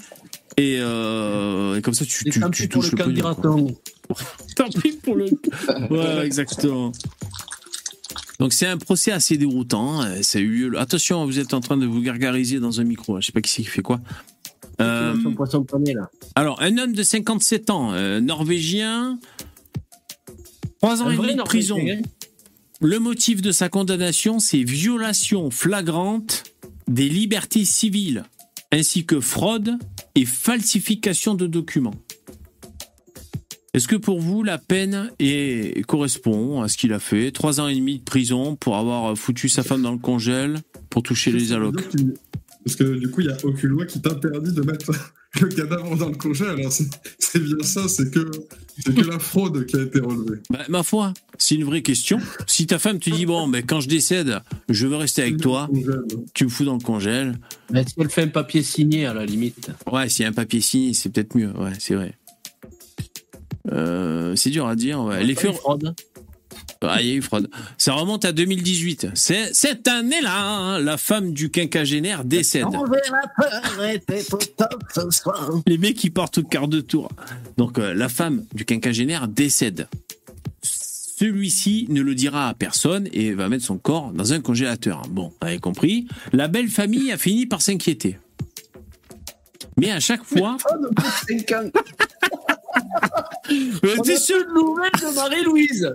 et, et comme ça tu, tu, tu touches le, le Tant pis pour le. Ouais, exactement. Donc c'est un procès assez déroutant. Hein. Ça a eu lieu. Attention, vous êtes en train de vous gargariser dans un micro. Je sais pas qui c'est qui fait quoi. Euh... là. Alors, un homme de 57 ans, euh, norvégien, 3 ans et demi de prison. Le motif de sa condamnation, c'est violation flagrante des libertés civiles, ainsi que fraude et falsification de documents. Est-ce que pour vous, la peine est, correspond à ce qu'il a fait? Trois ans et demi de prison pour avoir foutu sa femme dans le congèle pour toucher les allocs. Parce que du coup, il n'y a aucune loi qui t'interdit de mettre le cadavre dans le congèle. C'est bien ça, c'est que, que la fraude qui a été relevée. Bah, ma foi, c'est une vraie question. Si ta femme te dit, bon, mais quand je décède, je veux rester avec toi, tu me fous dans le congèle. Mais si elle fait un papier signé, à la limite? Ouais, s'il y a un papier signé, c'est peut-être mieux. Ouais, c'est vrai. Euh, c'est dur à dire. Ouais. Fraude. Ah, il y a eu fraude. Ça remonte à 2018. C'est cette année-là, hein, la femme du quinquagénaire décède. Les mecs qui partent au quart de tour. Donc euh, la femme du quinquagénaire décède. Celui-ci ne le dira à personne et va mettre son corps dans un congélateur. Bon, vous avez compris. La belle famille a fini par s'inquiéter. Mais à chaque fois. C'est seule nouvelle de Marie-Louise.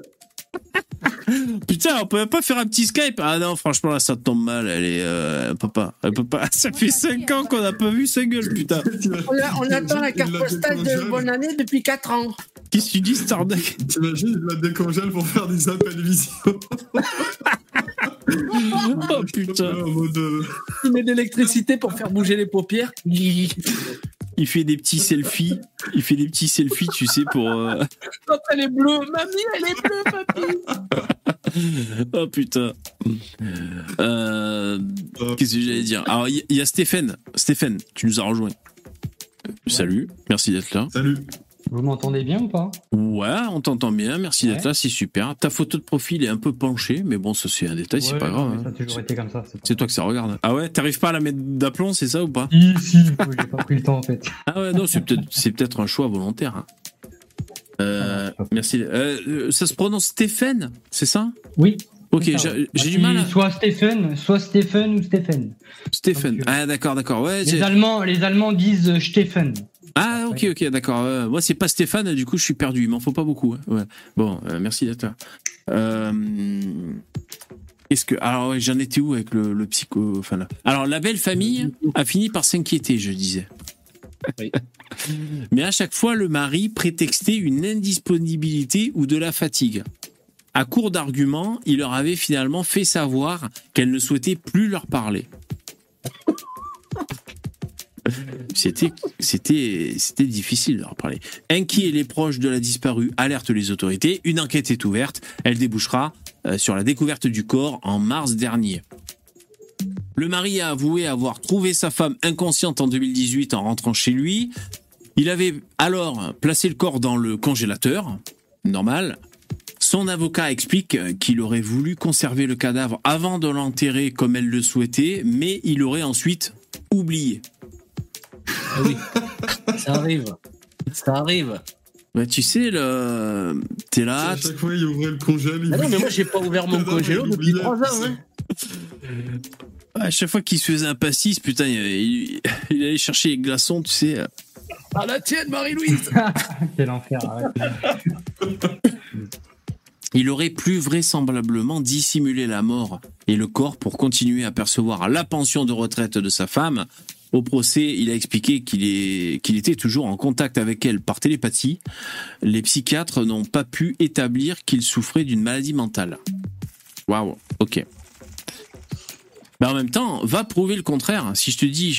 Putain, on peut pas faire un petit Skype Ah non, franchement, là, ça tombe mal. Elle est. Euh, elle peut pas. Elle peut pas. Ça fait 5 ans qu'on n'a pas vu sa gueule, putain. On, attend la carte postale de bonne année depuis 4 ans. Qu'est-ce que tu dis, Starduck T'imagines, il la décongèle pour faire des appels visio. oh putain. Il met de l'électricité pour faire bouger les paupières. Il fait des petits selfies. Il fait des petits selfies, tu sais, pour. Euh, Quand elle est bleue, mamie, elle est bleue, papy. oh putain. Euh, qu'est-ce que j'allais dire? Alors, il y, a Stéphane. Stéphane, tu nous as rejoint. Salut, merci d'être là. Salut. Vous m'entendez bien ou pas? Ouais, on t'entend bien, merci d'être là, c'est super. Ta photo de profil est un peu penchée, mais bon, ça c'est un détail, c'est pas grave. Ça a toujours été comme ça. C'est toi que ça regarde. Ah ouais, t'arrives pas à la mettre d'aplomb, c'est ça ou pas? Si, si, j'ai pas pris le temps en fait. Ah ouais, non, c'est peut-être un choix volontaire. Hein. Euh, merci. Euh, ça se prononce Stéphane, c'est ça? Oui. Ok, j'ai du mal. À... Soit Stéphane, soit Stéphane ou Stéphane. Stéphane. Ah d'accord, d'accord. Ouais. Les Allemands, les Allemands disent Stéphane. Ah ok ok d'accord. moi c'est pas Stéphane, du coup je suis perdu. Il m'en faut pas beaucoup. Hein. Ouais. Bon, euh, merci d'être là. Euh, Est-ce que alors ouais, j'en étais où avec le, le psycho enfin, là. Alors la belle famille a fini par s'inquiéter, je disais. Mais à chaque fois, le mari prétextait une indisponibilité ou de la fatigue. À court d'arguments, il leur avait finalement fait savoir qu'elle ne souhaitait plus leur parler. C'était, difficile de leur parler. Inquiets, les proches de la disparue alertent les autorités. Une enquête est ouverte. Elle débouchera euh, sur la découverte du corps en mars dernier. Le mari a avoué avoir trouvé sa femme inconsciente en 2018 en rentrant chez lui. Il avait alors placé le corps dans le congélateur, normal. Son avocat explique qu'il aurait voulu conserver le cadavre avant de l'enterrer comme elle le souhaitait, mais il aurait ensuite oublié. Ah oui, ça arrive. Ça arrive. Bah, tu sais, le... t'es là. À chaque fois, il ouvrait le congèle. Ah non, mais moi, j'ai pas ouvert mon congélo depuis trois ans. Hein. À chaque fois qu'il se faisait un pastis, putain, il, il, allait chercher les glaçons, tu sais. À la tienne, Marie-Louise Quel enfer, Il aurait plus vraisemblablement dissimulé la mort et le corps pour continuer à percevoir la pension de retraite de sa femme au procès, il a expliqué qu'il était toujours en contact avec elle par télépathie. Les psychiatres n'ont pas pu établir qu'il souffrait d'une maladie mentale. Waouh, ok. Mais en même temps, va prouver le contraire. Si je te dis,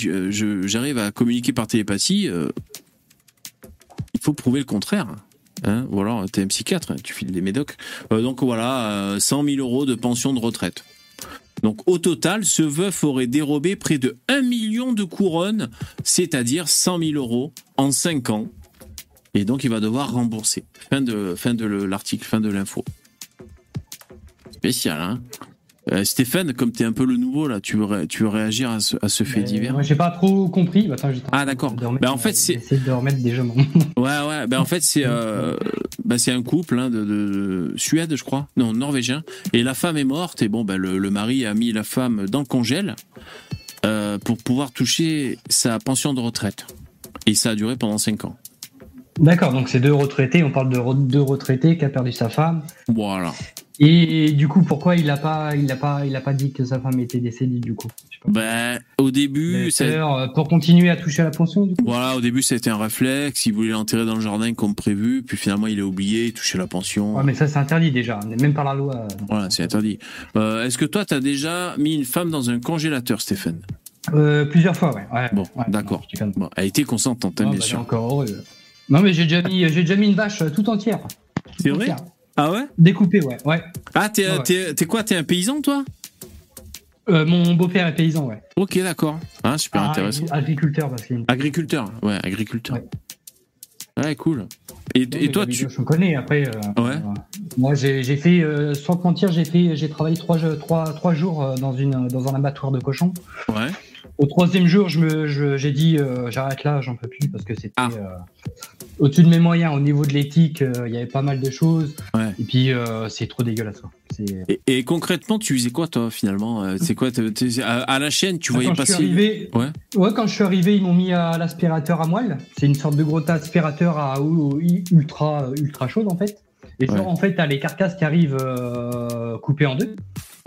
j'arrive à communiquer par télépathie, euh, il faut prouver le contraire. Hein Ou alors, es un psychiatre, tu files des médocs. Euh, donc voilà, 100 euh, 000 euros de pension de retraite. Donc au total, ce veuf aurait dérobé près de 1 million de couronnes, c'est-à-dire 100 000 euros en 5 ans. Et donc il va devoir rembourser. Fin de, fin de l'article, fin de l'info. Spécial, hein euh, Stéphane, comme tu es un peu le nouveau là, tu veux, tu veux réagir à ce, à ce fait divers Moi, j'ai pas trop compris. Attends, ah d'accord. Ben, en fait, c'est. de remettre des jeux. ouais, ouais. Ben, en fait, c'est euh, c'est un couple hein, de, de, Suède, je crois, non norvégien. Et la femme est morte et bon, le, le mari a mis la femme dans le congèle euh, pour pouvoir toucher sa pension de retraite. Et ça a duré pendant 5 ans. D'accord, donc c'est deux retraités. On parle de deux retraités qui a perdu sa femme. Voilà. Et du coup, pourquoi il a pas, il a pas, il a pas dit que sa femme était décédée du coup Bah, au début, ça... euh, pour continuer à toucher à la pension. Du coup. Voilà, au début, été un réflexe. Il voulait l'enterrer dans le jardin comme prévu, puis finalement, il a oublié, il touchait la pension. Ouais, mais ça, c'est interdit déjà, même par la loi. Voilà, c'est interdit. Euh, Est-ce que toi, t'as déjà mis une femme dans un congélateur, Stéphane? Euh, Plusieurs fois, ouais. ouais bon, d'accord. Bon, elle été consentante, hein, oh, bien bah, sûr. Encore heureux. Non, mais j'ai déjà mis, j'ai déjà mis une vache euh, tout entière. C'est vrai? Ah ouais? Découpée, ouais. ouais. Ah, t'es Ouais, quoi T'es un paysan, toi? Euh, mon beau-père est paysan, ouais. Ok, d'accord. Ah, super Ah, intéressant. Agriculteur, parce qu'il Agriculteur, ouais, agriculteur. Ouais, cool. Et, Non, et mais toi, tu. Je connais, après. euh, Ouais. euh, moi, j'ai fait, sans te mentir, j'ai fait, j'ai travaillé trois, trois, trois jours dans, une, dans un abattoir de cochons. Ouais. Au troisième jour, je me, je- j'ai dit, euh, j'arrête là, j'en peux plus, parce que c'était Ah. euh, au-dessus de mes moyens. Au niveau de l'éthique, euh, il y avait pas mal de choses. Ouais. Et puis, c'est trop dégueulasse. C'est- Et, et concrètement, tu faisais quoi, toi, finalement C'est quoi t'es- t'es- à, à la chaîne, tu voyais quand je suis passer. arrivé- Ouais. Ouais, quand je suis arrivé, ils m'ont mis à l'aspirateur à moelle. C'est une sorte de gros aspirateur à eau ultra, ultra chaude en fait. Et Ouais. ça, en fait, t'as les carcasses qui arrivent coupées en deux.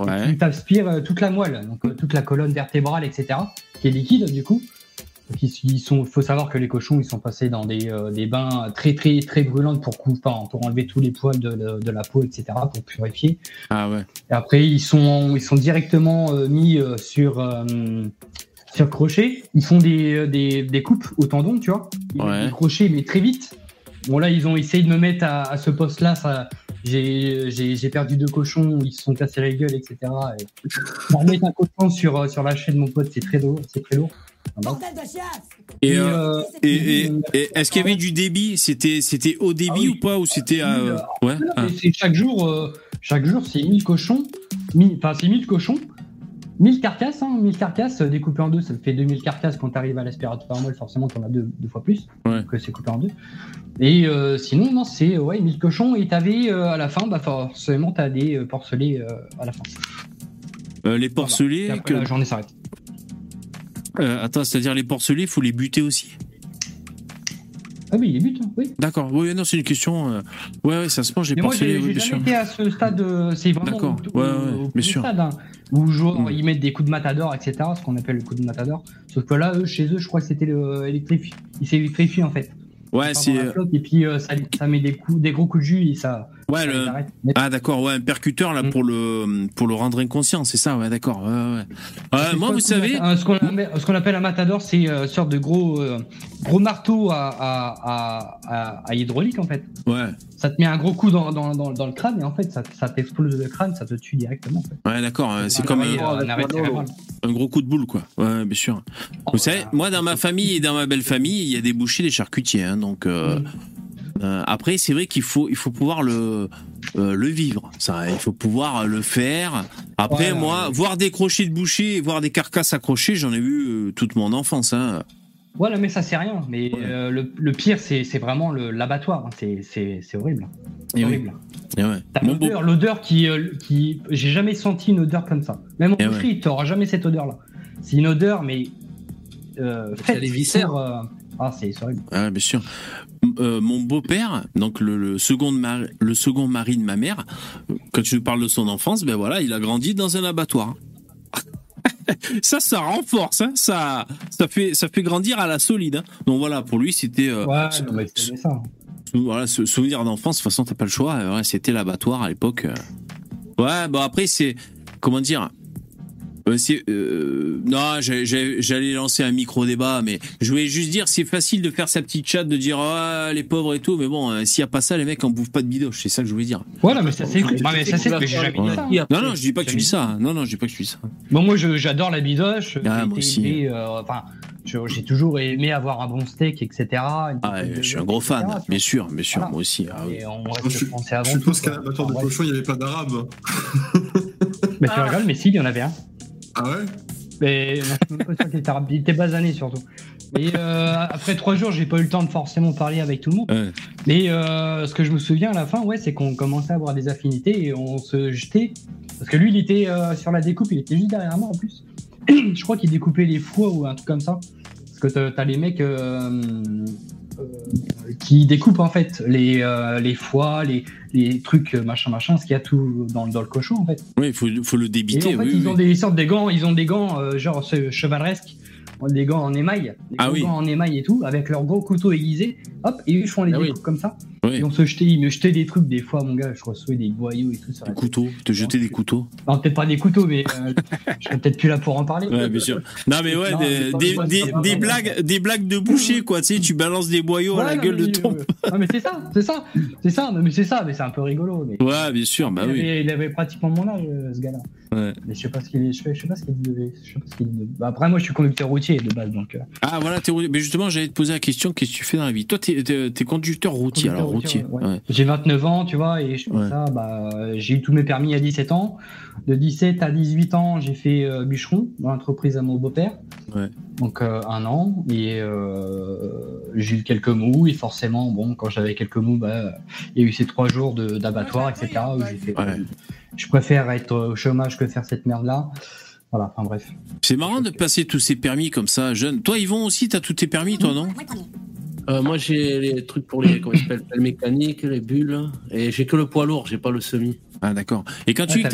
Ouais. Tu t'aspires euh, toute la moelle, donc euh, toute la colonne vertébrale, etc., qui est liquide du coup. Donc, ils, sont, faut savoir que les cochons, ils sont passés dans des, euh, des bains très très très brûlants pour couper, pour enlever tous les poils de, de- de la peau, etc., pour purifier. Ah ouais. Et après, ils sont, ils sont directement euh, mis euh, sur, sur crochet. Ils font des, des, des coupes au tendon, tu vois. Ils mettent des crochets, mais très vite. Bon, là, ils ont essayé de me mettre à, à ce poste-là. Ça, j'ai, j'ai, j'ai perdu deux cochons, ils se sont cassés la gueule, etc. Et pour mettre un cochon sur, euh, sur la chaîne de mon pote, c'est très lourd. C'est très lourd. Voilà. Et, Et, euh, euh, et, et- et est-ce qu'il y avait du débit? C'était c'était haut débit ou pas? Ou c'était. euh, Ouais. ah. Chaque jour, euh, chaque jour, c'est 1000 cochons. 1000 Enfin, c'est 1000 cochons. 1000 carcasses, hein, 1000 carcasses euh, découpées en deux, ça fait 2000 carcasses quand tu arrives à l'aspirateur moelle, forcément t'en as deux, deux fois plus, Ouais. que c'est coupé en deux. Et euh, sinon, non, c'est ouais, 1000 cochons et t'avais euh, à la fin, bah forcément t'as des porcelets à la fin. Euh, les porcelets. Et après, que- la journée s'arrête. Euh, attends, c'est-à-dire les porcelets, il faut les buter aussi? Ah oui, les buts, oui. D'accord. Oui, non, c'est une question. euh, Ouais, ouais, ça se mange les Mais moi, j'ai oui, j'ai jamais été à ce stade, euh, c'est vraiment D'accord. au, Ouais, au- ouais, au bien sûr. stade, hein, où genre, Mm. ils mettent des coups de matador, etc., ce qu'on appelle le coup de matador. Sauf que là, eux, chez eux, je crois que c'était le électrifié. Il s'électrifie en fait. Ouais, c'est. Et puis euh, ça, ça met des coups, des gros coups de jus et ça. Ouais, le-. Ah d'accord, ouais, un percuteur Mm. là pour le pour le rendre inconscient, c'est ça, ouais, d'accord. Ouais, ouais. ouais. Euh, moi, vous savez, euh, ce qu'on appelle, ce qu'on appelle un matador, c'est euh, une sorte de gros, euh, gros marteau à, à, à, à- à hydraulique en fait. ouais, Ça te met un gros coup dans, dans, dans, dans le crâne et en fait ça, ça t'explose le crâne, ça te tue directement. En fait. ouais, d'accord. C'est comme arrêt- un, gros coup de boule, quoi. Ouais, bien sûr. Vous savez, moi, dans ma famille et dans ma belle famille, il y a des bouchers, des charcutiers, hein, donc. euh, Mm. Euh, après, c'est vrai qu'il faut il faut pouvoir le euh, le vivre, ça. Il faut pouvoir le faire. Après, Ouais, moi, voir des crochets de boucher, voir des carcasses accrochées, j'en ai vu euh, toute mon enfance. Hein. Voilà, mais ça c'est rien. Mais euh, le, le pire, c'est c'est vraiment l'abattoir. hein. C'est- C'est c'est horrible. C'est oui. horrible. Ouais. Mon beau- l'odeur, l'odeur qui, euh, qui, j'ai jamais senti une odeur comme ça. Même en Eh boucherie, t'auras jamais cette odeur-là. C'est une odeur, mais euh, faite les viscères. pour, euh, Ah, c'est horrible. Ah, bien sûr. Euh, mon beau-père, donc le, le second de ma- le second mari de ma mère, quand je parle de son enfance, ben voilà, il a grandi dans un abattoir. ça, ça renforce, hein, ça, ça fait, ça fait grandir à la solide. hein. Donc voilà, pour lui, c'était, euh, Ouais, non, mais ça. voilà, ce souvenir d'enfance. De toute façon, t'as pas le choix. ouais, c'était l'abattoir à l'époque. euh. Ouais, bon après c'est, comment dire. Euh, euh, non, j'allais lancer un micro débat, mais je voulais juste dire, c'est facile de faire sa petite chatte, de dire ah les pauvres et tout, mais bon, euh, s'il y a pas ça, les mecs en bouffent pas de bidoche, c'est ça que je voulais dire. Voilà, mais ça c'est mais ça c'est, mais j'ai jamais dit ça. hein. Non, non, je dis pas que tu dis ça. Non, non, je dis pas que tu dis ça. Bon, moi, j'adore la bidoche. Ah, J'ai moi aussi. euh, Enfin, j'ai toujours aimé avoir un bon steak, etc. Ah, je suis un gros fan, etc., bien sûr, bien sûr, Voilà. moi aussi. ah oui. Et on reste je, avant je suppose qu'à l'abattoir de cochon, il n'y avait pas d'arabe. Mais tu rigoles, mais si, il y en avait un. Ah ouais? Mais non, je suis même pas sûr qu'il était arabe. Il était basané surtout. Et euh, après trois jours, j'ai pas eu le temps de forcément parler avec tout le monde. Ouais. Mais euh, ce que je me souviens à la fin, ouais, c'est qu'on commençait à avoir des affinités et on se jetait. Parce que lui, il était euh, sur la découpe, il était juste derrière moi en plus. je crois qu'il découpait les foies ou un truc comme ça. Parce Parce que t'as les mecs qui découpent en fait les, les foies, les, les trucs machin machin, ce qu'il y a tout dans, dans, le cochon en fait. Oui, il faut, faut, le débiter. Et en fait, ils ont des sortes de gants, ils ont des gants genre chevaleresques des gants en émail, des ah gants en émail et tout, avec leurs gros couteaux aiguisés, hop, et ils font les ah comme ça. Et on se jetait, ils me jetaient des trucs des fois, mon gars, je recevais des boyaux et tout ça. Des couteaux, te jeter des couteaux Non, peut-être pas des couteaux, mais euh, je serais peut-être plus là pour en parler. Ouais, bien sûr. Non, mais ouais, des, des, des, blagues, des blagues de boucher, quoi, tu sais, tu balances des boyaux à la gueule de ton. non, mais c'est ça, c'est ça, c'est ça, mais c'est ça, mais c'est un peu rigolo. Mais... Ouais, bien sûr, bah il oui. Avait, il avait pratiquement mon âge, euh, ce gars-là. Ouais. Mais je sais pas ce qu'il je sais pas ce qu'il devait. Je sais pas ce qu'il bah, après, moi, je suis conducteur routier de base, donc. Euh. Ah, voilà, t'es Mais justement, j'allais te poser la question, qu'est-ce que tu fais dans la vie? Toi, t'es es, conducteur routier, alors routier. J'ai 29 ans, tu vois, et je fais ça, bah, j'ai eu tous mes permis à 17 ans. De 17 à 18 ans, j'ai fait euh, bûcheron dans l'entreprise à mon beau-père. Donc euh, un an, et euh, j'ai eu quelques mous, et forcément, bon, quand j'avais quelques mous, bah, il y a eu ces trois jours d'abattoir, etc. Où j'ai fait, je préfère être au chômage que faire cette merde-là. Voilà, enfin bref. C'est marrant de passer tous ces permis comme ça, jeune. Toi, Yvon aussi, t'as tous tes permis, toi, non? Euh, moi, j'ai les trucs pour les, comment s'appelle, les mécaniques, les bulles, et j'ai que le poids lourd, j'ai pas le semi. Ah d'accord. Et quand tu as,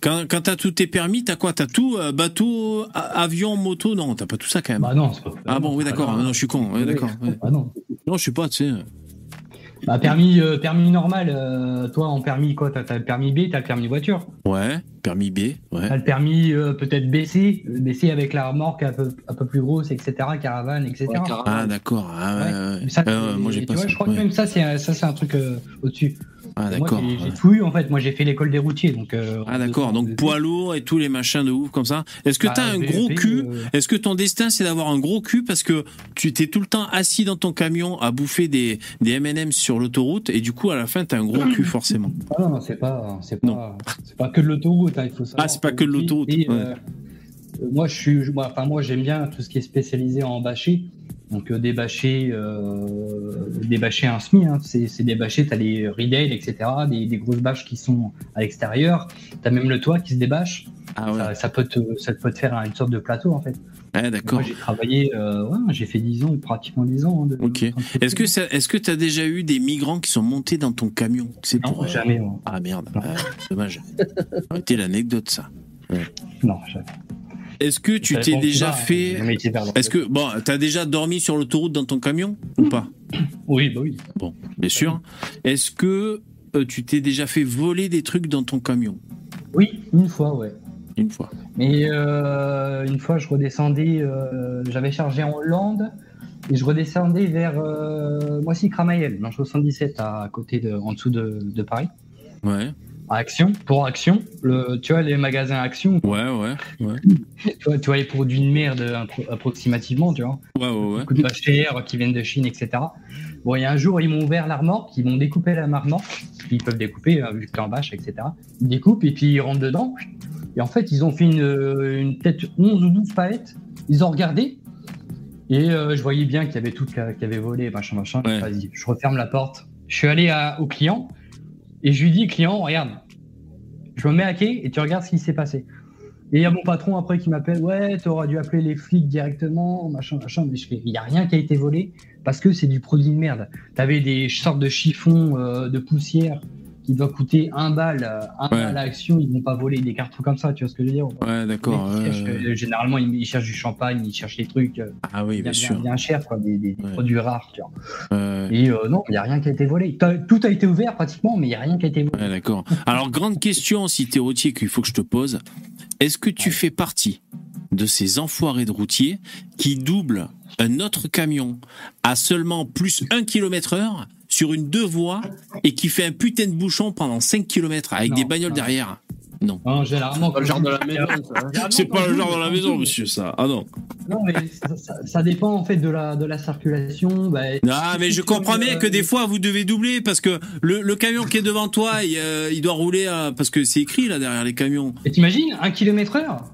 quand, quand t'as tous tes permis, t'as quoi? T'as tout euh, bateau, avion, moto? Non, t'as pas tout ça quand même. Bah non. Pas, ah bon, oui d'accord. Ah, non, je suis con. Oui, d'accord. Ah non. Non, je suis pas, tu sais. Bah, permis, euh, permis normal, euh, toi en permis quoi T'as le permis B, t'as le permis voiture. Ouais, permis B, ouais. T'as le permis euh, peut-être BC, BC avec la remorque un peu, un peu plus grosse, etc., caravane, etc. ah d'accord, ah, ouais, moi j'ai pas Je crois que même ça c'est ça c'est un truc au-dessus. Ah d'accord. J'ai tout eu en fait. Moi j'ai fait l'école des routiers donc. Euh, ah d'accord. Donc poids lourd et tous les machins de ouf comme ça. Est-ce que bah, tu as un gros cul euh, Est-ce que ton destin c'est d'avoir un gros cul parce que tu t'es tout le temps assis dans ton camion à bouffer des des M&M sur l'autoroute et du coup à la fin tu as un gros cul forcément? Ah non non c'est pas c'est pas pas que de l'autoroute hein, il faut savoir. Ah c'est pas que de l'autoroute. Euh, moi je suis moi enfin moi j'aime bien tout ce qui est spécialisé en bâché. Donc euh, des bâchés, euh, des bâchés un SMI, hein. c'est des bâchés, tu as des Riedel, etc., des, des, grosses bâches qui sont à l'extérieur, tu as même le toit qui se débâche, ah ouais. ça, ça, peut te, ça peut te faire une sorte de plateau en fait. Ouais, d'accord. J'ai travaillé, euh, ouais, j'ai fait 10 ans, pratiquement 10 ans. Hein, ok. Est-ce que est-ce que tu as déjà eu des migrants qui sont montés dans ton camion? C'est Non, pour, jamais. Ah merde, dommage. C'était l'anecdote ça. Non, jamais. Est-ce que tu t'es déjà fait. Est-ce que. Bon, t'as déjà dormi sur l'autoroute dans ton camion ou pas? Oui, bah oui. Bon, bien sûr. Est-ce que euh, tu t'es déjà fait voler des trucs dans ton camion? Oui, une fois, ouais. Une fois. Mais euh, une fois, je redescendais. Euh, j'avais chargé en Hollande et je redescendais vers euh, Moissy-Cramayel, dans 77, à côté de, en dessous de, de Paris. Ouais. Action, pour Action, le, tu vois, les magasins Action. Ouais, ouais, ouais. tu, vois, tu vois, les produits de merde approximativement, tu vois. Ouais, ouais, ouais. Beaucoup de chers qui viennent de Chine, etc. Bon, il y a un jour, ils m'ont ouvert l'armoire, ils m'ont découpé la marmorque. Ils peuvent découper, hein, vu que en bâche, etc. Ils découpent et puis ils rentrent dedans. Et en fait, ils ont fait une, une peut-être 11 ou 12 palettes. Ils ont regardé. Et euh, je voyais bien qu'il y avait tout qui avait volé, machin, machin. Vas-y, je referme la porte. Je suis allé à, au client. Et je lui dis, client, regarde, je me mets à quai et tu regardes ce qui s'est passé. Et il y a mon patron après qui m'appelle, ouais, tu aurais dû appeler les flics directement, machin, machin. Mais je fais, il n'y a rien qui a été volé parce que c'est du produit de merde. Tu des sortes de chiffons euh, de poussière qui doit coûter un balle, un balle à l'action, ils vont pas voler des cartons comme ça, tu vois ce que je veux dire Ouais, d'accord. Euh, généralement, ils, cherchent du champagne, ils cherchent des trucs. Euh, ah oui, bien, sûr. Bien cher, quoi, des, produits rares, tu vois. Et euh, non, il n'y a rien qui a été volé. Tout a été ouvert pratiquement, mais il n'y a rien qui a été volé. Ouais, d'accord. Alors, grande question, si tu es routier, qu'il faut que je te pose. Est-ce que tu fais partie de ces enfoirés de routiers qui doublent un autre camion à seulement plus 1 km heure sur une deux voies et qui fait un putain de bouchon pendant 5 km avec des bagnoles derrière. Non. non généralement, pas le genre de la maison. C'est pas le genre de la maison, monsieur, ça. Ah non. Non, mais ça, dépend en fait de la, de la circulation. Bah, ah, mais je comprends bien que des fois vous devez doubler parce que le, camion qui est devant toi, il, euh, doit rouler parce que c'est écrit là derrière les camions. Et t'imagines, un kilomètre heure?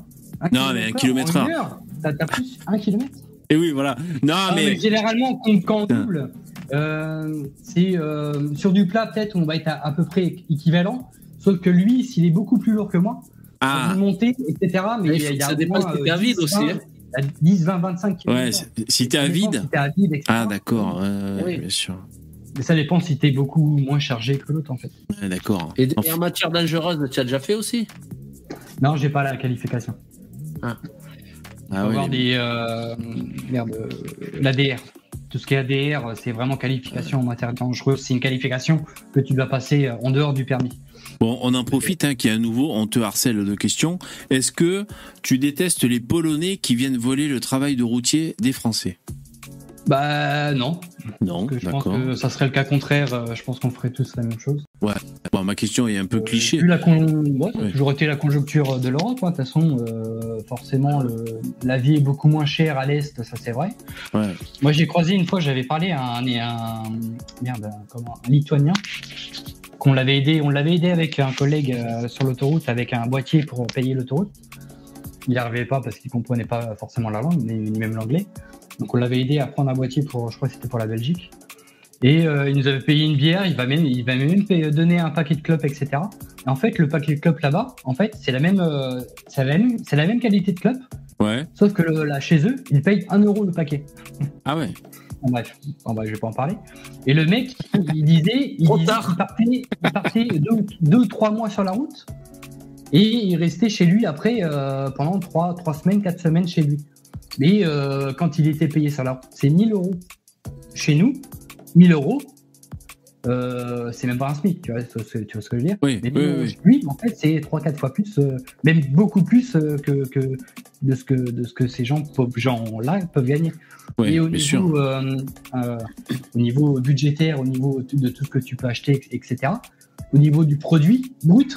Non, mais un kilomètre heure. T'as plus un kilomètre? Et oui, voilà. Non, ah, mais... généralement, quand on double, euh, c'est euh, sur du plat peut-être on va être à, peu près équivalent, sauf que lui, s'il est beaucoup plus lourd que moi, ah. monter, etc. Mais il, y a, ça dépasse super vite aussi. Hein. 10, 20, 25 km. Ouais, si t'es à vide. Ah, d'accord, oui. bien sûr. Mais ça dépend si t'es beaucoup moins chargé que l'autre, en fait. d'accord. Et, en matière dangereuse, tu as déjà fait aussi? Non, j'ai pas la qualification. Ah. Ah ouais, des. Euh, merde, l'ADR. Tout ce qui est ADR, c'est vraiment qualification en matière dangereuse. C'est une qualification que tu dois passer en dehors du permis. Bon, on en profite hein, a un nouveau, on te harcèle de questions. Est-ce que tu détestes les Polonais qui viennent voler le travail de routier des Français? Bah non. Non, Je pense que ça serait le cas contraire. Euh, je pense qu'on ferait tous la même chose. Ouais. Bon, ma question est un peu cliché. la ouais, toujours été la conjoncture de l'Europe. Hein. De toute façon, euh, forcément, le... la vie est beaucoup moins chère à l'Est, ça c'est vrai. Ouais. Moi, j'ai croisé une fois, j'avais parlé à un, un, merde, comment, un Lituanien qu'on l'avait aidé, on l'avait aidé avec un collègue euh, sur l'autoroute avec un boîtier pour payer l'autoroute. Il n'y arrivait pas parce qu'il comprenait pas forcément la langue, ni même l'anglais. Donc on l'avait aidé à prendre un boîtier pour, je crois que c'était pour la Belgique. Et euh, il nous avait payé une bière, il va même, il va même donner un paquet de clopes, etc. Et en fait, le paquet de clopes là-bas, en fait, c'est la même, euh, c'est la même, c'est la même qualité de clopes. Ouais. Sauf que là, chez eux, ils payent 1 euro le paquet. Ah ouais. En bref, en bref, je vais pas en parler. Et le mec, il disait, il, partait, deux, ou trois mois sur la route et il restait chez lui après euh, pendant trois, trois semaines, quatre semaines chez lui. Mais euh, quand il était payé la route, c'est 1000 euros. Chez nous, 1000 euros, euh, c'est même pas un SMIC, tu vois, tu vois, ce que je veux dire? Oui, Mais lui, en fait, c'est 3-4 fois plus, même beaucoup plus que, que, de, ce que, de ce que ces gens, gens là peuvent gagner et au niveau, euh, euh, au niveau budgétaire, au niveau de tout ce que tu peux acheter, etc. Au niveau du produit brut,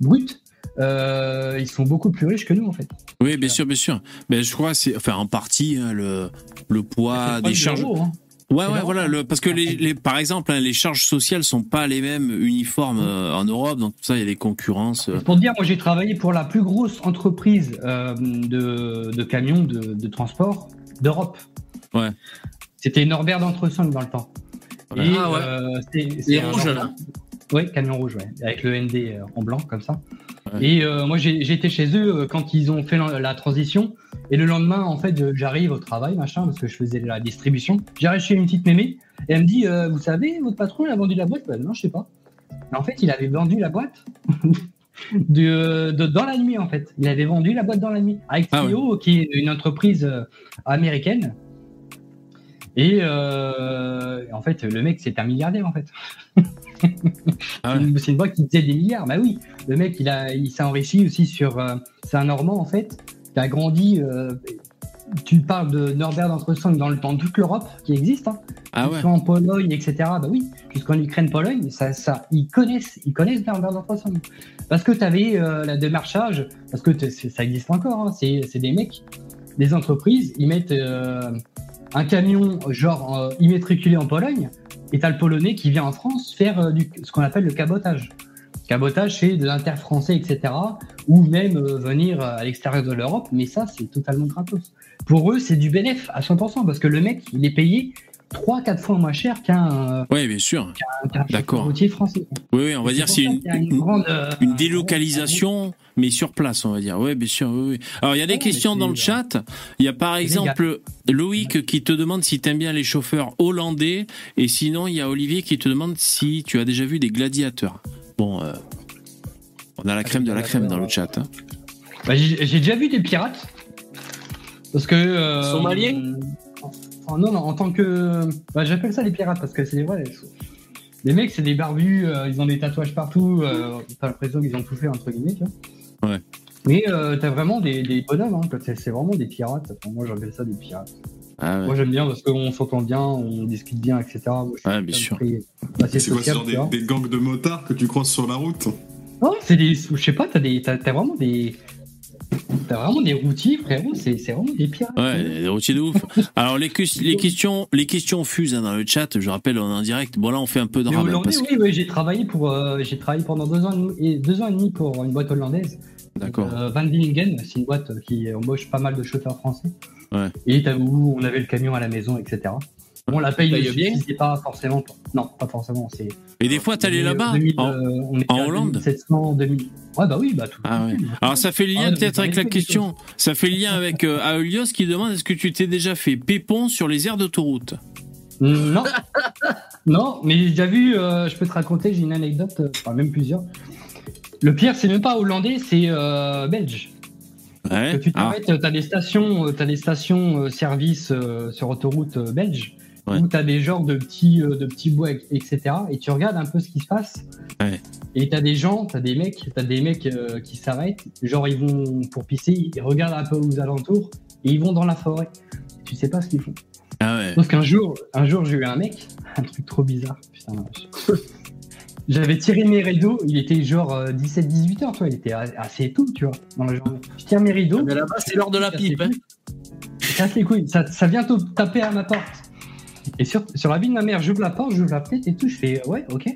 brut, euh, ils sont beaucoup plus riches que nous en fait. Oui, bien sûr, bien sûr. Mais je crois c'est, enfin, en partie hein, le, le poids des charges. Hein. Ouais, ouais, voilà. Le, parce que les, les, par exemple, hein, les charges sociales sont pas les mêmes uniformes en Europe, donc ça, il y a des concurrences. Pour dire, moi, j'ai travaillé pour la plus grosse entreprise de, de camions de, de transport d'Europe. Ouais. C'était Norbert d'Entresang dans le temps. Et, ah ouais. Euh, c'est rouge là. Oui, camion rouge, ouais, avec le ND euh, en blanc comme ça. Et euh, moi, j'étais chez eux quand ils ont fait la, transition. Et le lendemain, en fait, j'arrive au travail, machin, parce que je faisais la distribution. J'arrive chez une petite mémé et elle me dit Vous savez, votre patron, il a vendu la boîte? Bah, Non, je sais pas. Mais en fait, il avait vendu la boîte de, dans la nuit, en fait. Il avait vendu la boîte dans la nuit. Avec ah Trio, qui est une entreprise américaine et euh, en fait, le mec, c'est un milliardaire, en fait. Ah c'est une boîte qui faisait des milliards. Bah oui, le mec, il, a, il s'est enrichi aussi sur. Euh, c'est un Normand, en fait, qui a grandi. Euh, tu parles de Norbert d'Entresang dans, dans toute l'Europe qui existe. Hein. Ah ouais. En Pologne, etc. Bah oui, jusqu'en Ukraine, Pologne, ça, ça, ils connaissent, ils connaissent Norbert d'Entresang. Parce que tu avais la démarchage, parce que ça existe encore. Hein, c'est des mecs, des entreprises, ils mettent un camion genre euh, immatriculé en Pologne et t'as le Polonais qui vient en France faire euh, ce qu'on appelle le cabotage. Cabotage, c'est de l'inter-français, etc. Ou même euh, venir à l'extérieur de l'Europe, mais ça, c'est totalement gratos. Pour eux, c'est du bénéf à 100%, parce que le mec, il est payé 3-4 fois moins cher qu'un oui, bien sûr. D'accord. routier français. Oui, oui on va dire c'est une, une, délocalisation mais sur place, on va dire. Oui, bien sûr. Oui, Alors, il y a des questions dans le chat. Il y a par exemple Loïc qui te demande si tu aimes bien les chauffeurs hollandais. Et sinon, il y a Olivier qui te demande si tu as déjà vu des gladiateurs. Bon, euh, on a la crème de la crème dans le chat. Hein. Bah, j'ai déjà vu des pirates. Parce que. Euh, Somaliens? Non, non, en tant que. Bah, J'appelle ça les pirates parce que c'est vrai. Les mecs, c'est des barbus, euh, ils ont des tatouages partout. Euh, T'as l'impression qu'ils ont tout fait, entre guillemets, tu vois. Ouais. Mais euh, t'as vraiment des, des bonhommes, hein, c'est vraiment des pirates. moi, j'appelle ça des pirates. Ah moi, j'aime bien parce qu'on s'entend bien, on discute bien, etc. ouais, bien sûr. c'est quoi, genre des, des, gangs de motards que tu croises sur la route Non, c'est des. Je sais pas, t'as vraiment des. T'as vraiment des routiers, frérot, c'est vraiment des pirates. Ouais, des routiers de ouf. Alors, les, les, questions, les questions fusent hein, dans le chat, je rappelle, on est en direct. Bon, là, on fait un peu de rabat. Parce Oui, oui, j'ai travaillé, pour, euh, j'ai travaillé pendant deux ans, et, deux ans et demi pour une boîte hollandaise. D'accord. Euh, Van Dillingen, c'est une boîte qui embauche pas mal de chauffeurs français. Ouais. Et où on avait le camion à la maison, etc. Bon, la paye, paye bien, c'est pas forcément. Non, pas forcément. C'est. Et des fois, t'allais là-bas en, euh, en Hollande 700, 2000. Ouais, bah oui, bah tout. Ah ouais. Alors ça fait le lien ah, peut-être avec la question. Ça fait le lien avec euh, Aelios qui demande est-ce que tu t'es déjà fait pépon sur les aires d'autoroute? Non. non, mais j'ai déjà vu. Euh, je peux te raconter. J'ai une anecdote, enfin même plusieurs. Le pire, c'est même pas hollandais, c'est belge. Ouais. Que tu ah. t'arrêtes, t'as des stations, as des stations service sur autoroute belge où tu as des genres de petits, euh, de petits bois, etc. Et tu regardes un peu ce qui se passe. Et tu as des gens, tu as des mecs, as des mecs euh, qui s'arrêtent, genre ils vont pour pisser, ils regardent un peu aux alentours et ils vont dans la forêt. Tu sais pas ce qu'ils font. Ah ouais. qu'un jour, un jour j'ai eu un mec, un truc trop bizarre. J'avais tiré mes rideaux, il était genre 17-18 euh, heures, tu vois, il était assez tôt, tu vois, dans la journée. Je tire mes rideaux. Mais là-bas, c'est l'heure de la pipe. Hein. Ça, ça, ça vient taper à ma porte. Et sur, sur la vie de ma mère, j'ouvre la porte, j'ouvre la fenêtre et tout, je fais ouais, ok.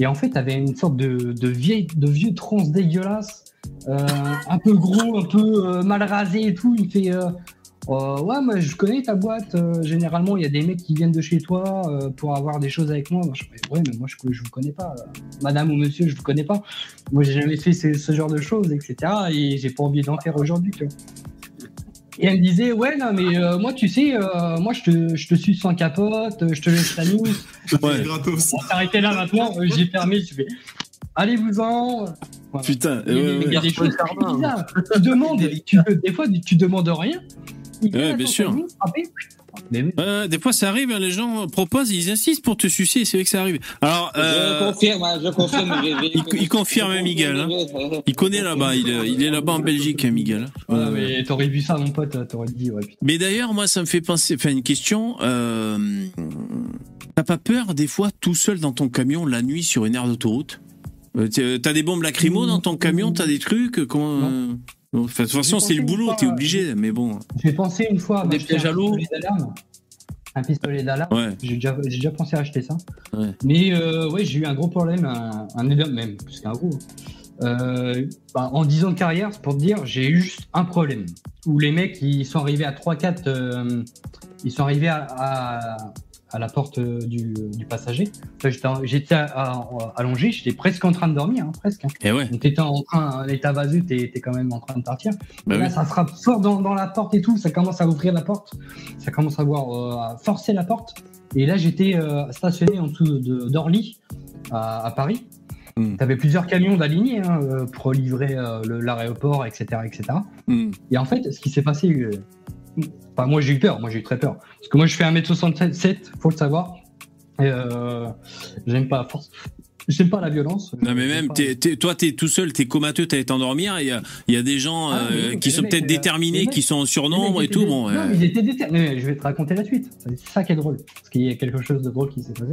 Et en fait, avait une sorte de, de, vieille, de vieux trans dégueulasse, euh, un peu gros, un peu euh, mal rasé et tout. Il fait euh, ouais, moi je connais ta boîte. généralement, il y a des mecs qui viennent de chez toi pour avoir des choses avec moi. je fais, ouais, mais moi je, je vous connais pas, madame ou monsieur, je vous connais pas. Moi j'ai jamais fait ce, genre de choses, etc. Et j'ai pas envie d'en faire aujourd'hui, tu. Et elle me disait, ouais, non, mais euh, moi, tu sais, euh, moi, je te, je te suis sans capote, je te laisse la nuit. Ouais, gratos. On s'arrêtait là maintenant, euh, j'ai fermé, je fais, allez-vous-en. Putain, il y a des choses bizarres. Tu demandes, tu, des fois, tu demandes rien. Ouais, bien sûr. Des fois, ça arrive, hein, les gens proposent, ils insistent pour te sucer, c'est vrai que ça arrive. Alors, je confirme, hein, je confirme. il, confirme, hein, Miguel. Hein. Il connaît là-bas, il, il, est là-bas en Belgique, Miguel. Ouais, mais t'aurais vu ça, mon pote, t'aurais dit, ouais. Mais d'ailleurs, moi, ça me fait penser, enfin, une question. Euh, T'as pas peur, des fois, tout seul dans ton camion, la nuit, sur une aire d'autoroute? Euh, T'as des bombes lacrymo dans ton camion? T'as des trucs? Comment... De toute façon, c'est le boulot, t'es obligé, mais bon. J'ai pensé une fois à des pièges à l'eau. Un pistolet d'alarme. Ouais. J'ai déjà, déjà, pensé à acheter ça. Ouais. Mais euh, ouais, j'ai eu un gros problème, un, un énorme, même plus qu'un gros. Euh, bah, en 10 ans de carrière, c'est pour te dire, j'ai eu juste un problème. Où les mecs, ils sont arrivés à 3-4, euh, ils sont arrivés à, à, à la porte euh, du, du passager. J'étais allongé, j'étais presque en train de dormir, hein, presque. Hein. Et ouais. T'étais en train, l'état vaseux, t'es quand même en train de partir. Bah là, ça frappe fort dans, dans, la porte et tout, ça commence à ouvrir la porte, ça commence à, voir, euh, à forcer la porte. Et là, j'étais euh, stationné en dessous d'Orly, à, à, Paris. Mm. Tu avais plusieurs camions d'alignés hein, pour livrer l'aéroport, etc., etc. Mm. Et en fait, ce qui s'est passé, Enfin, moi, j'ai eu peur. Moi, j'ai eu très peur. Parce que moi, je fais 1m67, faut le savoir. Et euh, j'aime pas force. J'aime pas la violence. Non, mais même, toi, t'es tout seul, t'es comateux, t'allais t'endormir. Il y a, y a des gens ah, euh, qui sont peut-être déterminés, qui sont en surnombre et tout. Bon, non, ils étaient déterminés. Je vais te raconter la suite. C'est ça qui est drôle. Parce qu'il y a quelque chose de drôle qui s'est passé.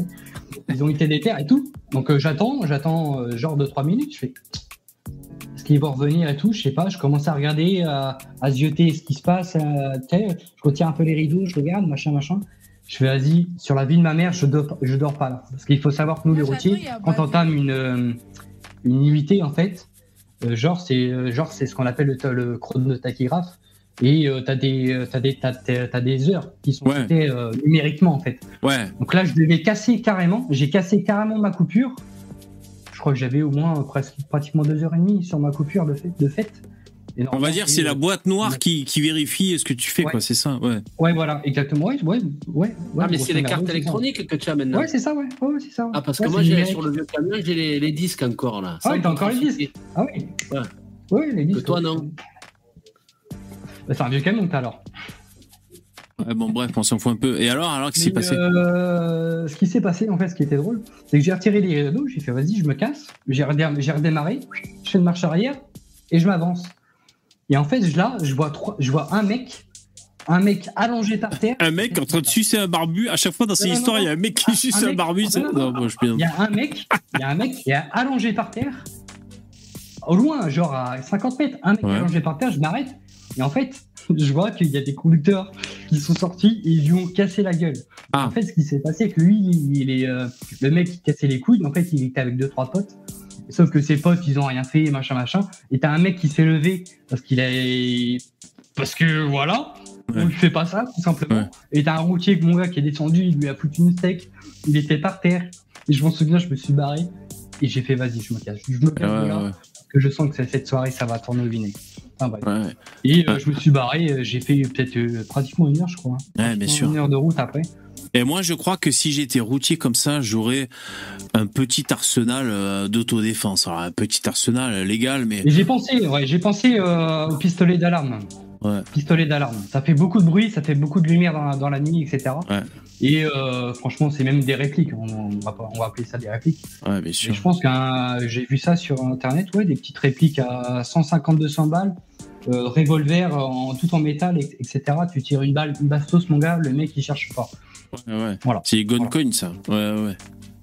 Ils ont été déter et tout. Donc, euh, j'attends, j'attends euh, genre de 3 minutes. Je fais qu'ils vont revenir et tout, je sais pas, je commence à regarder, à, à zioter ce qui se passe, euh, je retire un peu les rideaux, je regarde, machin, machin. Je fais, vas-y, sur la vie de ma mère, je dors, je dors pas là. Parce qu'il faut savoir que nous, les routiers, quand on entame une, euh, une nuitée, en fait, euh, genre, c'est genre c'est ce qu'on appelle le, le chronotachygraphe. Et tu as des, t'as des, t'as, des heures qui sont ouais. numériquement, en fait. Ouais. Donc là, je devais casser carrément. J'ai cassé carrément ma coupure crois que j'avais au moins presque, pratiquement deux heures et demie sur ma coupure de fait. De fait. On va dire c'est la boîte noire qui, qui, vérifie ce que tu fais, quoi, c'est ça, ouais. Ouais, voilà, exactement, ouais, ouais, ouais. ah, mais c'est les cartes électroniques que tu as maintenant. Ouais, c'est ça, ouais, ouais c'est ça. Ah, parce que moi, j'ai sur le vieux camion, j'ai les, les, disques encore, là. Ah, t'as encore les disques Ah oui Ouais. Ouais, les disques. Que toi, non bah, C'est un vieux camion, t'as alors. Ouais, bon, bref, on s'en fout un peu. Et alors, alors, qu'est-ce qui s'est passé euh, Ce qui s'est passé, en fait, ce qui était drôle, c'est que j'ai retiré les rideaux, j'ai fait, vas-y, je me casse, j'ai redémarré, je fais une marche arrière et je m'avance. Et en fait, là, je vois, trois, je vois un mec, un mec allongé par terre. Un mec en train de sucer un barbu. À chaque fois dans ces histoires, il y a un mec qui suce un, barbu. Il y a un mec, il y a un mec qui est allongé par terre, au loin, genre à 50 mètres, un mec allongé par terre, je m'arrête. Et en fait, je vois qu'il y a des conducteurs qui sont sortis et ils lui ont cassé la gueule. Ah. En fait, ce qui s'est passé, c'est que lui, il est euh, le mec qui cassait les couilles. En fait, il était avec deux trois potes. Sauf que ses potes, ils ont rien fait, machin, machin. Et t'as un mec qui s'est levé parce qu'il a, parce que voilà. on lui fait pas ça, tout simplement. Et t'as un routier, mon gars, qui est descendu, il lui a foutu une steak, il était par terre. Et je m'en souviens, je me suis barré. Et j'ai fait, vas-y, je me casse. Je me casse de là, que je sens que cette soirée, ça va tourner au vinaigre. Et euh, je me suis barré, euh, j'ai fait peut-être euh, pratiquement une heure, je crois. Bien sûr. Une heure de route après. Et moi, je crois que si j'étais routier comme ça, j'aurais un petit arsenal d'autodéfense. Alors, un petit arsenal légal, mais. J'ai pensé, ouais, j'ai pensé au pistolet d'alarme. Ouais. Pistolet d'alarme. Ça fait beaucoup de bruit, ça fait beaucoup de lumière dans la, dans la nuit, etc. Ouais. Et euh, franchement, c'est même des répliques. On, va, on va appeler ça des répliques. Ouais, bien sûr. Et je pense que j'ai vu ça sur internet, ouais, des petites répliques à 150-200 balles, euh, revolver en, tout en métal, etc. Tu tires une balle, une bastos, mon gars, le mec il cherche pas. Ouais, ouais. Voilà. C'est Gun Coin, ça. Ouais, ouais.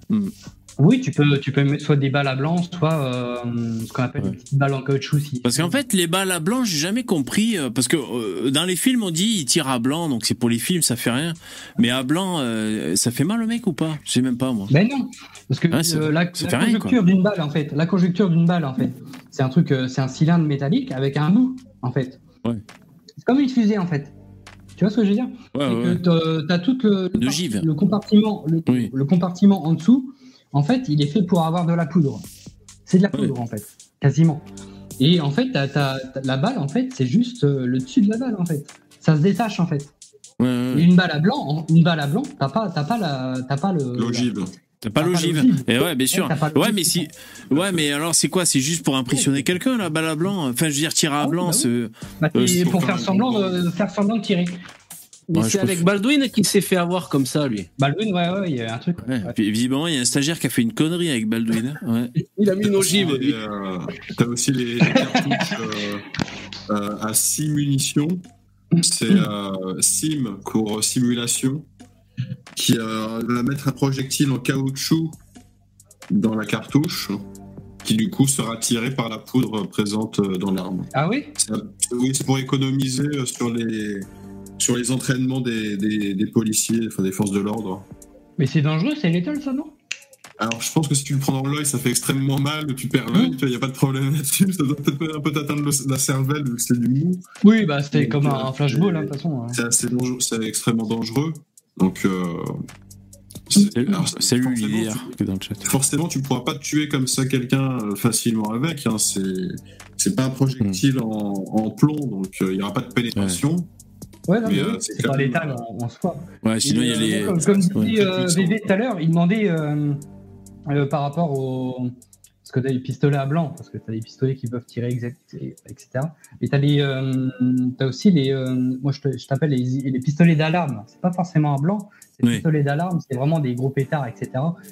Hmm. Oui, tu peux, tu peux mettre soit des balles à blanc, soit euh, ce qu'on appelle des petites balles en caoutchouc. Si. Parce qu'en fait, les balles à blanc, j'ai jamais compris. Euh, parce que euh, dans les films, on dit il tire à blanc, donc c'est pour les films, ça fait rien. Mais à blanc, ça fait mal au mec ou pas? Je sais même pas moi. Ben non, parce que la, conjecture d'une balle, en fait, la conjecture d'une balle, en fait, c'est un truc, c'est un cylindre métallique avec un bout, en fait. Ouais. C'est comme une fusée, en fait. Tu vois ce que je veux dire? Ouais, ouais. Tu as tout le, le, le compartiment, le, le compartiment en dessous en fait, il est fait pour avoir de la poudre. C'est de la poudre, en fait, quasiment. Et en fait, la balle, en fait, c'est juste euh, le dessus de la balle, en fait. Ça se détache, en fait. Et une balle à blanc, une balle à blanc, t'as pas, pas la, t'as pas le. L'ogive. T'as pas l'ogive. Et ouais, bien sûr. Ouais, mais si, ouais, mais alors c'est quoi? C'est juste pour impressionner quelqu'un la balle à blanc? Enfin, je veux dire, tirer à ah blanc, bah c'est. Bah, pour faire semblant de faire semblant de tirer. Mais c'est avec Baldwin qu'il s'est fait avoir comme ça, lui. Baldwin, ouais, ouais, il y a un truc. visiblement, il y a un stagiaire qui a fait une connerie avec Baldwin. Hein. il a mis une ogive. Euh, T'as aussi les, cartouches euh, euh, à 6 munitions. C'est euh, SIM pour simulation qui va mettre un projectile en caoutchouc dans la cartouche qui du coup sera tiré par la poudre présente dans l'arme. Ah oui? Oui, c'est pour économiser sur les, sur les entraînements des, des, policiers, enfin des forces de l'ordre. Mais c'est dangereux, c'est létal ça, non? Alors, je pense que si tu le prends dans l'œil, ça fait extrêmement mal, tu perds l'œil, il n'y a pas de problème là-dessus. Ça doit peut-être un peu t'atteindre la cervelle vu que c'est du mou. Oui, bah c'était comme un flashball, hein, de toute façon. C'est assez dangereux, c'est extrêmement dangereux. Donc. Euh, Salut hier dans le chat. Forcément, tu pourras pas tuer comme ça quelqu'un euh, facilement avec. Hein. C'est pas un projectile hmm. en, en, plomb, donc euh, il n'y aura pas de pénétration. Ouais, non, mais, euh, c'est pas létal en, en, soi. Ouais, sinon il y a les. Comme, comme dit euh, VV tout à l'heure, il demandait euh, euh, par rapport au. Parce que tu as les pistolets à blanc, parce que tu as des pistolets qui peuvent tirer, etc. Et tu as, les, euh, as aussi les. Euh, moi, je t'appelle les, les, pistolets d'alarme. C'est pas forcément à blanc, c'est oui. pistolets d'alarme, c'est vraiment des gros pétards, etc.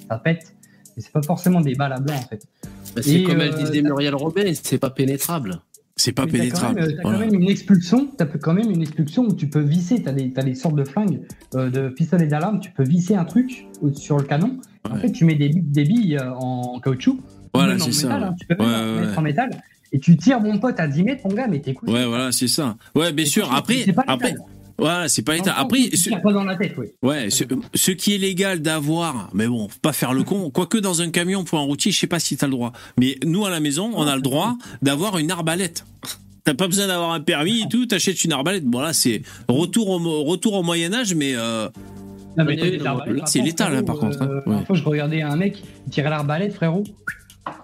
Ça pète. Et c'est pas forcément des balles à blanc, en fait. Bah, c'est comme elle disait Muriel Robin, c'est pas pénétrable. C'est pas pénétrable. Tu as, quand même une expulsion, quand même une expulsion où tu peux visser, tu as, as, des sortes de flingues, euh, de pistolets d'alarme, tu peux visser un truc sur le canon. Ouais. En fait, tu mets des, des billes euh, en caoutchouc, voilà, c'est ça. Hein, tu peux ouais, mettre en métal. Et tu tires mon pote à 10 mètres, mon gars, mais t'es cool. Ouais, voilà, c'est ça. Ouais, bien sûr. Après, après, Ouais, c'est pas état. Après, ce... pas dans la tête, oui. Ouais, ce, ce, qui est légal d'avoir, mais bon, pas faire le con. Quoique dans un camion pour un routier, je sais pas si t'as le droit. Mais nous à la maison, on a le droit d'avoir une arbalète. T'as pas besoin d'avoir un permis et tout, t'achètes une arbalète. Bon là, c'est retour au retour au Moyen Âge, mais. Euh... c'est l'état là par contre. Hein. Euh, ouais. je regardais un mec tirer l'arbalète, frérot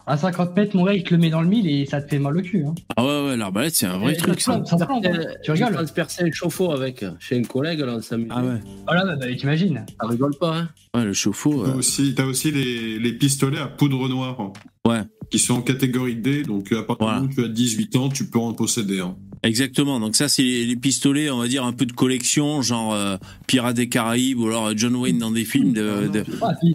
à 50 mètres, mon gars, il te le met dans le mille et ça te fait mal au cul. Hein. Ah ouais, ouais, l'arbalète, c'est un vrai et truc. Ça, ça, plante, hein. Tu rigoles Je percer un chauffe-eau avec, chez une collègue, là, on s'amuse. Ah ouais. Voilà, bah, bah, t'imagines. Ça rigole pas, hein. Ouais, le chauffe-eau. T'as aussi, as aussi les, les, pistolets à poudre noire. Hein, ouais. Qui sont en catégorie D, donc à partir du moment où tu as 18 ans, tu peux en posséder. Hein. Exactement. Donc ça, c'est les pistolets, on va dire un peu de collection, genre euh, Pirates des Caraïbes ou alors John Wayne dans des films de. de...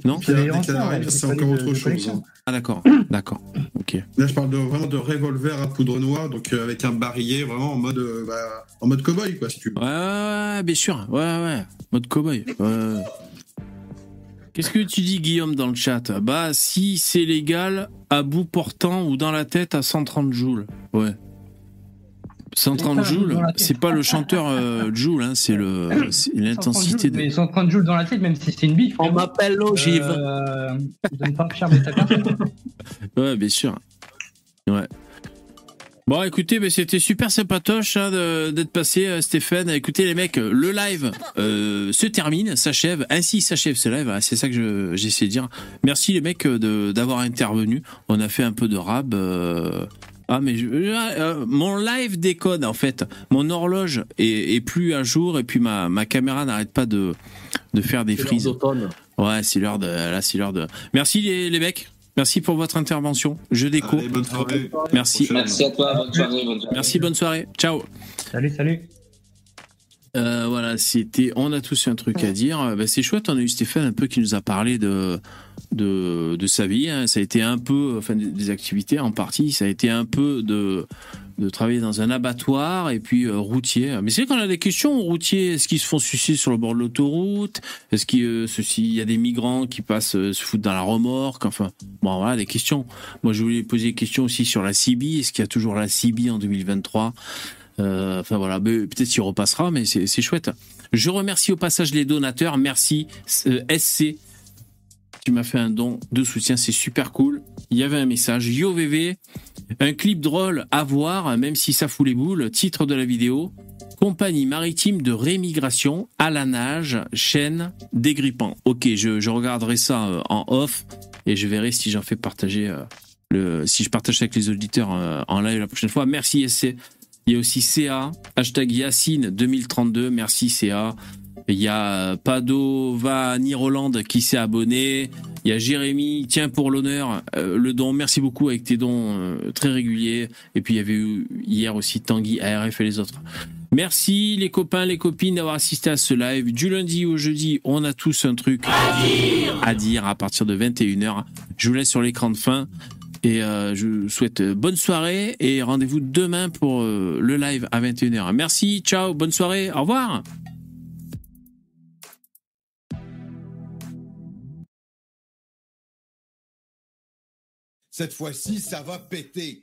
non, c'est encore autre chose. Hein. Ah d'accord, d'accord. Ok. Là, je parle de, vraiment de revolver à poudre noire, donc euh, avec un barillet, vraiment en mode, euh, bah, en mode cowboy, quoi, si tu veux. Ouais, ouais, bien sûr. Ouais, ouais. Mode cowboy. Ouais. Qu'est-ce que tu dis, Guillaume, dans le chat? Bah, si c'est légal, à bout portant ou dans la tête à 130 joules. Ouais. 130 joules, c'est pas le chanteur euh, Joule, hein, c'est le l'intensité. De... Mais 130 joules dans la tête, même si c'est une bif. On m'appelle l'ogive. Euh, donne pas cher ta Ouais, bien sûr. Ouais. Bon, écoutez, mais c'était super sympatoche hein, d'être passé, euh, Stéphane. Écoutez, les mecs, le live euh, se termine, s'achève. Ainsi s'achève ce live. C'est ça que j'essaie de dire. Merci les mecs d'avoir intervenu. On a fait un peu de rab. Ah mais mon live décode en fait. Mon horloge est, plus à jour et puis ma, ma caméra n'arrête pas de, de faire des frises. Ouais, c'est l'heure de là, c'est l'heure de. Merci les, les mecs. Merci pour votre intervention. Je déco. bonne soirée. Merci. Merci à toi. Bonne soirée. Bonne soirée. Merci. Bonne soirée. Ciao. Salut, salut. Euh, voilà, c'était. On a tous un truc à dire. Ben, c'est chouette. On a eu Stéphane un peu qui nous a parlé de de, de sa vie. Hein. Ça a été un peu, enfin, des activités en partie. Ça a été un peu de de travailler dans un abattoir et puis euh, routier. Mais c'est qu'on a des questions routiers. Est-ce qu'ils se font sucer sur le bord de l'autoroute? Est-ce qu'il euh, y a des migrants qui passent euh, se foutent dans la remorque? Enfin, bon voilà des questions. Moi, je voulais poser des questions aussi sur la CIBI. Est-ce qu'il y a toujours la CIBI en 2023 Enfin voilà, peut-être qu'il repassera, mais c'est chouette. Je remercie au passage les donateurs. Merci SC tu m'as fait un don de soutien, c'est super cool. Il y avait un message, Yo VV, un clip drôle à voir, même si ça fout les boules. Titre de la vidéo Compagnie maritime de rémigration à la nage, chaîne dégrippant. Ok, je, regarderai ça euh, en off et je verrai si j'en fais partager euh, si je partage avec les auditeurs euh, en live la prochaine fois. Merci SC. Il y a aussi CA, hashtag Yacine 2032. Merci CA. Il y a Padova Roland qui s'est abonné. Il y a Jérémy, tiens pour l'honneur, euh, le don, merci beaucoup avec tes dons euh, très réguliers. Et puis il y avait eu hier aussi Tanguy, ARF et les autres. Merci les copains, les copines d'avoir assisté à ce live. Du lundi au jeudi, on a tous un truc à dire à, dire à partir de 21h. Je vous laisse sur l'écran de fin. Et euh, je vous souhaite bonne soirée et rendez-vous demain pour le live à 21h. Merci, ciao, bonne soirée, au revoir. Cette fois-ci, ça va péter.